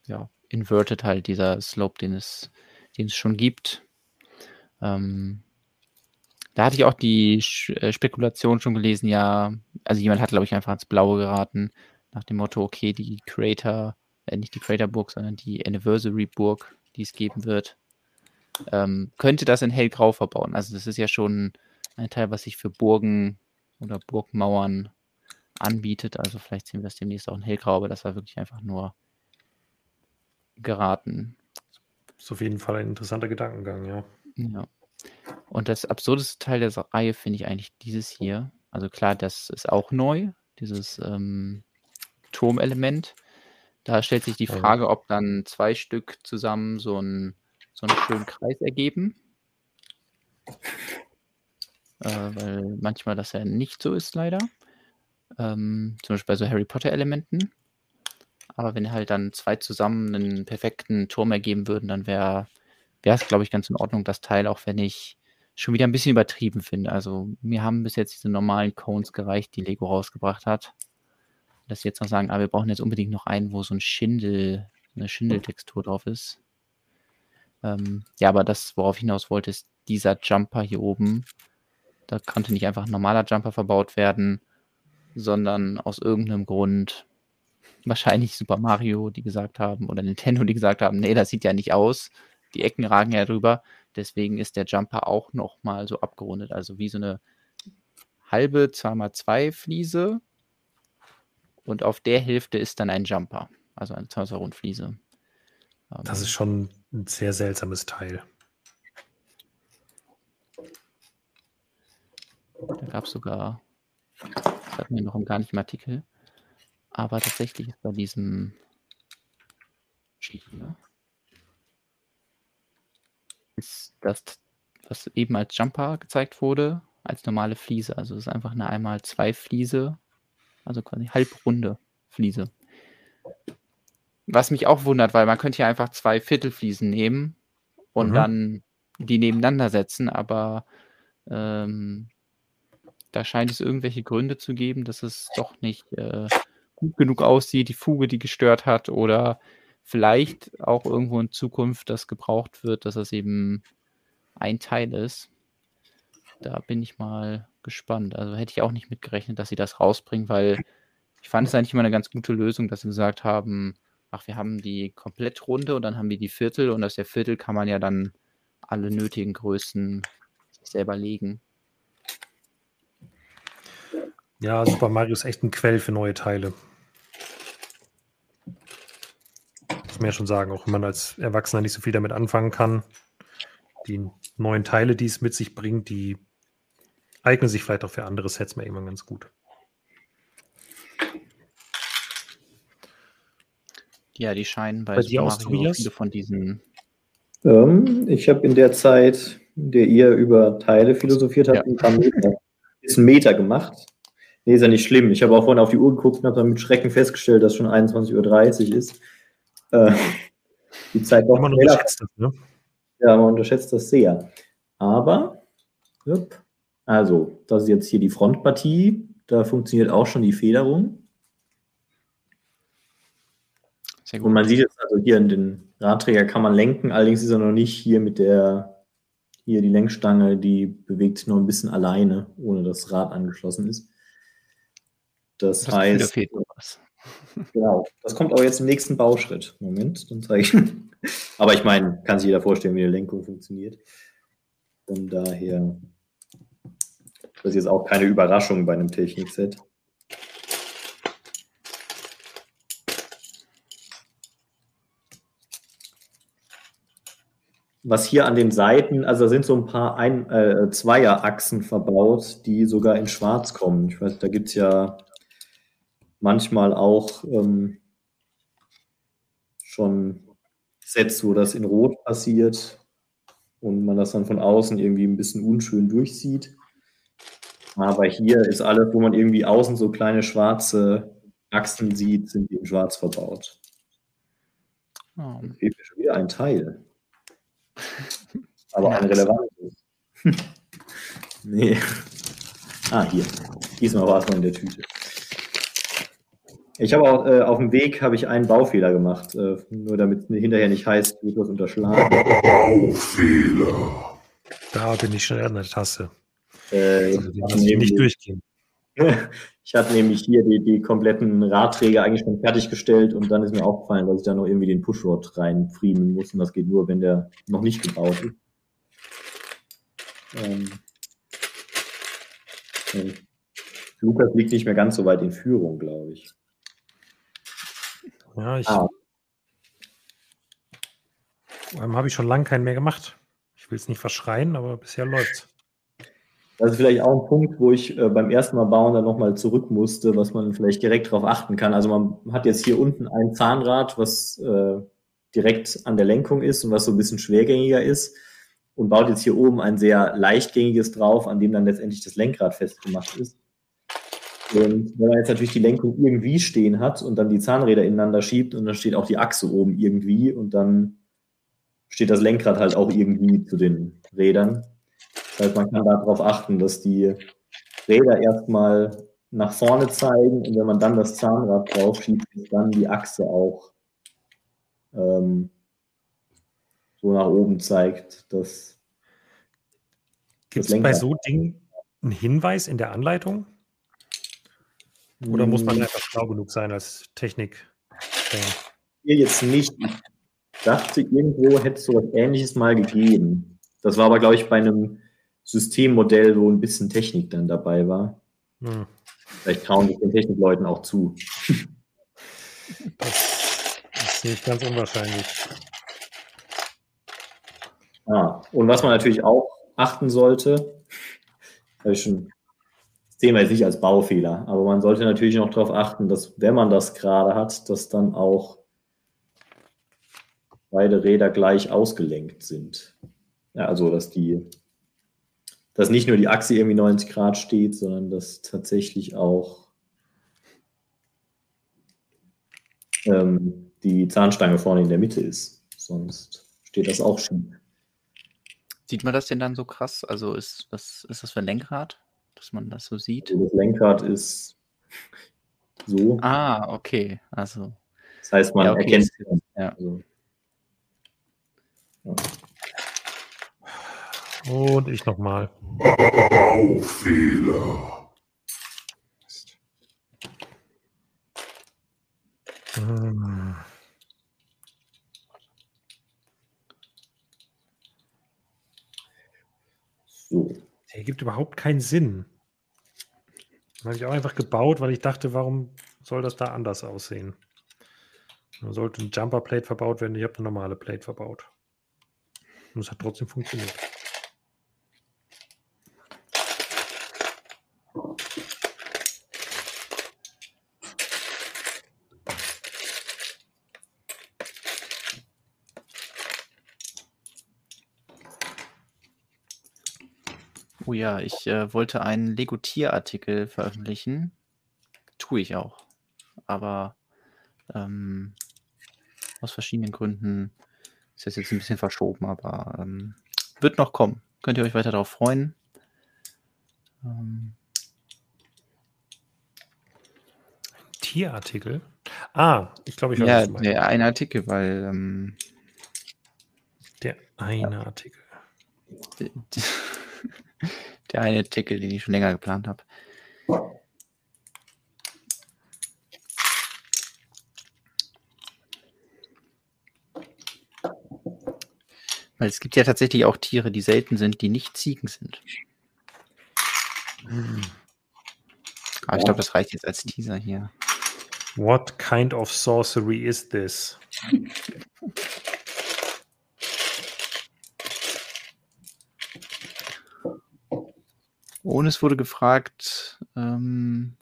ja, inverted halt, dieser Slope, den es, den es schon gibt. Ähm, da hatte ich auch die äh, Spekulation schon gelesen, ja, also jemand hat, glaube ich, einfach ins Blaue geraten, nach dem Motto, okay, die Creator, äh, nicht die Creator-Burg, sondern die Anniversary-Burg, die es geben wird, ähm, könnte das in hellgrau verbauen. Also das ist ja schon ein Teil, was sich für Burgen oder Burgmauern anbietet. Also vielleicht sehen wir das demnächst auch in hellgrau, aber das war wirklich einfach nur geraten. Ist auf jeden Fall ein interessanter Gedankengang, ja. Ja. Und das absurdeste Teil der Reihe finde ich eigentlich dieses hier. Also klar, das ist auch neu, dieses ähm, Turmelement. Da stellt sich die. Frage, ob dann zwei Stück zusammen so einen so einen schönen Kreis ergeben. Äh, weil manchmal das ja nicht so ist, leider. Ähm, zum Beispiel bei so Harry Potter-Elementen. Aber wenn halt dann zwei zusammen einen perfekten Turm ergeben würden, dann wäre es, glaube ich, ganz in Ordnung, das Teil, auch wenn ich schon wieder ein bisschen übertrieben finde. Also mir haben bis jetzt diese normalen Cones gereicht, die Lego rausgebracht hat. Dass sie jetzt noch sagen, ah, wir brauchen jetzt unbedingt noch einen, wo so ein Schindel, eine Schindeltextur drauf ist. Ähm, ja, aber das, worauf ich hinaus wollte, ist dieser Jumper hier oben. Da konnte nicht einfach ein normaler Jumper verbaut werden, sondern aus irgendeinem Grund wahrscheinlich Super Mario, die gesagt haben, oder Nintendo, die gesagt haben, nee, das sieht ja nicht aus. Die Ecken ragen ja drüber. Deswegen ist der Jumper auch nochmal so abgerundet. Also wie so eine halbe 2x2 Fliese. Und auf der Hälfte ist dann ein Jumper. Also eine 2 Rundfliese. Das Ähm, ist schon ein sehr seltsames Teil. Da gab es sogar, das hatten wir noch gar nicht im Artikel, aber tatsächlich ist bei diesem hier ist das, was eben als Jumper gezeigt wurde, als normale Fliese. Also es ist einfach eine einmal zwei Fliese, also quasi halbrunde Fliese. Was mich auch wundert, weil man könnte ja einfach zwei Viertelfliesen nehmen und Mhm. dann die nebeneinander setzen, aber ähm, da scheint es irgendwelche Gründe zu geben, dass es doch nicht äh, gut genug aussieht, die Fuge, die gestört hat, oder vielleicht auch irgendwo in Zukunft das gebraucht wird, dass das eben ein Teil ist. Da bin ich mal gespannt. Also hätte ich auch nicht mitgerechnet, dass sie das rausbringen, weil ich fand es eigentlich immer eine ganz gute Lösung, dass sie gesagt haben, ach, wir haben die Komplettrunde und dann haben wir die Viertel und aus der Viertel kann man ja dann alle nötigen Größen sich selber legen. Ja, Super Mario ist echt ein Quell für neue Teile. Muss man ja schon sagen, auch wenn man als Erwachsener nicht so viel damit anfangen kann. Die neuen Teile, die es mit sich bringt, die eignen sich vielleicht auch für andere Sets mal irgendwann ganz gut. Ja, die scheinen bei, bei dir aus, Mario viele von diesen. Ähm, ich habe in der Zeit, in der ihr über Teile philosophiert habt, ja. ein paar Meter, ist ein Meter gemacht. Nee, ist ja nicht schlimm. Ich habe auch vorhin auf die Uhr geguckt und habe dann mit Schrecken festgestellt, dass schon 21.30 Uhr ist. Äh, die Zeit doch man unterschätzt das, ne? Ja, man unterschätzt das sehr. Aber, also, das ist jetzt hier die Frontpartie. Da funktioniert auch schon die Federung. Und man sieht jetzt also hier in den Radträger kann man lenken, allerdings ist er noch nicht hier mit der, hier die Lenkstange, die bewegt sich noch ein bisschen alleine, ohne dass das Rad angeschlossen ist. Das, das heißt. Da fehlt noch was. Genau. Das kommt aber jetzt im nächsten Bauschritt. Moment, dann zeige ich. aber ich meine, kann sich jeder vorstellen, wie eine Lenkung funktioniert. Von daher, das ist jetzt auch keine Überraschung bei einem Technikset. Was hier an den Seiten, also da sind so ein paar ein, äh, Zweierachsen verbaut, die sogar in Schwarz kommen. Ich weiß, da gibt es ja manchmal auch ähm, schon Sets, wo das in Rot passiert und man das dann von außen irgendwie ein bisschen unschön durchsieht. Aber hier ist alles, wo man irgendwie außen so kleine schwarze Achsen sieht, sind die in Schwarz verbaut. Oh. fehlt mir schon wieder ein Teil. Aber ein relevantes. nee. Ah, hier. Diesmal war es noch in der Tüte. Ich habe auch äh, auf dem Weg habe ich einen Baufehler gemacht, äh, nur damit es hinterher nicht heißt, wird was unterschlagen. Baufehler. Da bin ich schon an der Tasse. Äh, also, nicht durchgehen. Ich hatte nämlich hier die, die kompletten Radträger eigentlich schon fertiggestellt und dann ist mir aufgefallen, dass ich da noch irgendwie den Pushrod reinfriemen muss und das geht nur, wenn der noch nicht gebaut ist. Ähm, Lukas liegt nicht mehr ganz so weit in Führung, glaube ich. Ja, ich. Ah. habe ich schon lange keinen mehr gemacht. Ich will es nicht verschreien, aber bisher läuft's. Das ist vielleicht auch ein Punkt, wo ich äh, beim ersten Mal bauen dann nochmal zurück musste, was man vielleicht direkt darauf achten kann. Also man hat jetzt hier unten ein Zahnrad, was äh, direkt an der Lenkung ist und was so ein bisschen schwergängiger ist und baut jetzt hier oben ein sehr leichtgängiges drauf, an dem dann letztendlich das Lenkrad festgemacht ist. Und wenn man jetzt natürlich die Lenkung irgendwie stehen hat und dann die Zahnräder ineinander schiebt und dann steht auch die Achse oben irgendwie und dann steht das Lenkrad halt auch irgendwie zu den Rädern. Das heißt, man kann darauf achten, dass die Räder erstmal nach vorne zeigen und wenn man dann das Zahnrad drauf schiebt, ist dann die Achse auch ähm, so nach oben zeigt. Dass Gibt es bei so Dingen einen Hinweis in der Anleitung? Oder muss man hm. einfach schlau genug sein als Technik? Hier jetzt nicht. Ich dachte, irgendwo hätte es so etwas Ähnliches mal gegeben. Das war aber, glaube ich, bei einem Systemmodell, wo ein bisschen Technik dann dabei war. Hm. Vielleicht trauen sich den Technikleuten auch zu. Das ist nicht ganz unwahrscheinlich. Ah, und was man natürlich auch achten sollte, habe ich schon, das sehen wir jetzt nicht als Baufehler, aber man sollte natürlich noch darauf achten, dass wenn man das gerade hat, dass dann auch beide Räder gleich ausgelenkt sind. Ja, also dass die dass nicht nur die Achse irgendwie 90 Grad steht, sondern dass tatsächlich auch ähm, die Zahnstange vorne in der Mitte ist. Sonst steht das auch schief. Sieht man das denn dann so krass? Also ist, was ist das für ein Lenkrad, dass man das so sieht? Also das Lenkrad ist so. Ah, okay. Also Das heißt, man Ja, okay, erkennt das- es. ja. Also, Und ich nochmal. Baufehler. Hm. so. Der gibt überhaupt keinen Sinn. Den habe ich auch einfach gebaut, weil ich dachte, warum soll das da anders aussehen? Da sollte ein Jumper Plate verbaut werden. Ich habe eine normale Plate verbaut. Und es hat trotzdem funktioniert. Oh ja, ich äh, wollte einen Lego-Tier-Artikel veröffentlichen. Tue ich auch. Aber ähm, aus verschiedenen Gründen ist das jetzt ein bisschen verschoben, aber ähm, wird noch kommen. Könnt ihr euch weiter darauf freuen. Ähm, Tierartikel? Ah, ich glaube, ich weiß, ja, der ein Artikel, weil ähm, Der eine Artikel. d- d- der eine Artikel, den ich schon länger geplant habe. Weil es gibt ja tatsächlich auch Tiere, die selten sind, die nicht Ziegen sind. Aber ich glaube, das reicht jetzt als Teaser hier. What kind of sorcery is this? Und es wurde gefragt, ähm,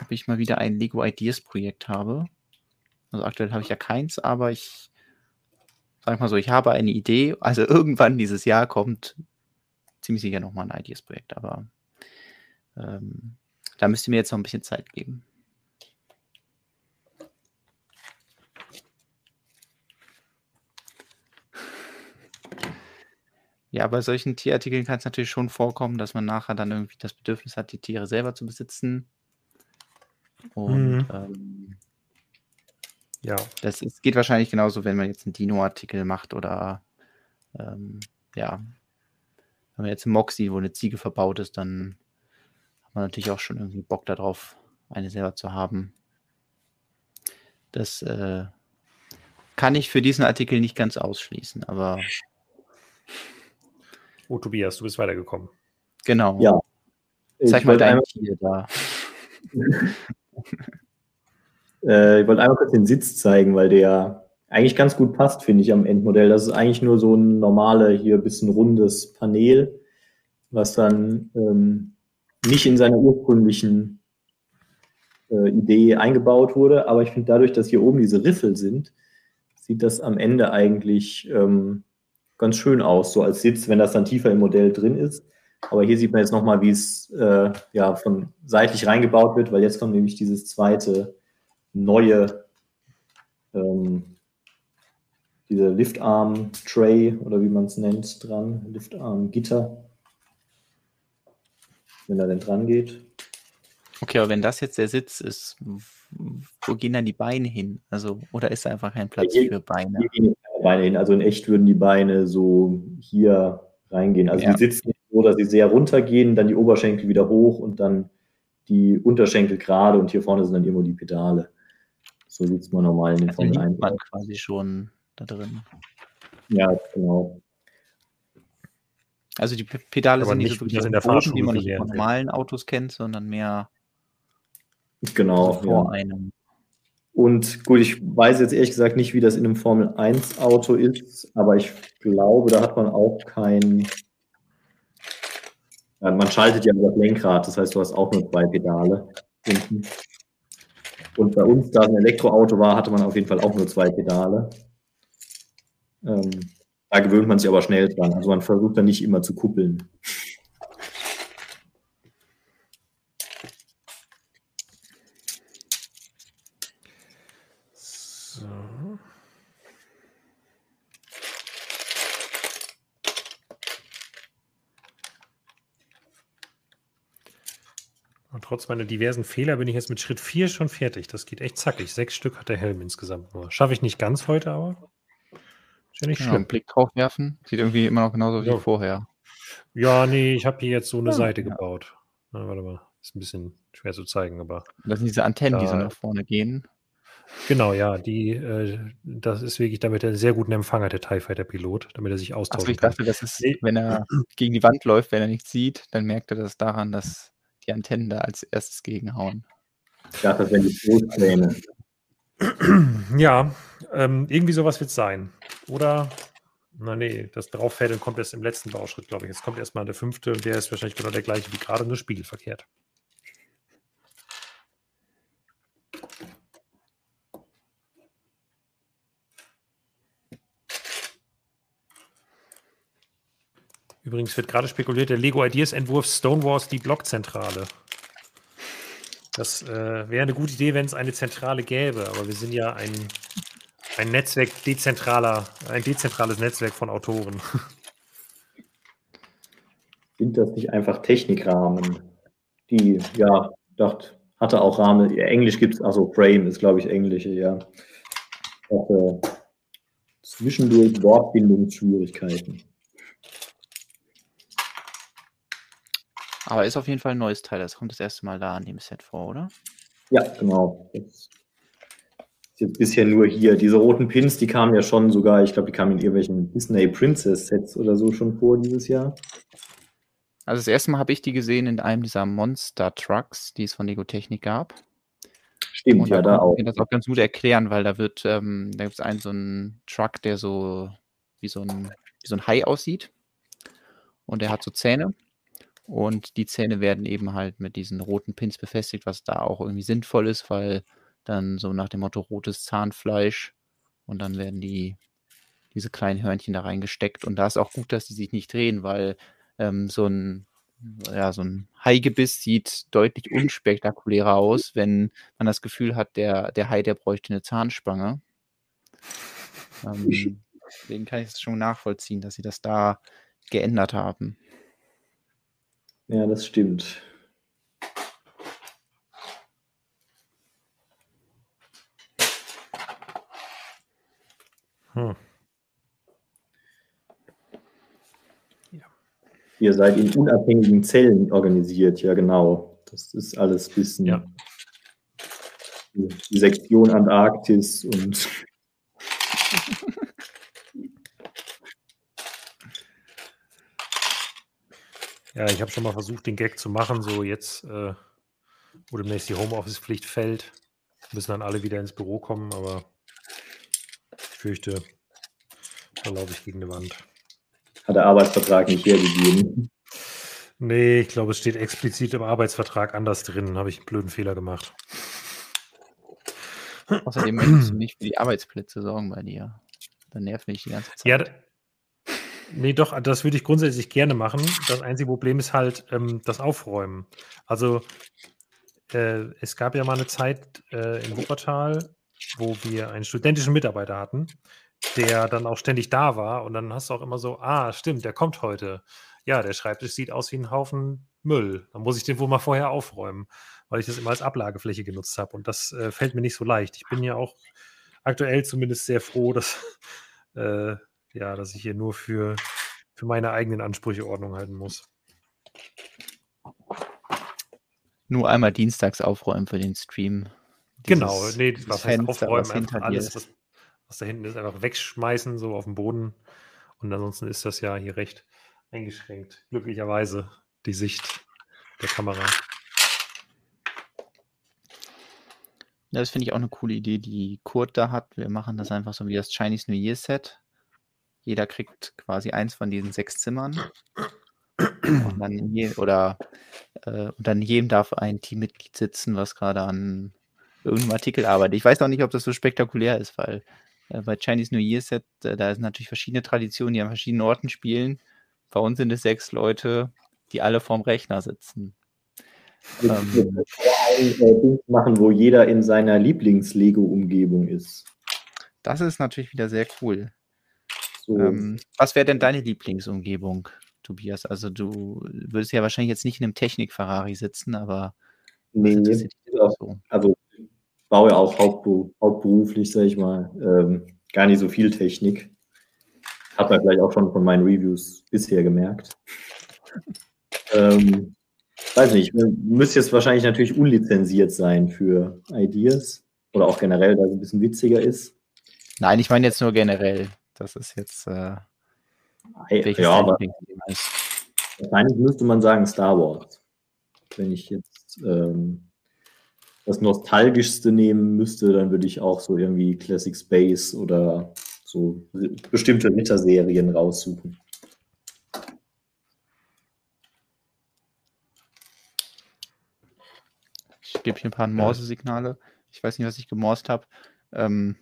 ob ich mal wieder ein Lego Ideas Projekt habe. Also aktuell habe ich ja keins, aber ich sag mal so, ich habe eine Idee. Also irgendwann dieses Jahr kommt ziemlich sicher nochmal ein Ideas Projekt, aber ähm, da müsst ihr mir jetzt noch ein bisschen Zeit geben. Ja, bei solchen Tierartikeln kann es natürlich schon vorkommen, dass man nachher dann irgendwie das Bedürfnis hat, die Tiere selber zu besitzen. Und Mhm. ähm, Ja, das ist, geht wahrscheinlich genauso, wenn man jetzt einen Dino-Artikel macht oder ähm, ja, wenn man jetzt einen sieht, wo eine Ziege verbaut ist, dann hat man natürlich auch schon irgendwie Bock darauf, eine selber zu haben. Das äh, kann ich für diesen Artikel nicht ganz ausschließen, aber oh Tobias, du bist weitergekommen. genau. Ja. Zeig Ich mal wollte dein Tier da. äh, ich wollte einmal kurz den Sitz zeigen, weil der eigentlich ganz gut passt, finde ich, am Endmodell. Das ist eigentlich nur so ein normale, hier bisschen rundes Panel, was dann ähm, nicht in seiner ursprünglichen äh, Idee eingebaut wurde. Aber ich finde, dadurch, dass hier oben diese Riffel sind, sieht das am Ende eigentlich ähm, ganz schön aus, so als Sitz, wenn das dann tiefer im Modell drin ist. Aber hier sieht man jetzt nochmal, wie es äh, ja, von seitlich reingebaut wird, weil jetzt kommt nämlich dieses zweite neue, ähm, diese Liftarm-Tray oder wie man es nennt, dran, Liftarm-Gitter, wenn er denn dran geht. Okay, aber wenn das jetzt der Sitz ist, wo gehen dann die Beine hin? Also, oder ist da einfach kein Platz hier- für Beine? Hier gehen Beine hin. Also in echt würden die Beine so hier reingehen. Also Ja. die sitzen so, dass sie sehr runtergehen, dann die Oberschenkel wieder hoch und dann die Unterschenkel gerade und hier vorne sind dann irgendwo die Pedale. So sieht es mal normal in den Also Formel liegt 1 man quasi schon da drin. Ja, genau. Also die P- Pedale Aber sind nicht nicht, so wie wirklich in der Boden, Fahrschule man gelernt von normalen Autos kennt, sondern mehr Genau. so vor ja. einem. Und gut, ich weiß jetzt ehrlich gesagt nicht, wie das in einem Formel 1 Auto ist, aber ich glaube, da hat man auch kein. Man schaltet ja über das Lenkrad, das heißt, du hast auch nur zwei Pedale unten. Und bei uns, da es ein Elektroauto war, hatte man auf jeden Fall auch nur zwei Pedale. Ähm, da gewöhnt man sich aber schnell dran. Also man versucht dann nicht immer zu kuppeln. Trotz meiner diversen Fehler bin ich jetzt mit Schritt 4 schon fertig. Das geht echt zackig. Sechs Stück hat der Helm insgesamt nur. Schaffe ich nicht ganz heute, aber ist ja nicht schlimm. Einen Blick drauf werfen. Sieht irgendwie immer noch genauso ja. wie vorher. Ja, nee, ich habe hier jetzt so eine ja, Seite ja. gebaut. Na, warte mal. Ist ein bisschen schwer zu zeigen, aber. Das sind diese Antennen, da, die so nach vorne gehen. Genau, ja, die, äh, das ist wirklich, damit er sehr guten Empfang hat, der TIE Fighter Pilot, damit er sich austauschen Achso, ich dachte, das ist, wenn er gegen die Wand läuft, wenn er nichts sieht, dann merkt er das daran, dass die Antennen da als erstes gegenhauen. Ja, das wären die Großpläne. Ja, ähm, irgendwie sowas wird es sein. Oder, na nee, das Drauffädeln kommt erst im letzten Bauschritt, glaube ich. Jetzt kommt erstmal der fünfte und der ist wahrscheinlich genau der gleiche wie gerade, nur spiegelverkehrt. Übrigens wird gerade spekuliert, der Lego Ideas Entwurf Stonewalls die Blockzentrale. Das äh, wäre eine gute Idee, wenn es eine Zentrale gäbe, aber wir sind ja ein, ein Netzwerk dezentraler, ein dezentrales Netzwerk von Autoren. Sind das nicht einfach Technikrahmen? Die, ja, dachte, hatte auch Rahmen. Englisch gibt es, also Frame ist, glaube ich, Englische, ja. Dachte, zwischendurch Wortbindungsschwierigkeiten. Aber ist auf jeden Fall ein neues Teil. Das kommt das erste Mal da an dem Set vor, oder? Ja, genau. Das ist jetzt bisher nur hier. Diese roten Pins, die kamen ja schon sogar, ich glaube, die kamen in irgendwelchen Disney Princess Sets oder so schon vor dieses Jahr. Also das erste Mal habe ich die gesehen in einem dieser Monster Trucks, die es von Lego Technik gab. Stimmt, Und ja, da auch. Ich kann das auch ganz gut erklären, weil da wird, ähm, da gibt es einen so einen Truck, der so wie so ein, wie so ein Hai aussieht. Und der hat so Zähne. Und die Zähne werden eben halt mit diesen roten Pins befestigt, was da auch irgendwie sinnvoll ist, weil dann so nach dem Motto rotes Zahnfleisch und dann werden die diese kleinen Hörnchen da reingesteckt. Und da ist auch gut, dass die sich nicht drehen, weil ähm, so ein ja, so ein Haigebiss sieht deutlich unspektakulärer aus, wenn man das Gefühl hat, der, der Hai, der bräuchte eine Zahnspange. Ähm, deswegen kann ich es schon nachvollziehen, dass sie das da geändert haben. Ja, das stimmt. Hm. Ja. Ihr seid in unabhängigen Zellen organisiert, ja genau. Das ist alles ein bisschen ja. die Sektion Antarktis und Ja, ich habe schon mal versucht, den Gag zu machen, so jetzt, äh, wo demnächst die Homeoffice-Pflicht fällt, müssen dann alle wieder ins Büro kommen, aber ich fürchte, da laufe ich gegen eine Wand. Hat der Arbeitsvertrag nicht hergegeben? Nee, ich glaube, es steht explizit im Arbeitsvertrag anders drin. Habe ich einen blöden Fehler gemacht. Außerdem möchtest du nicht für die Arbeitsplätze sorgen bei dir. Dann nervt mich die ganze Zeit. Ja, Nee, doch, das würde ich grundsätzlich gerne machen. Das einzige Problem ist halt ähm, das Aufräumen. Also äh, es gab ja mal eine Zeit äh, in Wuppertal, wo wir einen studentischen Mitarbeiter hatten, der dann auch ständig da war und dann hast du auch immer so, ah, stimmt, der kommt heute. Ja, der Schreibtisch sieht aus wie ein Haufen Müll. Dann muss ich den wohl mal vorher aufräumen, weil ich das immer als Ablagefläche genutzt habe und das äh, fällt mir nicht so leicht. Ich bin ja auch aktuell zumindest sehr froh, dass äh, ja, dass ich hier nur für, für meine eigenen Ansprüche Ordnung halten muss. Nur einmal dienstags aufräumen für den Stream. genau, nee, was heißt Fenster, aufräumen? Was einfach alles, was, was, da hinten ist, einfach wegschmeißen, so auf den Boden. Und ansonsten ist das ja hier recht eingeschränkt. Glücklicherweise die Sicht der Kamera. Ja, das finde ich auch eine coole Idee, die Kurt da hat. Wir machen das einfach so wie das Chinese New Year Set. Jeder kriegt quasi eins von diesen sechs Zimmern. Und dann, je, oder, äh, und dann jedem darf ein Teammitglied sitzen, was gerade an irgendeinem Artikel arbeitet. Ich weiß auch nicht, ob das so spektakulär ist, weil äh, bei Chinese New Year Set, äh, da sind natürlich verschiedene Traditionen, die an verschiedenen Orten spielen. Bei uns sind es sechs Leute, die alle vorm Rechner sitzen. Ähm, ein machen, wo jeder in seiner Lieblings-Lego-Umgebung ist. Das ist natürlich wieder sehr cool. So. Ähm, was wäre denn deine Lieblingsumgebung, Tobias? Also du würdest ja wahrscheinlich jetzt nicht in einem Technik-Ferrari sitzen, aber Nee, so. also ich baue ja auch hauptberuf, hauptberuflich, sage ich mal, ähm, gar nicht so viel Technik. Hat man vielleicht auch schon von meinen Reviews bisher gemerkt. ähm, weiß nicht, müsste jetzt wahrscheinlich natürlich unlizenziert sein für Ideas oder auch generell, da es ein bisschen witziger ist. Nein, ich meine jetzt nur generell. Das ist jetzt. Äh, ja, aber wahrscheinlich müsste man sagen Star Wars. Wenn ich jetzt ähm, das Nostalgischste nehmen müsste, dann würde ich auch so irgendwie Classic Space oder so bestimmte Ritterserien raussuchen. Ich gebe hier ein paar Morse-Signale. Ich weiß nicht, was ich gemorst habe. Ähm,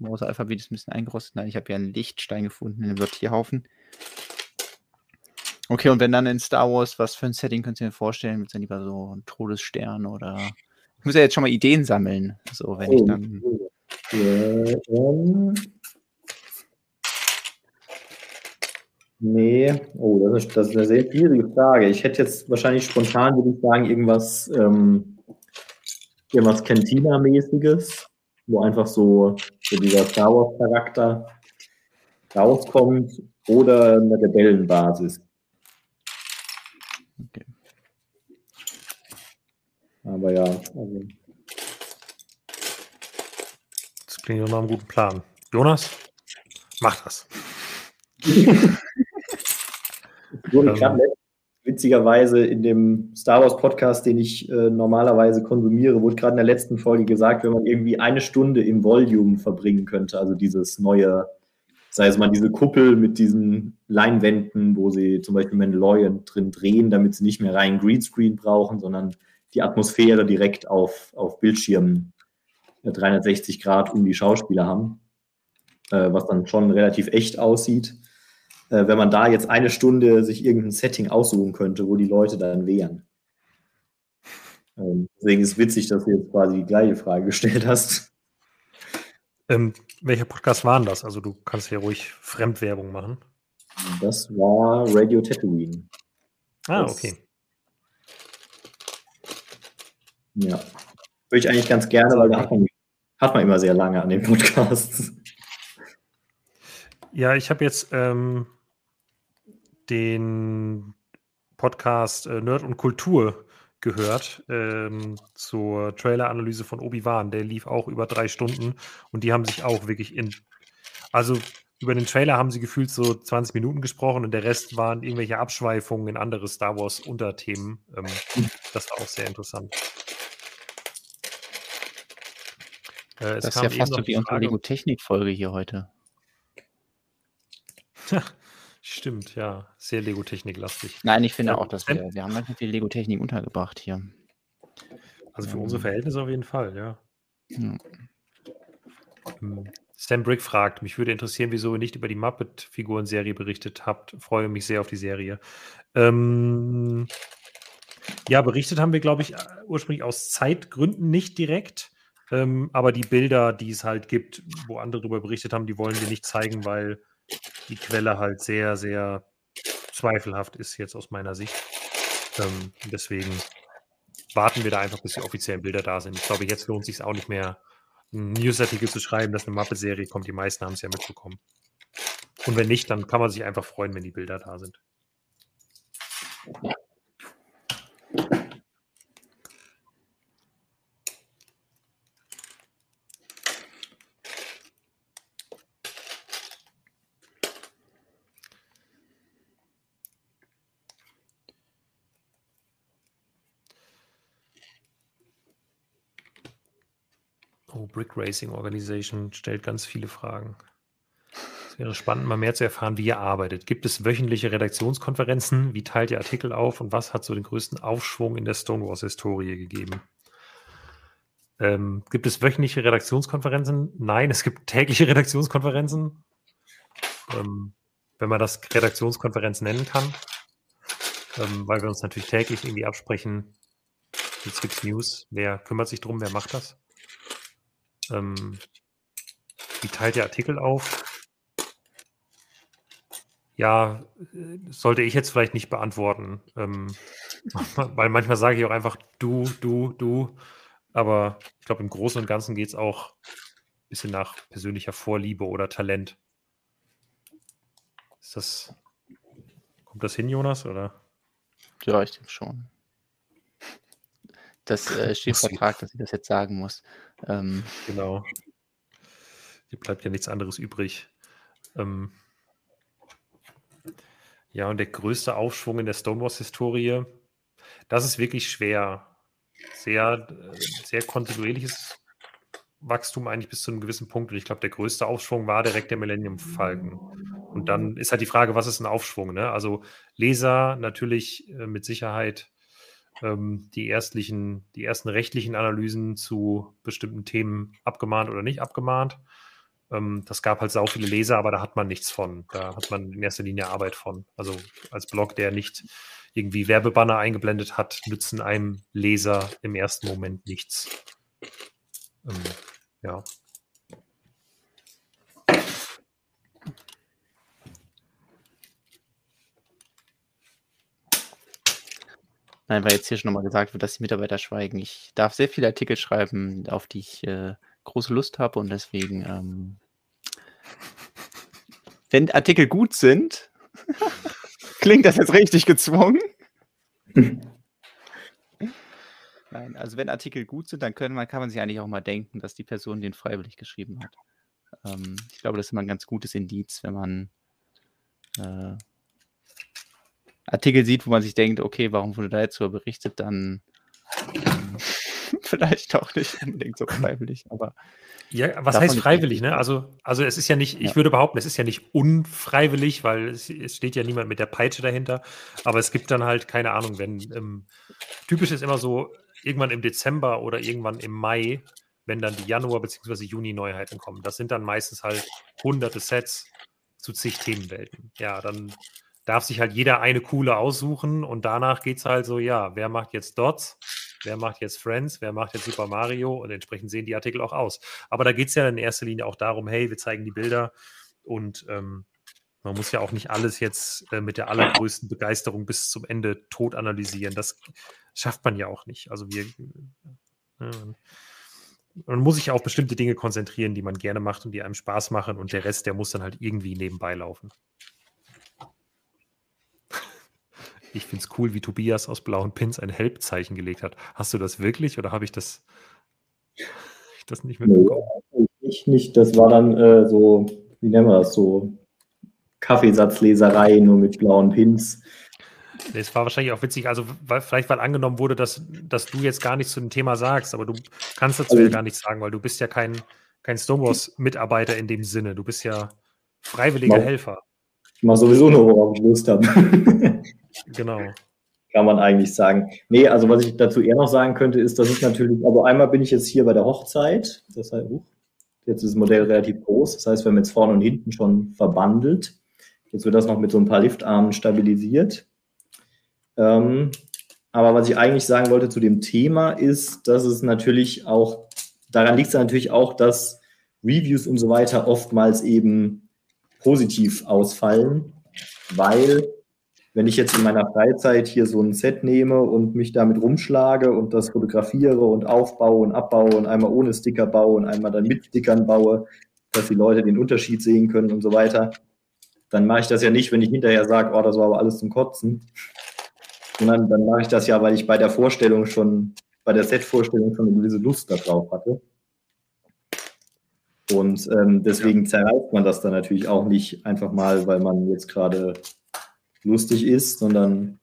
Morse-Alphabet ist ein bisschen eingerostet. Nein, ich habe ja einen Lichtstein gefunden in dem Sortierhaufen. Okay, und wenn dann in Star Wars, was für ein Setting könnt ihr mir vorstellen? Wird es dann lieber so ein Todesstern oder. Ich muss ja jetzt schon mal Ideen sammeln. So, wenn oh, ich dann. Ja, um. Nee, oh, das ist, das ist eine sehr schwierige Frage. Ich hätte jetzt wahrscheinlich spontan, würde ich sagen, irgendwas, ähm, irgendwas Cantina-mäßiges, wo einfach so, so dieser Star Wars-Charakter rauskommt oder eine Rebellenbasis. Okay. Aber ja, also. Das klingt nach einem guten Plan. Jonas, mach das. wurde gerade witzigerweise in dem Star Wars Podcast, den ich äh, normalerweise konsumiere, wurde gerade in der letzten Folge gesagt, wenn man irgendwie eine Stunde im Volume verbringen könnte, also dieses neue, sei es mal diese Kuppel mit diesen Leinwänden, wo sie zum Beispiel Mandalorian drin drehen, damit sie nicht mehr rein Greenscreen brauchen, sondern die Atmosphäre direkt auf, auf Bildschirmen 360 äh, Grad um die Schauspieler haben, äh, was dann schon relativ echt aussieht äh, wenn man da jetzt eine Stunde sich irgendein Setting aussuchen könnte, wo die Leute dann wären. Ähm, deswegen ist es witzig, dass du jetzt quasi die gleiche Frage gestellt hast. Ähm, welcher Podcast waren das? Also du kannst ja ruhig Fremdwerbung machen. Das war Radio Tatooine. Ah, das, okay. Ja. Würde ich eigentlich ganz gerne, weil da hat man, hat man immer sehr lange an den Podcasts. Ja, ich habe jetzt ähm, den Podcast äh, Nerd und Kultur gehört ähm, zur Trailer-Analyse von Obi-Wan. Der lief auch über drei Stunden und die haben sich auch wirklich in. Also über den Trailer haben sie gefühlt so 20 Minuten gesprochen und der Rest waren irgendwelche Abschweifungen in andere Star Wars-Unterthemen. Ähm, das war auch sehr interessant. Äh, das ist ja fast wie unsere Lego-Technik-Folge hier heute. Stimmt, ja. Sehr Lego-Technik-lastig. Nein, ich finde ja, auch, dass wir, wir haben manchmal viel Lego-Technik untergebracht hier. Also für ähm, unsere Verhältnisse auf jeden Fall, ja. ja. Ähm, Sam Brick fragt, mich würde interessieren, wieso ihr nicht über die Muppet-Figuren-Serie berichtet habt. Freue mich sehr auf die Serie. Ähm, ja, berichtet haben wir, glaube ich, ursprünglich aus Zeitgründen nicht direkt. Ähm, aber die Bilder, die es halt gibt, wo andere darüber berichtet haben, die wollen wir nicht zeigen, weil die Quelle halt sehr, sehr zweifelhaft ist jetzt aus meiner Sicht. Ähm, deswegen warten wir da einfach, bis die offiziellen Bilder da sind. Ich glaube, jetzt lohnt es sich auch nicht mehr, einen Newsartikel zu schreiben, dass eine Mappe-Serie kommt. Die meisten haben es ja mitbekommen. Und wenn nicht, dann kann man sich einfach freuen, wenn die Bilder da sind. Brick Racing Organization stellt ganz viele Fragen. Es wäre spannend, mal mehr zu erfahren, wie ihr arbeitet. Gibt es wöchentliche Redaktionskonferenzen? Wie teilt ihr Artikel auf? Und was hat so den größten Aufschwung in der Stonewalls-Historie gegeben? Ähm, gibt es wöchentliche Redaktionskonferenzen? Nein, es gibt tägliche Redaktionskonferenzen. Ähm, wenn man das Redaktionskonferenz nennen kann. Ähm, weil wir uns natürlich täglich irgendwie absprechen. Jetzt gibt es News. Wer kümmert sich drum? Wer macht das? Ähm, wie teilt ihr Artikel auf? Ja, äh, sollte ich jetzt vielleicht nicht beantworten, ähm, weil manchmal sage ich auch einfach du, du, du. Aber ich glaube, im Großen und Ganzen geht es auch ein bisschen nach persönlicher Vorliebe oder Talent. Ist das, kommt das hin, Jonas, oder? Ja, ich denke schon. Das äh, steht im Vertrag, dass ich das jetzt sagen muss. Ähm, genau. Hier bleibt ja nichts anderes übrig. Ähm, ja, und der größte Aufschwung in der Stonewalls-Historie, das ist wirklich schwer. Sehr, äh, sehr kontinuierliches Wachstum eigentlich bis zu einem gewissen Punkt. Und ich glaube, der größte Aufschwung war direkt der Millennium Falcon. Und dann ist halt die Frage, was ist ein Aufschwung? Ne? Also Leser natürlich äh, mit Sicherheit ähm, die, erstlichen, die ersten rechtlichen Analysen zu bestimmten Themen abgemahnt oder nicht abgemahnt. Ähm, das gab halt sau viele Leser, aber da hat man nichts von. Da hat man in erster Linie Arbeit von. Also als Blog, der nicht irgendwie Werbebanner eingeblendet hat, nützen einem Leser im ersten Moment nichts. Ähm, ja. Nein, weil jetzt hier schon nochmal gesagt wird, dass die Mitarbeiter schweigen. Ich darf sehr viele Artikel schreiben, auf die ich äh, große Lust habe und deswegen, ähm, wenn Artikel gut sind, klingt das jetzt richtig gezwungen. Nein, also wenn Artikel gut sind, dann man, kann man sich eigentlich auch mal denken, dass die Person den freiwillig geschrieben hat. Ähm, ich glaube, das ist immer ein ganz gutes Indiz, wenn man äh, Artikel sieht, wo man sich denkt, okay, warum wurde da jetzt so berichtet, dann ähm, vielleicht auch nicht unbedingt so freiwillig, aber. Ja, was heißt freiwillig, ne? Also, also es ist ja nicht, ich würde behaupten, es ist ja nicht unfreiwillig, weil es, es, steht ja niemand mit der Peitsche dahinter, aber es gibt dann halt, keine Ahnung, wenn ähm, typisch ist immer so, irgendwann im Dezember oder irgendwann im Mai, wenn dann die Januar- bzw. Juni-Neuheiten kommen. Das sind dann meistens halt hunderte Sets zu zig Themenwelten. Ja, dann darf sich halt jeder eine coole aussuchen und danach geht es halt so, ja, wer macht jetzt Dots, wer macht jetzt Friends, wer macht jetzt Super Mario und entsprechend sehen die Artikel auch aus. Aber da geht es ja in erster Linie auch darum, hey, wir zeigen die Bilder und ähm, man muss ja auch nicht alles jetzt äh, mit der allergrößten Begeisterung bis zum Ende tot analysieren. Das schafft man ja auch nicht. Also wir, äh, man muss sich auf bestimmte Dinge konzentrieren, die man gerne macht und die einem Spaß machen und der Rest, der muss dann halt irgendwie nebenbei laufen. Ich finde es cool, wie Tobias aus blauen Pins ein Help-Zeichen gelegt hat. Hast du das wirklich oder habe ich das, ich das nicht mitbekommen? Nee, ich nicht. Das war dann äh, so, wie nennen wir das so? Kaffeesatzleserei nur mit blauen Pins. Es war wahrscheinlich auch witzig, also weil, vielleicht weil angenommen wurde, dass, dass du jetzt gar nichts zu dem Thema sagst, aber du kannst dazu also, ja gar nichts sagen, weil du bist ja kein, kein Stonewalls-Mitarbeiter in dem Sinne. Du bist ja freiwilliger mach, Helfer. Ich mache sowieso nur, worauf ich Lust habe. Genau. Kann man eigentlich sagen. Nee, also was ich dazu eher noch sagen könnte, ist, dass ich natürlich, also einmal bin ich jetzt hier bei der Hochzeit, das heißt, uh, jetzt ist das Modell relativ groß, das heißt, wir haben jetzt vorne und hinten schon verbandelt. Jetzt wird das noch mit so ein paar Liftarmen stabilisiert. Ähm, aber was ich eigentlich sagen wollte zu dem Thema ist, dass es natürlich auch, daran liegt es natürlich auch, dass Reviews und so weiter oftmals eben positiv ausfallen, weil wenn ich jetzt in meiner Freizeit hier so ein Set nehme und mich damit rumschlage und das fotografiere und aufbaue und abbaue und einmal ohne Sticker baue und einmal dann mit Stickern baue, dass die Leute den Unterschied sehen können und so weiter, dann mache ich das ja nicht, wenn ich hinterher sage, oh, das war aber alles zum Kotzen, sondern dann mache ich das ja, weil ich bei der Vorstellung schon, bei der Set-Vorstellung schon eine gewisse Lust darauf hatte. Und ähm, deswegen zerreißt man das dann natürlich auch nicht einfach mal, weil man jetzt gerade lustig ist, sondern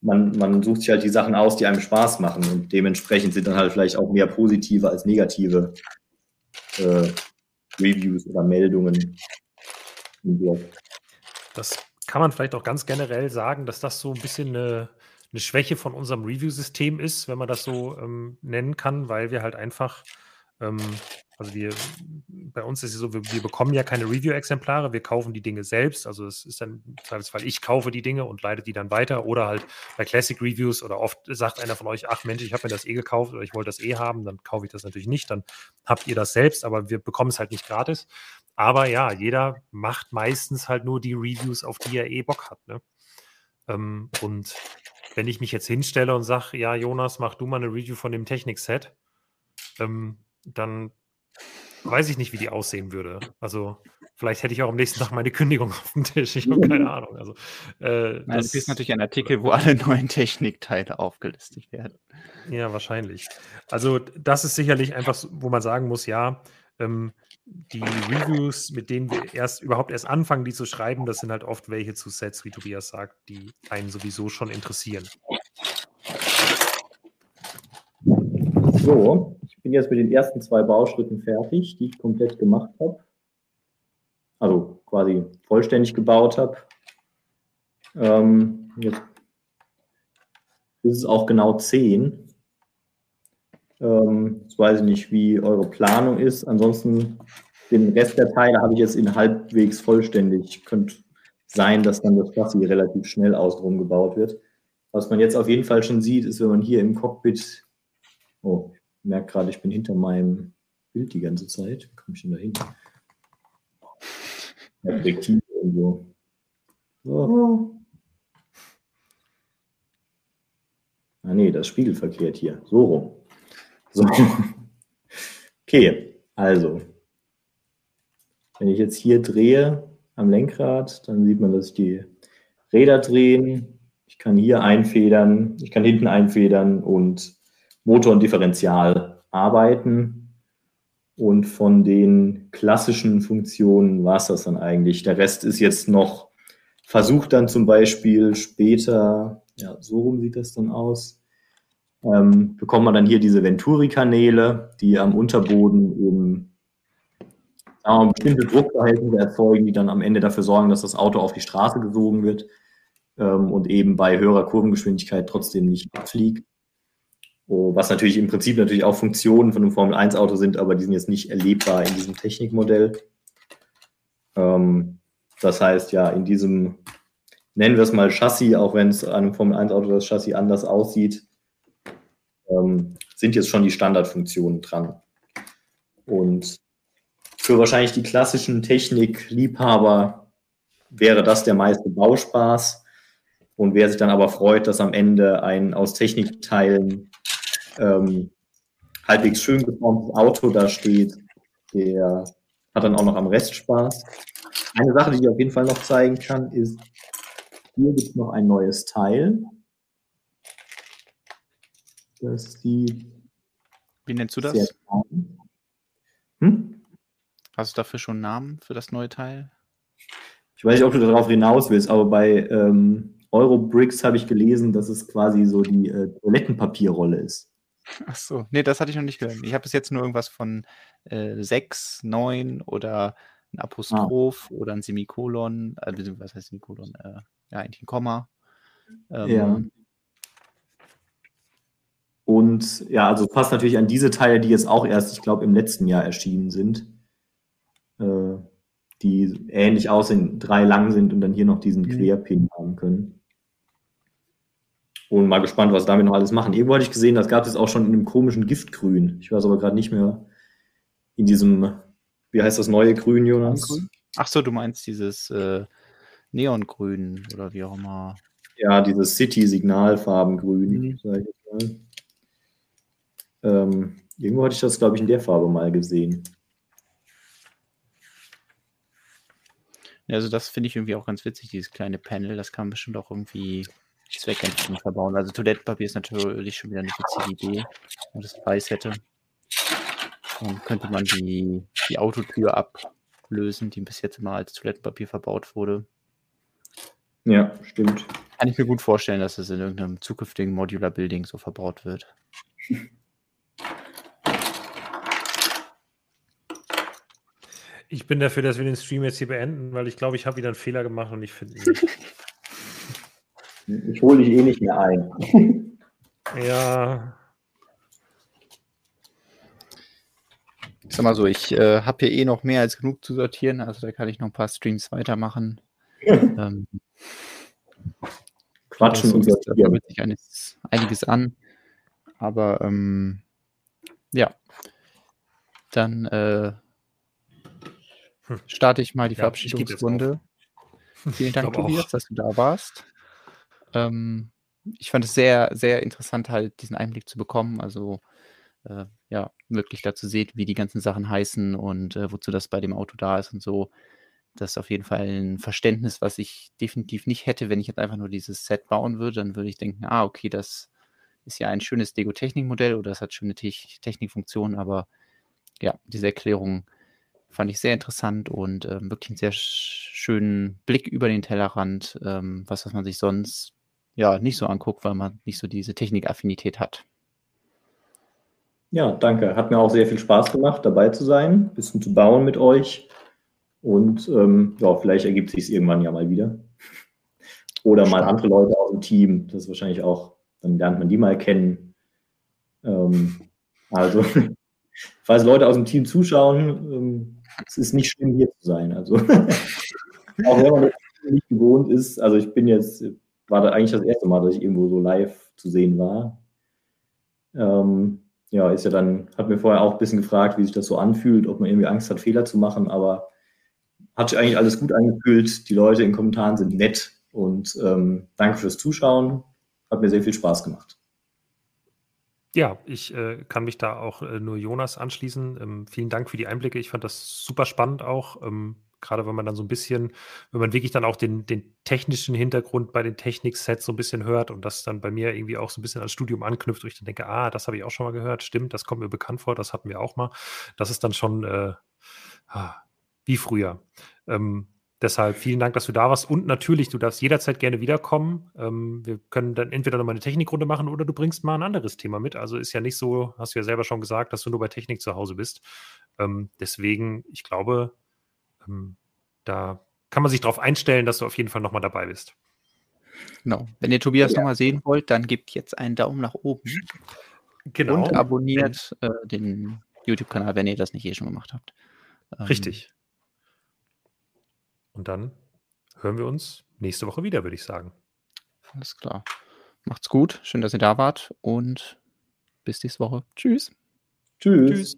man, man sucht sich halt die Sachen aus, die einem Spaß machen und dementsprechend sind dann halt vielleicht auch mehr positive als negative äh, Reviews oder Meldungen. Das kann man vielleicht auch ganz generell sagen, dass das so ein bisschen eine, eine Schwäche von unserem Review-System ist, wenn man das so ähm, nennen kann, weil wir halt einfach ähm, also wir, bei uns ist es so, wir, wir bekommen ja keine Review-Exemplare, wir kaufen die Dinge selbst. Also es ist dann im Zweifelsfall, ich kaufe die Dinge und leite die dann weiter. Oder halt bei Classic Reviews oder oft sagt einer von euch, ach Mensch, ich habe mir das eh gekauft oder ich wollte das eh haben, dann kaufe ich das natürlich nicht, dann habt ihr das selbst, aber wir bekommen es halt nicht gratis. aber ja, jeder macht meistens halt nur die Reviews, auf die er eh Bock hat. Ne? Ähm, und wenn ich mich jetzt hinstelle und sage, ja, Jonas, mach du mal eine Review von dem Technik-Set, ähm, dann weiß ich nicht, wie die aussehen würde. Also vielleicht hätte ich auch am nächsten Tag meine Kündigung auf dem Tisch. Ich habe keine Ahnung. Also, äh, Nein, das ist natürlich ein Artikel, wo alle neuen Technikteile aufgelistet werden. Ja, wahrscheinlich. Also das ist sicherlich einfach, wo man sagen muss, ja, ähm, die Reviews, mit denen wir erst überhaupt erst anfangen, die zu schreiben, das sind halt oft welche zu Sets, wie Tobias sagt, die einen sowieso schon interessieren. So, bin jetzt mit den ersten zwei Bauschritten fertig, die ich komplett gemacht habe. Also quasi vollständig gebaut habe. Ähm, jetzt ist es auch genau 10. Ähm, jetzt weiß ich nicht, wie eure Planung ist. Ansonsten den Rest der Teile habe ich jetzt in halbwegs vollständig. Könnte sein, dass dann das Chassis relativ schnell außenrum gebaut wird. Was man jetzt auf jeden Fall schon sieht, ist, wenn man hier im Cockpit, oh, ich merke gerade, ich bin hinter meinem Bild die ganze Zeit. Wie komme ich denn da hin? Und so. Ah nee, das Spiegel verkehrt hier. So rum. So. Okay, also, wenn ich jetzt hier drehe am Lenkrad, dann sieht man, dass die Räder drehen. Ich kann hier einfedern, ich kann hinten einfedern und Motor und Differential arbeiten. Und von den klassischen Funktionen war es das dann eigentlich. Der Rest ist jetzt noch versucht dann zum Beispiel später, ja, so rum sieht das dann aus, ähm, bekommt man dann hier diese Venturi-Kanäle, die am Unterboden eben wir, bestimmte Druckverhältnisse erzeugen, die dann am Ende dafür sorgen, dass das Auto auf die Straße gesogen wird ähm, und eben bei höherer Kurvengeschwindigkeit trotzdem nicht abfliegt. Oh, was natürlich im Prinzip natürlich auch Funktionen von einem Formel-1-Auto sind, aber die sind jetzt nicht erlebbar in diesem Technikmodell. Ähm, das heißt, ja, in diesem, nennen wir es mal Chassis, auch wenn es an einem Formel-1-Auto das Chassis anders aussieht, ähm, sind jetzt schon die Standardfunktionen dran. Und für wahrscheinlich die klassischen Technikliebhaber wäre das der meiste Bauspaß. Und wer sich dann aber freut, dass am Ende ein aus Technikteilen ähm, halbwegs schön geformtes Auto da steht, der hat dann auch noch am Rest Spaß. Eine Sache, die ich auf jeden Fall noch zeigen kann, ist, hier gibt es noch ein neues Teil. Das sieht. Wie nennst du das? Hm? Hast du dafür schon einen Namen für das neue Teil? Ich weiß nicht, ob du darauf hinaus willst, aber bei ähm, Eurobricks habe ich gelesen, dass es quasi so die äh, Toilettenpapierrolle ist. Ach so, nee, das hatte ich noch nicht gehört. Ich habe bis jetzt nur irgendwas von äh, 6, 9 oder ein Apostroph ah. oder ein Semikolon, äh, was heißt Semikolon? Äh, ja, eigentlich ein Komma. Ähm, ja. Und ja, also passt natürlich an diese Teile, die jetzt auch erst, ich glaube, im letzten Jahr erschienen sind, äh, die ähnlich aussehen, drei lang sind und dann hier noch diesen mhm. Querpin haben können. Und mal gespannt, was damit noch alles machen. Irgendwo hatte ich gesehen, das gab es auch schon in einem komischen Giftgrün. Ich weiß aber gerade nicht mehr in diesem, wie heißt das neue Grün, Jonas? Ach so, du meinst dieses äh, Neongrün oder wie auch immer. Ja, dieses City-Signalfarbengrün, mhm. Ähm, irgendwo hatte ich das, glaube ich, in der Farbe mal gesehen. Also das finde ich irgendwie auch ganz witzig, dieses kleine Panel. Das kann man bestimmt auch irgendwie zweckentfremd verbauen. Also Toilettenpapier ist natürlich schon wieder eine witzige Idee, wenn man das weiß hätte. Dann könnte man die, die Autotür ablösen, die bis jetzt immer als Toilettenpapier verbaut wurde. Ja, stimmt. Kann ich mir gut vorstellen, dass es in irgendeinem zukünftigen Modular Building so verbaut wird. Ich bin dafür, dass wir den Stream jetzt hier beenden, weil ich glaube, ich habe wieder einen Fehler gemacht und ich finde ihn nicht. Ich hole dich eh nicht mehr ein. Ja. Ich sag mal so, ich äh, habe hier eh noch mehr als genug zu sortieren, also da kann ich noch ein paar Streams weitermachen. ähm, Quatschen und sortieren. Da wird sich einiges, einiges an. Aber ähm, ja, dann äh, hm. starte ich mal die Ja, Verabschiedungsrunde. Vielen Dank, Tobias, dass du da warst. Ähm, ich fand es sehr, sehr interessant, halt diesen Einblick zu bekommen. Also äh, ja, wirklich dazu seht, wie die ganzen Sachen heißen und äh, wozu das bei dem Auto da ist und so. Das ist auf jeden Fall ein Verständnis, was ich definitiv nicht hätte, wenn ich jetzt einfach nur dieses Set bauen würde. Dann würde ich denken, ah, okay, das ist ja ein schönes Dego-Technik-Modell oder es hat schöne Te Technikfunktionen, aber ja, diese Erklärung fand ich sehr interessant und ähm, wirklich einen sehr schönen Blick über den Tellerrand, ähm, was, was man sich sonst ja nicht so anguckt, weil man nicht so diese Technikaffinität hat. Ja, danke. Hat mir auch sehr viel Spaß gemacht, dabei zu sein, ein bisschen zu bauen mit euch. Und ähm, ja, vielleicht ergibt sich es irgendwann ja mal wieder. Oder mal andere Leute aus dem Team. Das ist wahrscheinlich auch, dann lernt man die mal kennen. Ähm, also, falls Leute aus dem Team zuschauen, ähm, es ist nicht schlimm, hier zu sein. Also, auch wenn man nicht gewohnt ist. Also, ich bin jetzt, war da eigentlich das erste Mal, dass ich irgendwo so live zu sehen war. Ähm, ja, ist ja dann, hat mir vorher auch ein bisschen gefragt, wie sich das so anfühlt, ob man irgendwie Angst hat, Fehler zu machen, aber hat sich eigentlich alles gut angefühlt. Die Leute in den Kommentaren sind nett und ähm, danke fürs Zuschauen. Hat mir sehr viel Spaß gemacht. Ja, ich äh, kann mich da auch äh, nur Jonas anschließen. Ähm, vielen Dank für die Einblicke. Ich fand das super spannend auch. Ähm, gerade wenn man dann so ein bisschen, wenn man wirklich dann auch den, den technischen Hintergrund bei den Technik-Sets so ein bisschen hört und das dann bei mir irgendwie auch so ein bisschen ans Studium anknüpft, wo ich dann denke, ah, das habe ich auch schon mal gehört, stimmt, das kommt mir bekannt vor, das hatten wir auch mal. Das ist dann schon äh, ah, wie früher. Ähm, deshalb vielen Dank, dass du da warst und natürlich, du darfst jederzeit gerne wiederkommen. Ähm, wir können dann entweder nochmal eine Technikrunde machen oder du bringst mal ein anderes Thema mit. Also ist ja nicht so, hast du ja selber schon gesagt, dass du nur bei Technik zu Hause bist. Ähm, deswegen, ich glaube, ähm, da kann man sich darauf einstellen, dass du auf jeden Fall nochmal dabei bist. Genau. Wenn ihr Tobias ja. nochmal sehen wollt, dann gebt jetzt einen Daumen nach oben. Genau. Und abonniert äh, den YouTube-Kanal, wenn ihr das nicht eh schon gemacht habt. Ähm, Richtig. Und dann hören wir uns nächste Woche wieder, würde ich sagen. Alles klar. Macht's gut. Schön, dass ihr da wart und bis nächste Woche. Tschüss. Tschüss. Tschüss.